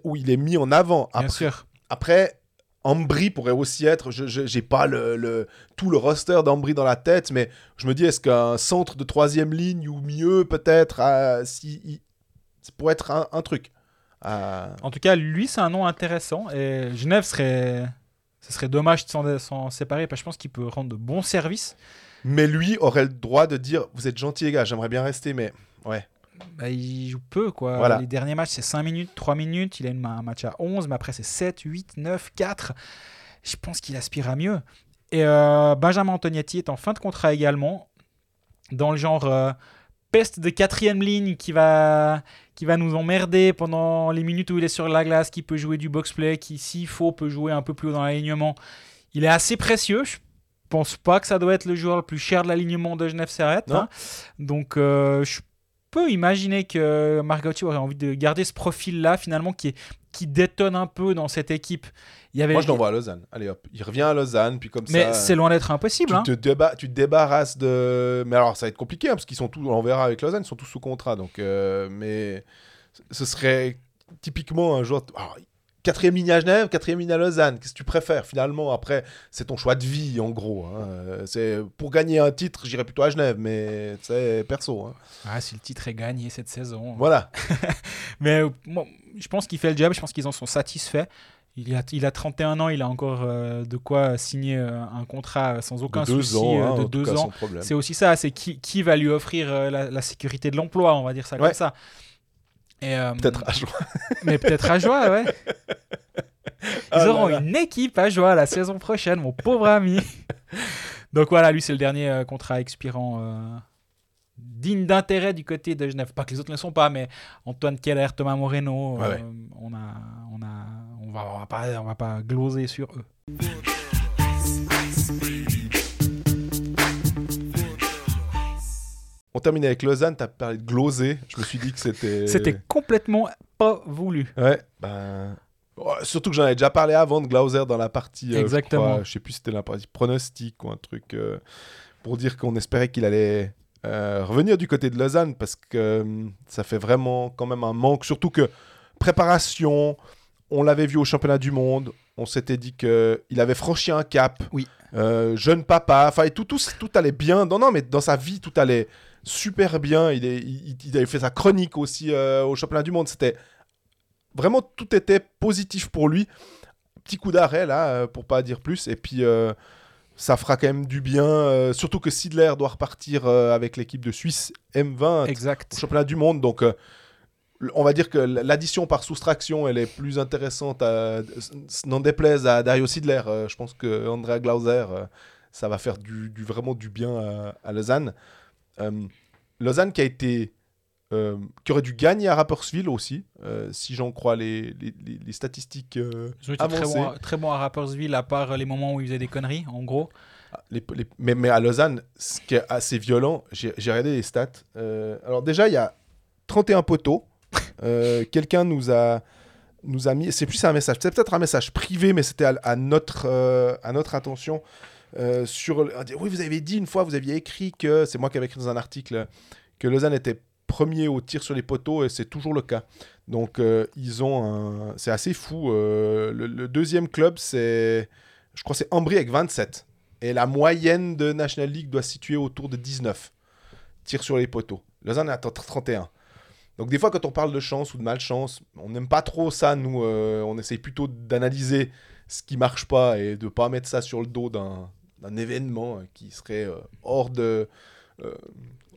Où il est mis en avant. Bien sûr. Après, Ambry pourrait aussi être. Je j'ai pas le, le- tout le roster d'Ambry dans la tête, mais je me dis, est-ce qu'un centre de troisième ligne ou mieux, peut-être, euh, si, il- ça pourrait être un, un truc. Euh, En tout cas, lui, c'est un nom intéressant. Et Genève serait. Ce serait dommage de s'en- s'en séparer parce que je pense qu'il peut rendre de bons services. mais lui aurait le droit de dire Vous êtes gentil, les gars, j'aimerais bien rester, mais ouais. Bah, il joue peu, quoi. Voilà. Les derniers matchs, c'est 5 minutes, 3 minutes. Il a une, un match à 11, mais après, c'est 7, 8, 9, 4. Je pense qu'il aspire à mieux. Et euh, Benjamin Antonietti est en fin de contrat également, dans le genre euh, peste de quatrième ligne qui va, qui va nous emmerder pendant les minutes où il est sur la glace, qui peut jouer du box-play, qui, s'il faut, peut jouer un peu plus haut dans l'alignement. Il est assez précieux. Je pense pas que ça doit être le joueur le plus cher de l'alignement de Genève Servette. Non. hein. Donc, euh, je peux imaginer que Margotti aurait envie de garder ce profil-là, finalement, qui, est, qui détonne un peu dans cette équipe. Il y avait, Moi, je l'envoie à Lausanne. Allez hop, il revient à Lausanne, puis comme mais ça. c'est loin d'être impossible. tu hein. te, déba- tu te débarrasses de. Mais alors, ça va être compliqué, hein, parce qu'ils sont tous. On verra avec Lausanne, ils sont tous sous contrat. Donc, euh, mais ce serait typiquement un joueur. alors, quatrième ligne à Genève, quatrième ligne à Lausanne. Qu'est-ce que tu préfères finalement Après, c'est ton choix de vie, en gros. hein. Euh, C'est pour gagner un titre, j'irais plutôt à Genève, mais c'est perso. hein. Ah, si le titre est gagné cette saison. Voilà. Mais euh, je pense qu'il fait le job, je pense qu'ils en sont satisfaits. Il a, il a 31 ans, il a encore euh, de quoi signer euh, un contrat sans aucun de deux souci ans, hein, de deux cas, ans. C'est aussi ça, c'est qui, qui va lui offrir euh, la, la sécurité de l'emploi, on va dire ça Ouais. comme ça. Euh, Peut-être à joie. Mais peut-être à joie, ouais. Ils Ah auront là là. une équipe à joie la saison prochaine, mon pauvre ami. Donc voilà, lui, c'est le dernier euh, contrat expirant euh, digne d'intérêt du côté de Genève. Pas que les autres ne le sont pas, mais Antoine Keller, Thomas Moreno, Ouais, euh, ouais. on a, on a, on va, on va pas, on va pas gloser sur eux. On termine avec Lausanne, tu as parlé de gloser. Je me suis dit que c'était. C'était complètement pas voulu. Ouais, ben. Oh, surtout que j'en avais déjà parlé avant de Glauser dans la partie. euh, je Exactement. crois, Je, sais plus si c'était la partie pronostic ou un truc euh, pour dire qu'on espérait qu'il allait euh, revenir du côté de Lausanne parce que euh, ça fait vraiment quand même un manque. Surtout que préparation, on l'avait vu au championnat du monde. On s'était dit qu'il avait franchi un cap. Oui. Jeune papa. Enfin, tout, tout, tout allait bien. Non, non, mais dans sa vie, tout allait super bien. Il, est, il, il avait fait sa chronique aussi euh, au championnat du monde. C'était vraiment tout était positif pour lui. Petit coup d'arrêt là, euh, pour pas dire plus. Et puis euh, ça fera quand même du bien. euh, surtout que Sidler doit repartir avec l'équipe de Suisse M20 au Exact. championnat du monde. Donc on va dire que l'addition par soustraction, elle est plus intéressante. À, n'en déplaise à Dario Sidler. Euh, je pense que Andrea Glauser, euh, ça va faire du, du- vraiment du bien à, à Lausanne. Euh, Lausanne qui a été euh, qui aurait dû gagner à Rapperswil aussi, euh, si j'en crois les, les, les- les statistiques euh, Ils ont été très bons, à- très bons à Rapperswil, à part les moments où ils faisaient des conneries, en gros. Ah, mais, mais à Lausanne, ce qui est assez violent, j'ai regardé les stats. Alors déjà, il y a 31 poteaux. Quelqu'un nous a, nous a mis, c'est plus un message, c'est peut-être un message privé, mais c'était à, à notre, à notre attention. Euh, sur, oui, vous avez dit une fois, vous aviez écrit que, c'est moi qui avais écrit dans un article, que Lausanne était premier au tir sur les poteaux, et c'est toujours le cas. Donc, euh, ils ont un... C'est assez fou. euh, le, deuxième club, c'est... Je crois c'est Ambry avec 27. Et la moyenne de National League doit se situer autour de 19 tirs sur les poteaux. Lausanne est à 31. Donc des fois, quand on parle de chance ou de malchance, on n'aime pas trop ça, nous. on essaye plutôt d'analyser ce qui marche pas et de pas mettre ça sur le dos d'un d'un événement euh, qui serait euh, hors de... euh,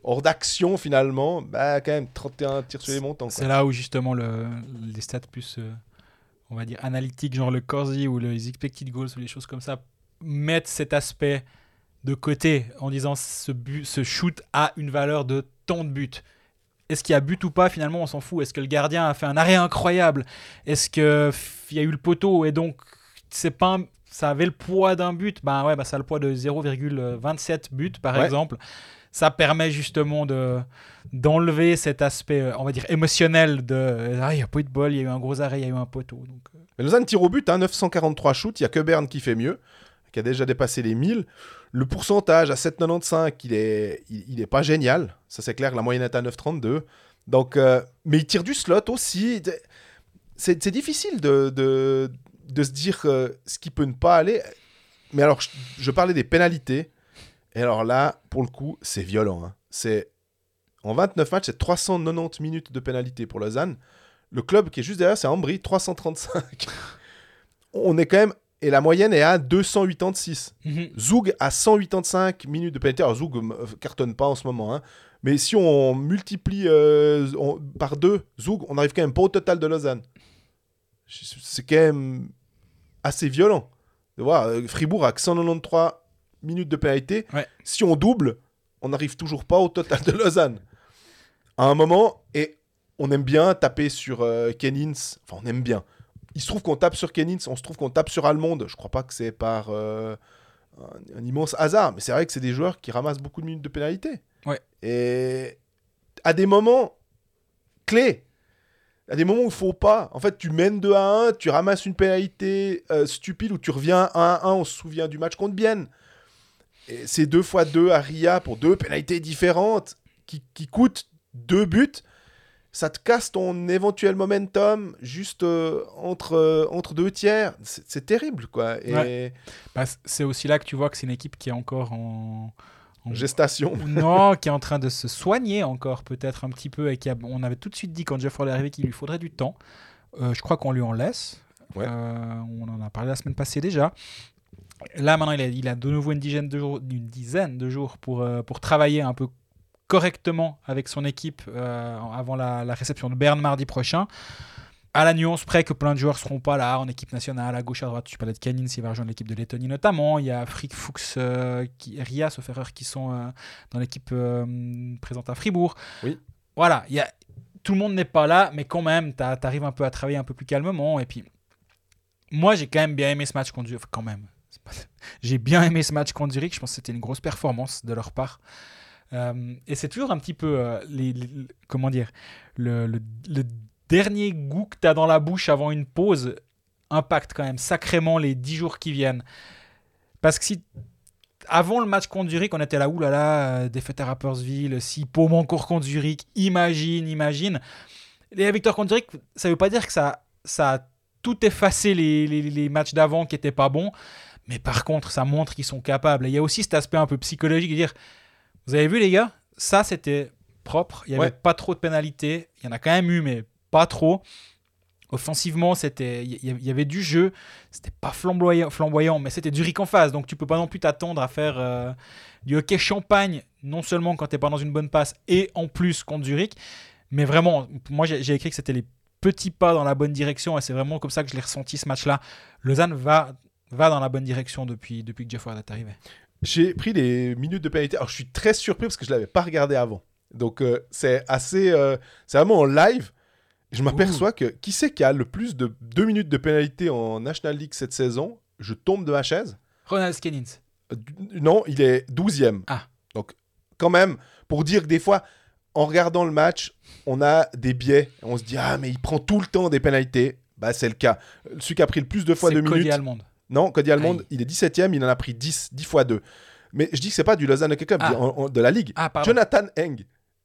hors d'action finalement, bah quand même 31 tirs sur les montants. C'est là où justement le, les stats plus, euh, on va dire, analytiques, genre le Corsi ou les expected goals ou les choses comme ça, mettent cet aspect de côté en disant ce, but, ce shoot a une valeur de tant de buts. Est-ce qu'il y a but ou pas Finalement, on s'en fout. Est-ce que le gardien a fait un arrêt incroyable? Est-ce qu'il y a eu le poteau et donc c'est pas un- ça avait le poids d'un but Ben ouais, bah, ça a le poids de 0,27 buts par Ouais. exemple. Ça permet justement de d'enlever cet aspect, euh, on va dire, émotionnel de ah, il n'y a pas eu de bol, il y a eu un gros arrêt, il y a eu un poteau. Donc, euh, Mais Lausanne tire au but, hein, 943 shoots, il n'y a que Berne qui fait mieux, qui a déjà dépassé les 1000. Le pourcentage à 7,95, il est, il, il est pas génial. Ça c'est clair, la moyenne est à 9,32. Donc, euh, mais il tire du slot aussi. C'est c'est difficile de, de, de se dire euh, ce qui peut ne pas aller. Mais alors, je, je parlais des pénalités. Et alors là, pour le coup, c'est violent. hein. C'est En 29 matchs, c'est 390 minutes de pénalité pour Lausanne. Le club qui est juste derrière, c'est Ambry, 335. On est quand même. Et la moyenne est à 286. Zoug à 185 minutes de pénalité. Alors Zoug euh, cartonne pas en ce moment. hein. Mais si on multiplie euh, on- par deux Zoug, on arrive quand même pas au total de Lausanne. C'est quand même assez violent. De voir euh, Fribourg a que 193 minutes de pénalité. Ouais. Si on double, on n'arrive toujours pas au total de Lausanne. À un moment, et on aime bien taper sur euh, Kennins. Enfin, on aime bien. Il se trouve qu'on tape sur Kennins, on se trouve qu'on tape sur Allemande. Je crois pas que c'est par euh, un, un immense hasard, mais c'est vrai que c'est des joueurs qui ramassent beaucoup de minutes de pénalité. Ouais. Et à des moments clés, à des moments où il faut pas. En fait, tu mènes 2 à 1, tu ramasses une pénalité euh, stupide ou tu reviens 1 à 1. On se souvient du match contre Bienne. Et c'est 2 fois 2 à Ria pour deux pénalités différentes qui, coûtent deux buts. Ça te casse ton éventuel momentum juste euh, entre, euh, deux tiers. C'est terrible, quoi. Bah, c'est aussi là que tu vois que c'est une équipe qui est encore en, en- gestation. non, qui est en train de se soigner encore peut-être un petit peu et qui a- on avait tout de suite dit quand Jeff est arrivé qu'il lui faudrait du temps. Euh, je crois qu'on lui en laisse. Ouais. Euh, on en a parlé la semaine passée déjà. Là maintenant il a, il a de nouveau une dizaine de jours, une dizaine de jours pour, euh, pour travailler un peu correctement avec son équipe avant la, la réception de Berne mardi prochain. À la nuance près que plein de joueurs seront pas là en équipe nationale, à gauche, à droite. Tu parlais de Kanin, s'il va rejoindre l'équipe de Lettonie notamment. Il y a Frick, Fuchs, euh, qui, Ria, sauf erreur, qui sont euh, dans l'équipe euh, présente à Fribourg. Oui. Voilà, il y a, tout le monde n'est pas là, mais quand même, tu arrives un peu à travailler un peu plus calmement. Et puis, moi, j'ai quand même bien aimé ce match contre Zurich. Enfin, quand même. pas- J'ai bien aimé ce match contre Zurich. Je pense que c'était une grosse performance de leur part. Euh, et c'est toujours un petit peu, les, les- comment dire, le, le- le dernier goût que tu as dans la bouche avant une pause. impacte quand même sacrément les 10 jours qui viennent. Parce que si avant le match contre Zurich, on était là, oulala, euh, défaite à Rappersville, si Paume encore contre Zurich, imagine, imagine. Les victoires contre Zurich, ça veut pas dire que ça, ça a tout effacé les, les- les matchs d'avant qui étaient pas bons. Mais par contre, ça montre qu'ils sont capables. Et il y a aussi cet aspect un peu psychologique de dire Vous avez vu, les gars, ça c'était propre. Il n'y avait Ouais. pas trop de pénalités. Il y en a quand même eu, mais pas trop. Offensivement, c'était, il y- avait du jeu. C'était pas flamboyant, flamboyant mais c'était du Zurich en face. Donc tu peux pas non plus t'attendre à faire euh, du hockey champagne, non seulement quand t'es pas dans une bonne passe, et en plus contre Zurich. Mais vraiment, moi j'ai écrit que c'était les petits pas dans la bonne direction, et c'est vraiment comme ça que je l'ai ressenti ce match-là. Lausanne va, va dans la bonne direction depuis, depuis que Jeff Ward est arrivé. J'ai pris les minutes de pénalité. Alors, je suis très surpris parce que je l'avais pas regardé avant. Donc, euh, c'est assez. euh, c'est vraiment en live. Je m'aperçois que qui c'est qui a le plus de 2 minutes de pénalité en National League cette saison Je tombe de ma chaise. Ronald Skennins. Euh, Non, il est 12e. Ah. Donc, quand même, pour dire que des fois, en regardant le match, on a des biais. On se dit, ah, mais il prend tout le temps des pénalités. Bah, c'est le cas. Celui qui a pris le plus de fois C'est 2 Cody minutes. Almond. Non, Cody Almond, il est 17ème, il en a pris 10, 10 fois 2. Mais je dis que c'est pas du Lausanne Hockey Club, Ah. de la Ligue. Ah. Jonathan Eng,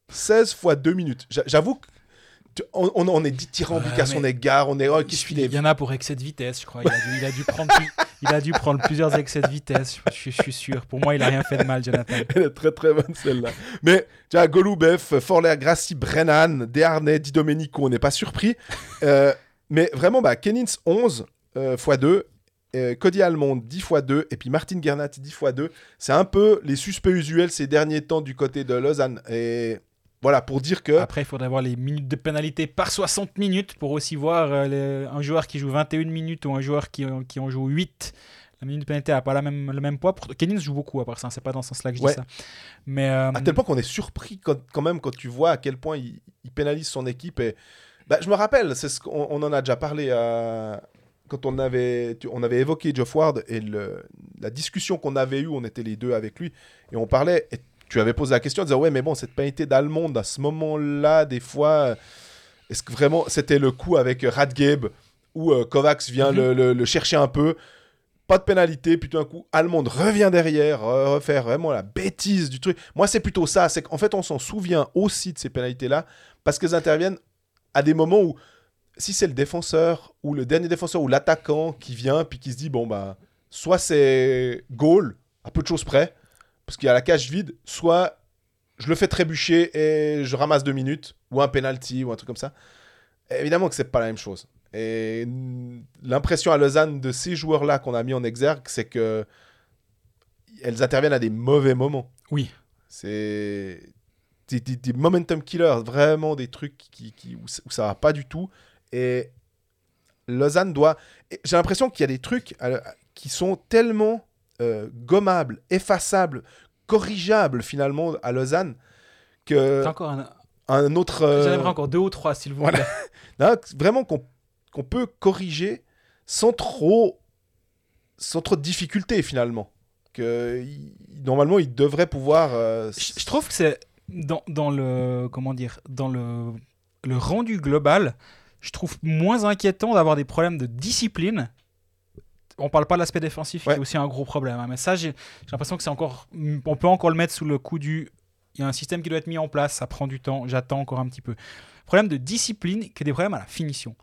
16 fois 2 minutes. J'a- J'avoue que on, on, on est dithyrambique Ouais, à son égard, on est oh, qui suit les Il y en a pour excès de vitesse, je crois. Il a dû, il a dû prendre, plus- il a dû prendre plusieurs excès de vitesse. Je, suis- je suis sûr. Pour moi, il a rien fait de mal, Jonathan. Elle est très très bonne celle-là. Mais tu as Golubev, Forler, Grassi, Brennan, Desharnais, Di Domenico, on n'est pas surpris. Euh, mais vraiment, bah, Kennins 11 euh, x 2, euh, Cody Almond 10 x 2, et puis Martin Gernat 10 x 2. C'est un peu les suspects usuels ces derniers temps du côté de Lausanne. Et voilà, pour dire que. Après, il faudrait voir les minutes de pénalité par 60 minutes pour aussi voir euh, les- un joueur qui joue 21 minutes ou un joueur qui, en- qui en joue 8. La minute de pénalité n'a pas la même, le même poids. Pour... Kennings joue beaucoup à part ça, c'est pas dans ce sens-là que je Ouais. dis ça. Mais euh, À tel point qu'on est surpris quand, quand même quand tu vois à quel point il, il pénalise son équipe. Et, bah, je me rappelle, c'est ce qu'on on en a déjà parlé quand on avait, tu- on avait évoqué Geoff Ward et le- la discussion qu'on avait eue, on était les deux avec lui, et on parlait, et tu avais posé la question, en disant, ouais, mais bon, cette pénalité d'Allemande, à ce moment-là, des fois, euh, est-ce que vraiment c'était le coup avec euh, Radgeb, où euh, Kovacs vient Mhm. le, le- le chercher un peu pas de pénalité, puis tout d'un coup, Allemande revient derrière, euh, refaire vraiment la bêtise du truc. Moi, c'est plutôt ça, c'est qu'en fait, on s'en souvient aussi de ces pénalités-là, parce qu'elles interviennent à des moments où, si c'est le défenseur, ou le dernier défenseur, ou l'attaquant qui vient, puis qui se dit, bon, bah, soit c'est goal, à peu de choses près, parce qu'il y a la cage vide, soit je le fais trébucher et je ramasse deux minutes, ou un penalty, ou un truc comme ça. Évidemment que c'est pas la même chose. Et l'impression à Lausanne de ces joueurs-là qu'on a mis en exergue, c'est que elles interviennent à des mauvais moments. Oui. C'est des, des- des momentum killers, vraiment des trucs qui, qui- où, ça- où ça va pas du tout. Et Lausanne doit. J'ai l'impression qu'il y a des trucs euh, qui sont tellement euh, gommables, effaçables, corrigeables finalement à Lausanne que encore un... un autre. euh, J'en aimerais encore deux ou trois, s'il vous voilà. plaît. non, vraiment qu'on qu'on peut corriger sans trop, sans trop de difficultés finalement. Que normalement, il devrait pouvoir. euh, Je, je trouve que c'est dans, dans le comment dire dans le, le rendu global, je trouve moins inquiétant d'avoir des problèmes de discipline. On parle pas de l'aspect défensif qui Ouais. est aussi un gros problème, hein, mais ça j'ai l'impression que c'est encore on peut encore le mettre sous le coup du il y a un système qui doit être mis en place, ça prend du temps, j'attends encore un petit peu. Problème de discipline que des problèmes à la finition.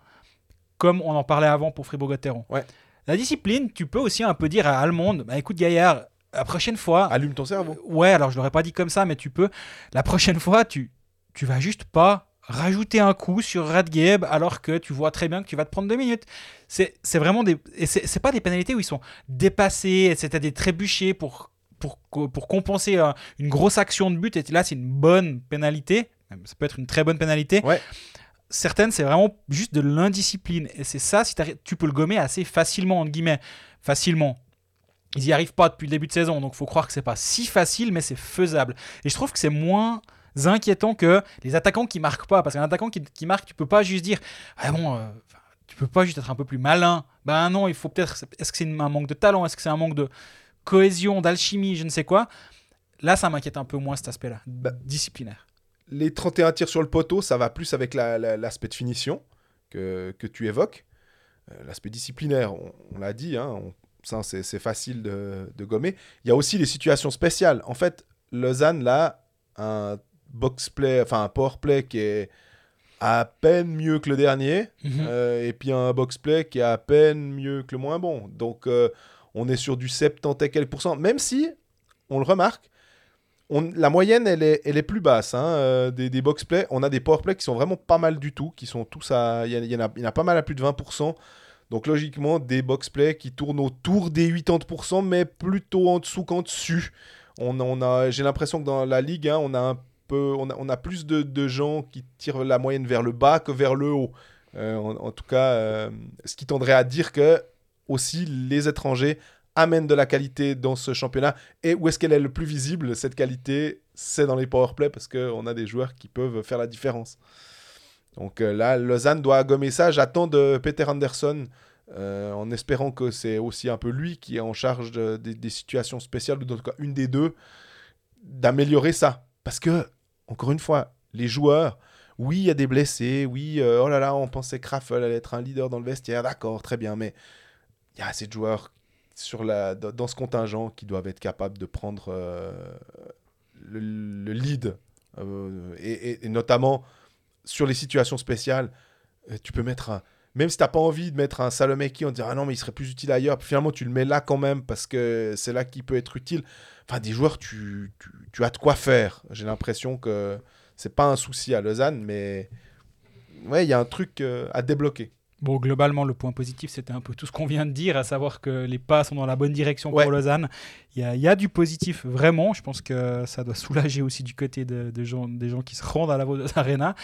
Comme on en parlait avant pour Fribourg-Gotteron. Ouais. La discipline, tu peux aussi un peu dire à Allemande, bah écoute Gaillard, la prochaine fois, Allume ton cerveau. Ouais, alors je l'aurais pas dit comme ça, mais tu peux. La prochaine fois, tu, tu vas juste pas rajouter un coup sur Radgeb alors que tu vois très bien que tu vas te prendre deux minutes. C'est c'est vraiment des. Et c'est c'est pas des pénalités où ils sont dépassés, c'était des trébuchés pour, pour, pour compenser une grosse action de but. Et là, c'est une bonne pénalité. Ça peut être une très bonne pénalité. Ouais. Certaines, c'est vraiment juste de l'indiscipline. Et c'est ça, si tu peux le gommer assez facilement, entre guillemets. Facilement ils y arrivent pas depuis le début de saison, donc faut croire que c'est pas si facile, mais c'est faisable. Et je trouve que c'est moins inquiétant que les attaquants qui marquent pas, parce qu'un attaquant qui, qui marque, tu peux pas juste dire, ah bon, euh, tu peux pas juste être un peu plus malin. Ben non, il faut peut-être. Est-ce que c'est un manque de talent? Est-ce que c'est un manque de cohésion, d'alchimie, je ne sais quoi Là, ça m'inquiète un peu moins cet aspect-là, Bah, disciplinaire. Les 31 tirs sur le poteau, ça va plus avec la- la- l'aspect de finition que, que tu évoques. euh, l'aspect disciplinaire, on, on l'a dit, hein, on- ça c'est c'est facile de, de gommer. Il y a aussi les situations spéciales. En fait, Lausanne, là, un box play, enfin un power play qui est à peine mieux que le dernier, Mhm. euh, et puis un box play qui est à peine mieux que le moins bon. Donc euh, on est sur du 70 et quelques pourcents, même si, on le remarque, on- la moyenne, elle est, elle est plus basse hein, euh, des, des box play. On a des power play qui sont vraiment pas mal du tout, qui sont tous à. Il y, en a- il y en a- pas mal à plus de 20%. Donc logiquement, des box play qui tournent autour des 80%, mais plutôt en dessous qu'en dessus. On, on a, j'ai l'impression que dans la ligue, hein, on a un on a, plus de, gens qui tirent la moyenne vers le bas que vers le haut. Euh, en, tout cas, euh, ce qui tendrait à dire que aussi les étrangers amènent de la qualité dans ce championnat. Et où est-ce qu'elle est le plus visible, cette qualité? C'est dans les powerplay parce qu'on a des joueurs qui peuvent faire la différence. Donc euh, là, Lausanne doit gommer ça. J'attends de Peter Anderson, en espérant que c'est aussi un peu lui qui est en charge de- des- des situations spéciales, ou en tout cas une des deux, d'améliorer ça. Parce que, encore une fois, les joueurs, oui, il y a des blessés, oui, euh, oh là là, on pensait que Raffel allait être un leader dans le vestiaire, d'accord, très bien, mais il y a assez de joueurs sur la, dans ce contingent qui doivent être capables de prendre euh, le, le lead. Euh, et, et- notamment sur les situations spéciales, tu peux mettre un. Même si tu n'as pas envie de mettre un Salomeki, on te dit ah non, mais il serait plus utile ailleurs. Finalement, tu le mets là quand même parce que c'est là qu'il peut être utile. Enfin, des joueurs, tu, tu, tu as de quoi faire. J'ai l'impression que c'est pas un souci à Lausanne, mais ouais, il y a un truc euh, à débloquer. Bon, globalement, le point positif, c'était un peu tout ce qu'on vient de dire, à savoir que les pas sont dans la bonne direction Ouais. pour Lausanne. Il y a, il y a du positif, vraiment. Je pense que ça doit soulager aussi du côté de, de gens, des gens qui se rendent à la Vaudoise Arena.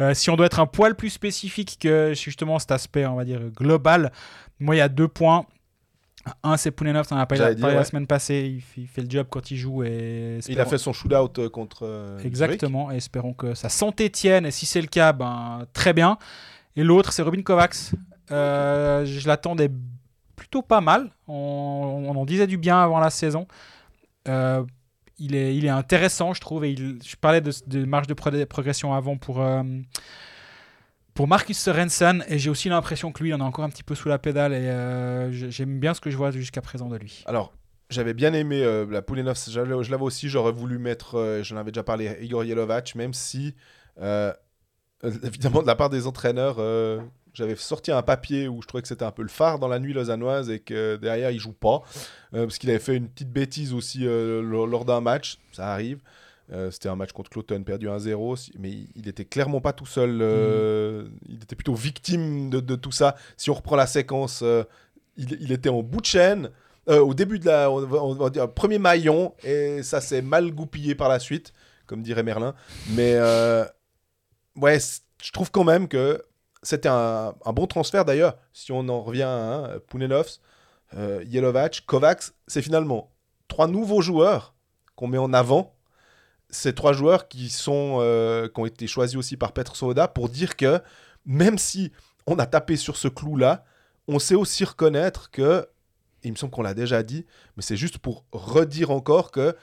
Euh, si on doit être un poil plus spécifique que justement cet aspect, on va dire, global, moi, il y a deux points. Un, c'est Poulenov, on en a parlé, dire, la ouais. semaine passée. Il fait, il fait le job quand il joue. Et Il a fait son shootout euh, contre. euh. Exactement, et espérons que sa santé tienne, et si c'est le cas, ben, très bien. Et l'autre, c'est Robin Kovacs. Euh, je l'attendais plutôt pas mal. On, en disait du bien avant la saison. Euh, il, est, il est intéressant, je trouve. Et je parlais de, de marge de pro- progression avant pour, euh, pour Marcus Sorensen, et j'ai aussi l'impression que lui, il en a encore un petit peu sous la pédale, et je- j'aime bien ce que je vois jusqu'à présent de lui. Alors, j'avais bien aimé euh, la Poulenov, je l'avais je l'avais aussi, j'aurais voulu mettre, euh, j'en avais déjà parlé, Igor Yelovac, même si, évidemment, de la part des entraîneurs, euh, j'avais sorti un papier où je trouvais que c'était un peu le phare dans la nuit lausannoise et que derrière, il joue pas, euh, parce qu'il avait fait une petite bêtise aussi euh, lors, d'un match, ça arrive. Euh, c'était un match contre Cloton, perdu 1-0, si- mais il, était clairement pas tout seul. euh, Il était plutôt victime de, de tout ça. Si on reprend la séquence, euh, il, il était en bout de chaîne. Euh, au début de la, on va, on va dire, premier maillon, et ça s'est mal goupillé par la suite, comme dirait Merlin. Mais euh, ouais, je trouve quand même que c'était un, bon transfert d'ailleurs. Si on en revient à hein, Pounenovs, euh, Yelovac, Kovacs, c'est finalement trois nouveaux joueurs qu'on met en avant. Ces trois joueurs qui, sont, euh, qui ont été choisis aussi par Petr Soda pour dire que même si on a tapé sur ce clou-là, on sait aussi reconnaître que il me semble qu'on l'a déjà dit, mais c'est juste pour redire encore que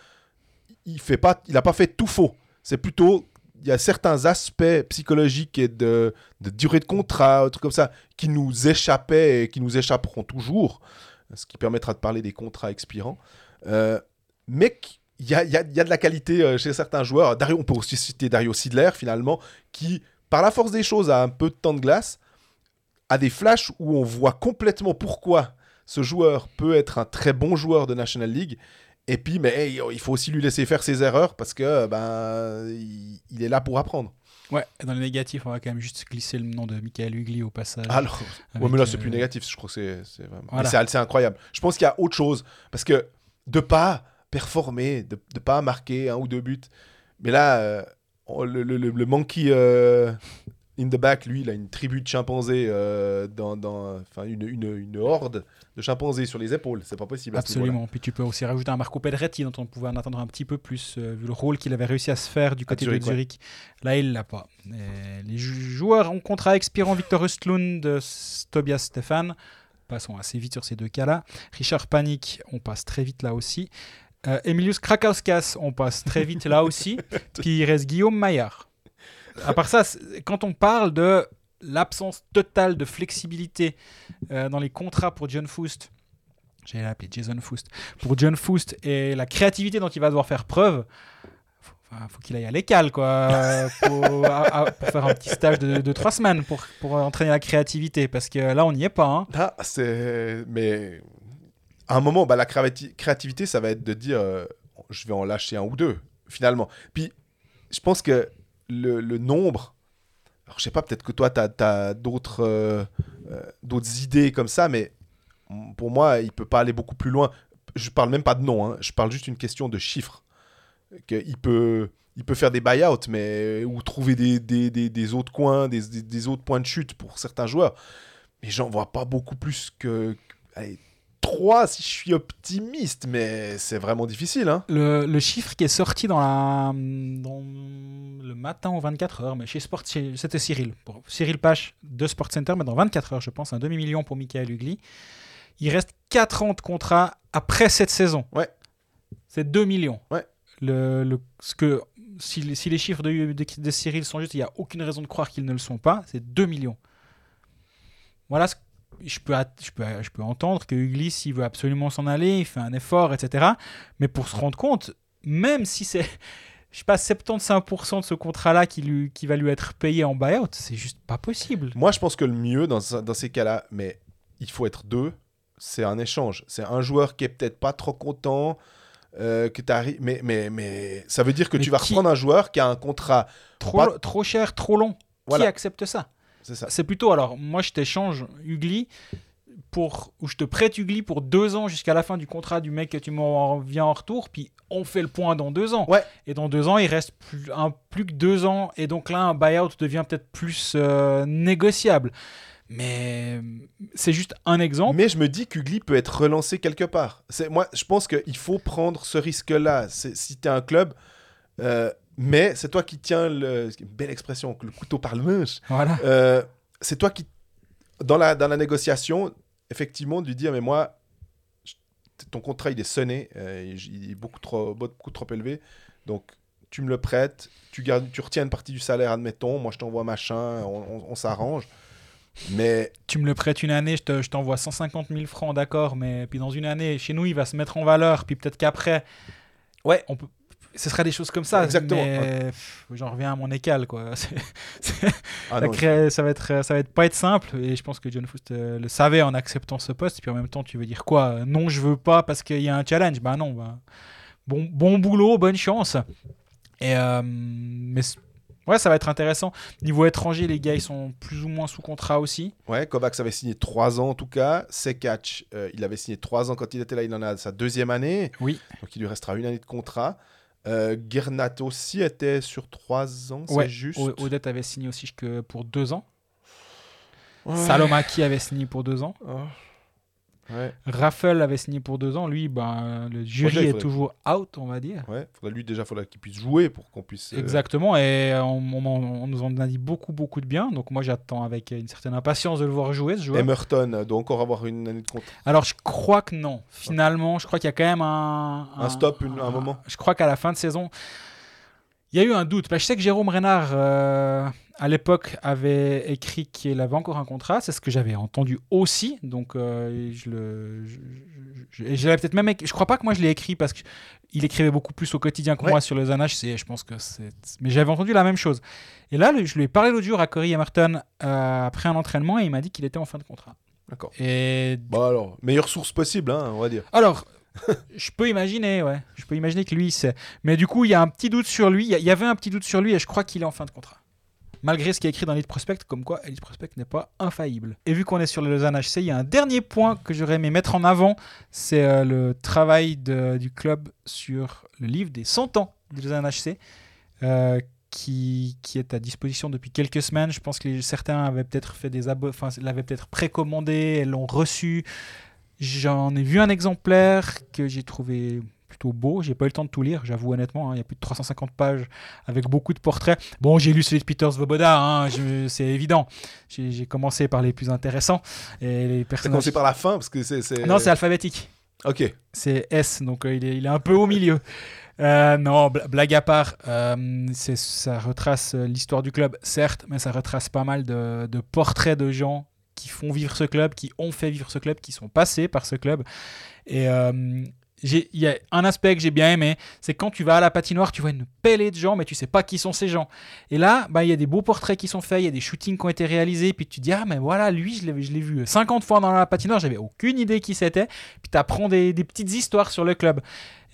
il pas, il a pas fait tout faux. C'est plutôt, y a certains aspects psychologiques et de, durée de contrat, un truc comme ça, qui nous échappaient et qui nous échapperont toujours, ce qui permettra de parler des contrats expirants. Euh, mais il il il y a de la qualité euh, chez certains joueurs. Dario, on peut aussi citer Dario Sidler, finalement, qui, par la force des choses, a un peu de temps de glace, a des flashs où on voit complètement pourquoi ce joueur peut être un très bon joueur de National League. Et puis, mais hey, il faut aussi lui laisser faire ses erreurs parce que ben, il, il est là pour apprendre. Ouais, dans les négatifs, on va quand même juste glisser le nom de Michael Hugli au passage. Alors, Avec, ouais, mais là, c'est euh, plus négatif. Je crois que c'est c'est vraiment. Voilà. mais c'est c'est incroyable. Je pense qu'il y a autre chose parce que de pas performer, de, de pas marquer un ou deux buts, mais là, euh, le, le, le- le monkey euh, in the back, lui, il a une tribu de chimpanzés euh, dans, dans, une, une, une horde de chimpanzés sur les épaules. C'est pas possible. Absolument. Puis tu peux aussi rajouter un Marco Pedretti dont on pouvait en attendre un petit peu plus, euh, vu le rôle qu'il avait réussi à se faire du côté Zurich, de Zurich. Là, il l'a pas. Et les jou- joueurs en contrat expirant Victor Östlund, Tobias Stefan. Passons assez vite sur ces deux cas-là. Richard Panik, on passe très vite là aussi. Euh, Emilius Krakauskas, on passe très vite là aussi. Puis il reste Guillaume Maillard. À part ça, quand on parle de l'absence totale de flexibilité euh, dans les contrats pour John Foust, j'allais l'appeler Jason Foust, pour John Foust et la créativité dont il va devoir faire preuve, faut, faut qu'il aille à l'école quoi, pour, faire un petit stage de, trois semaines pour, entraîner la créativité, parce que là on n'y est pas. hein. Là, c'est. Mais. À un moment, bah, la créati- créativité, ça va être de dire euh, je vais en lâcher un ou deux, finalement. Puis, je pense que le, le nombre. Alors, je sais pas, peut-être que toi, tu as, d'autres euh, euh, d'autres idées comme ça, mais pour moi, il peut pas aller beaucoup plus loin. Je parle même pas de nom, hein, je parle juste d'une question de chiffres. Il peut. Il peut faire des buyouts, mais ou trouver des, des, des, des autres coins, des, des, autres points de chute pour certains joueurs. Mais j'en vois pas beaucoup plus que. 3 si je suis optimiste, mais c'est vraiment difficile. Hein. Le, le chiffre qui est sorti dans, la, dans le matin aux 24 heures, mais chez Sport, c'était Cyril. Pour Cyril Pache de Sport Center, mais dans 24 heures, je pense, un demi-million pour Michael Hugli. Il reste 4 ans de contrat après cette saison. Ouais. C'est 2 millions. Ouais. Le, le- ce que, si, les- si les chiffres de, de, de Cyril sont justes, il n'y a aucune raison de croire qu'ils ne le sont pas. C'est 2 millions. Voilà ce je peux, je, peux, je peux entendre que Hugli, s'il veut absolument s'en aller, il fait un effort, etc. Mais pour se rendre compte, même si c'est, je sais pas, 75% de ce contrat-là qui, lui, qui va lui être payé en buyout, c'est juste pas possible. Moi, je pense que le mieux dans, dans ces cas-là, mais il faut être deux, c'est un échange. C'est un joueur qui est peut-être pas trop content. euh, que t'arrives- mais, mais, mais ça veut dire que Mais tu vas qui- reprendre un joueur qui a un contrat. Trop, Pas- trop cher, trop long. Voilà. Qui accepte ça? C'est ça. C'est plutôt, alors, moi, je t'échange Ugly pour, ou je te prête Ugly pour deux ans jusqu'à la fin du contrat du mec que tu m'en viens en retour, puis on fait le point dans deux ans. Ouais. Et dans deux ans, il reste plus, un, plus que deux ans, et donc là, un buyout devient peut-être plus euh, négociable. Mais c'est juste un exemple. Mais je me dis qu'Ugly peut être relancé quelque part. C'est moi, je pense qu'il faut prendre ce risque-là. C'est- Si tu es un club, euh, mais c'est toi qui tiens le. Belle expression, le couteau par le manche. Voilà. Euh, c'est toi qui, dans la, dans la négociation, effectivement, de lui dire, mais moi, je- ton contrat, il est sonné, euh, il est beaucoup trop, beaucoup trop élevé, donc tu me le prêtes, tu, gardes, tu retiens une partie du salaire, admettons, moi je t'envoie machin, on, on- on s'arrange. Mais Tu me le prêtes une année, je te- je t'envoie 150 000 francs, d'accord, mais puis dans une année, chez nous, il va se mettre en valeur, puis peut-être qu'après, Ouais. on peut, ce sera des choses comme ça. Exactement. Mais j'en reviens à mon écal, quoi. Ah non, ça va être, ça va être pas être simple, et je pense que John Foust euh, le savait en acceptant ce poste. Puis en même temps, tu veux dire quoi? Euh, Non, je veux pas parce qu'il y a un challenge. Bah non, bah, bon, bon boulot, bonne chance. Et euh, mais ouais, ça va être intéressant. Niveau étranger, les gars, ils sont plus ou moins sous contrat aussi. Ouais, Kovacs avait signé 3 ans en tout cas. Sekac, euh, il avait signé 3 ans quand il était là, il en a sa deuxième année. Oui. Donc il lui restera une année de contrat. Euh, Gernat aussi était sur 3 ans, c'est Ouais, juste. O- Odette avait signé aussi que pour deux ans. Ouais. Salomaki avait signé pour deux ans. Oh. Ouais, Raffel avait signé pour deux ans. Lui, ben, le jury est toujours out, on va dire. ouais. Faudrait lui déjà, faudrait qu'il puisse jouer pour qu'on puisse. euh, Exactement, et on, on nous en a dit beaucoup, beaucoup de bien. Donc moi, j'attends avec une certaine impatience de le voir jouer, ce joueur. Emerton doit encore avoir une année de contrat. Alors, je crois que non. Finalement, je crois qu'il y a quand même un... Un stop, une- un moment. Je crois qu'à la fin de saison, il y a eu un doute. Bah, je sais que Jérôme Renard, euh, à l'époque, avait écrit qu'il avait encore un contrat. C'est ce que j'avais entendu aussi. Donc, euh, je le... Je, je- je- je l'avais peut-être même... Je crois pas que moi, je l'ai écrit parce qu'il écrivait beaucoup plus au quotidien que Ouais. moi sur le. C'est, je pense que c'est... Mais j'avais entendu la même chose. Et là, je lui ai parlé l'autre jour à Cory Emerton euh, après un entraînement et il m'a dit qu'il était en fin de contrat. D'accord. Et alors, meilleure source possible, hein, on va dire. alors, je peux imaginer, ouais. Je peux imaginer que lui, c'est. Mais du coup, il y a un petit doute sur lui. Il y a- il y avait un petit doute sur lui et je crois qu'il est en fin de contrat. Malgré ce qui est écrit dans Elite Prospect, comme quoi Elite Prospect n'est pas infaillible. Et vu qu'on est sur le Lausanne HC, il y a un dernier point que j'aurais aimé mettre en avant c'est euh, le travail du club sur le livre des 100 ans du Lausanne HC. euh, qui, est à disposition depuis quelques semaines. Je pense que certains avaient peut-être fait des abo- enfin, l'avaient peut-être précommandé, l'ont reçu. J'en ai vu un exemplaire que j'ai trouvé plutôt beau. J'ai pas eu le temps de tout lire, j'avoue honnêtement. hein. Il y a plus de 350 pages avec beaucoup de portraits. Bon, j'ai lu celui de Peter Svoboda, hein, c'est évident. J'ai commencé par les plus intéressants. Et les personnages... commencé par la fin parce que c'est. Non, c'est alphabétique. Ok. C'est S, donc euh, il, est, il est un peu au milieu. Euh, non, bla- blague à part, euh, ça retrace euh, l'histoire du club, certes, mais ça retrace pas mal de, de portraits de gens qui font vivre ce club, qui ont fait vivre ce club, qui sont passés par ce club. Et euh, il y a un aspect que j'ai bien aimé, c'est quand tu vas à la patinoire, tu vois une pellée de gens, mais tu sais pas qui sont ces gens. Et là, bah, il y a des beaux portraits qui sont faits, il y a des shootings qui ont été réalisés, puis tu te dis, ah, mais voilà, lui, je l'ai vu 50 fois dans la patinoire, j'avais aucune idée qui c'était, puis tu apprends des, petites histoires sur le club.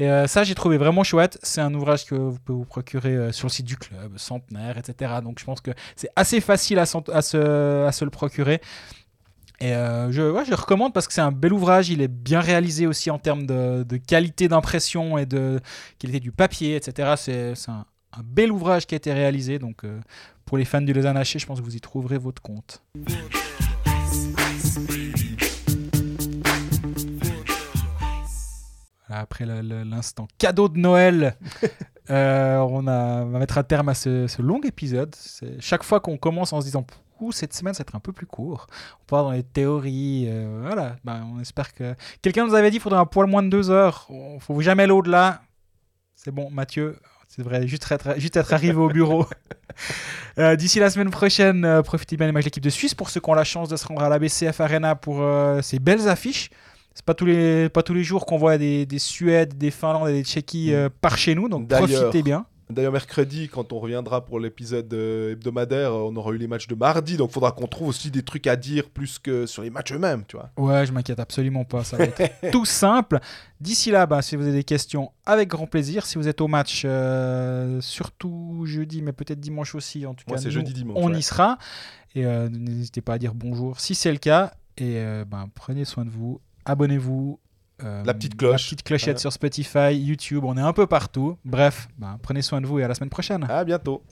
Et euh, ça, j'ai trouvé vraiment chouette. C'est un ouvrage que vous pouvez vous procurer euh, sur le site du club, centenaire, etc. Donc je pense que c'est assez facile à se le procurer. Et euh, je, ouais, je le recommande parce que c'est un bel ouvrage. Il est bien réalisé aussi en termes de, de qualité d'impression et de qualité du papier, etc. C'est un, un bel ouvrage qui a été réalisé. Donc euh, pour les fans du Lausanne Haché, je pense que vous y trouverez votre compte. Voilà, Après l'instant cadeau de Noël, euh, on, a, on va mettre un terme à ce, ce long épisode. Chaque fois qu'on commence en se disant Cette semaine, ça va être un peu plus court. On part dans les théories. euh, voilà, Ben, on espère que. Quelqu'un nous avait dit qu'il faudrait un poil moins de deux heures. Il faut jamais aller au-delà. C'est bon, Mathieu. C'est vrai, juste être, juste être arrivé au bureau. Euh, D'ici la semaine prochaine, euh, profitez bien des matchs de l'équipe de Suisse pour ceux qui ont la chance de se rendre à la BCF Arena pour ces belles affiches. C'est pas tous les pas tous les jours qu'on voit des, des Suèdes, des Finlandes et des Tchéquies euh, par chez nous, donc profitez bien. D'ailleurs, mercredi, quand on reviendra pour l'épisode euh, hebdomadaire, on aura eu les matchs de mardi, donc il faudra qu'on trouve aussi des trucs à dire plus que sur les matchs eux-mêmes, tu vois. Ouais, je m'inquiète absolument pas, ça va être tout simple. D'ici là, bah, si vous avez des questions, avec grand plaisir. Si vous êtes au match, euh, surtout jeudi, mais peut-être dimanche aussi, en tout cas, nous, jeudi, dimanche, on ouais. y sera. Et euh, n'hésitez pas à dire bonjour si c'est le cas. Et ben, prenez soin de vous, abonnez-vous. Euh, La petite cloche. La petite clochette sur Spotify, YouTube, on est un peu partout. Bref, ben, prenez soin de vous et à la semaine prochaine. À bientôt.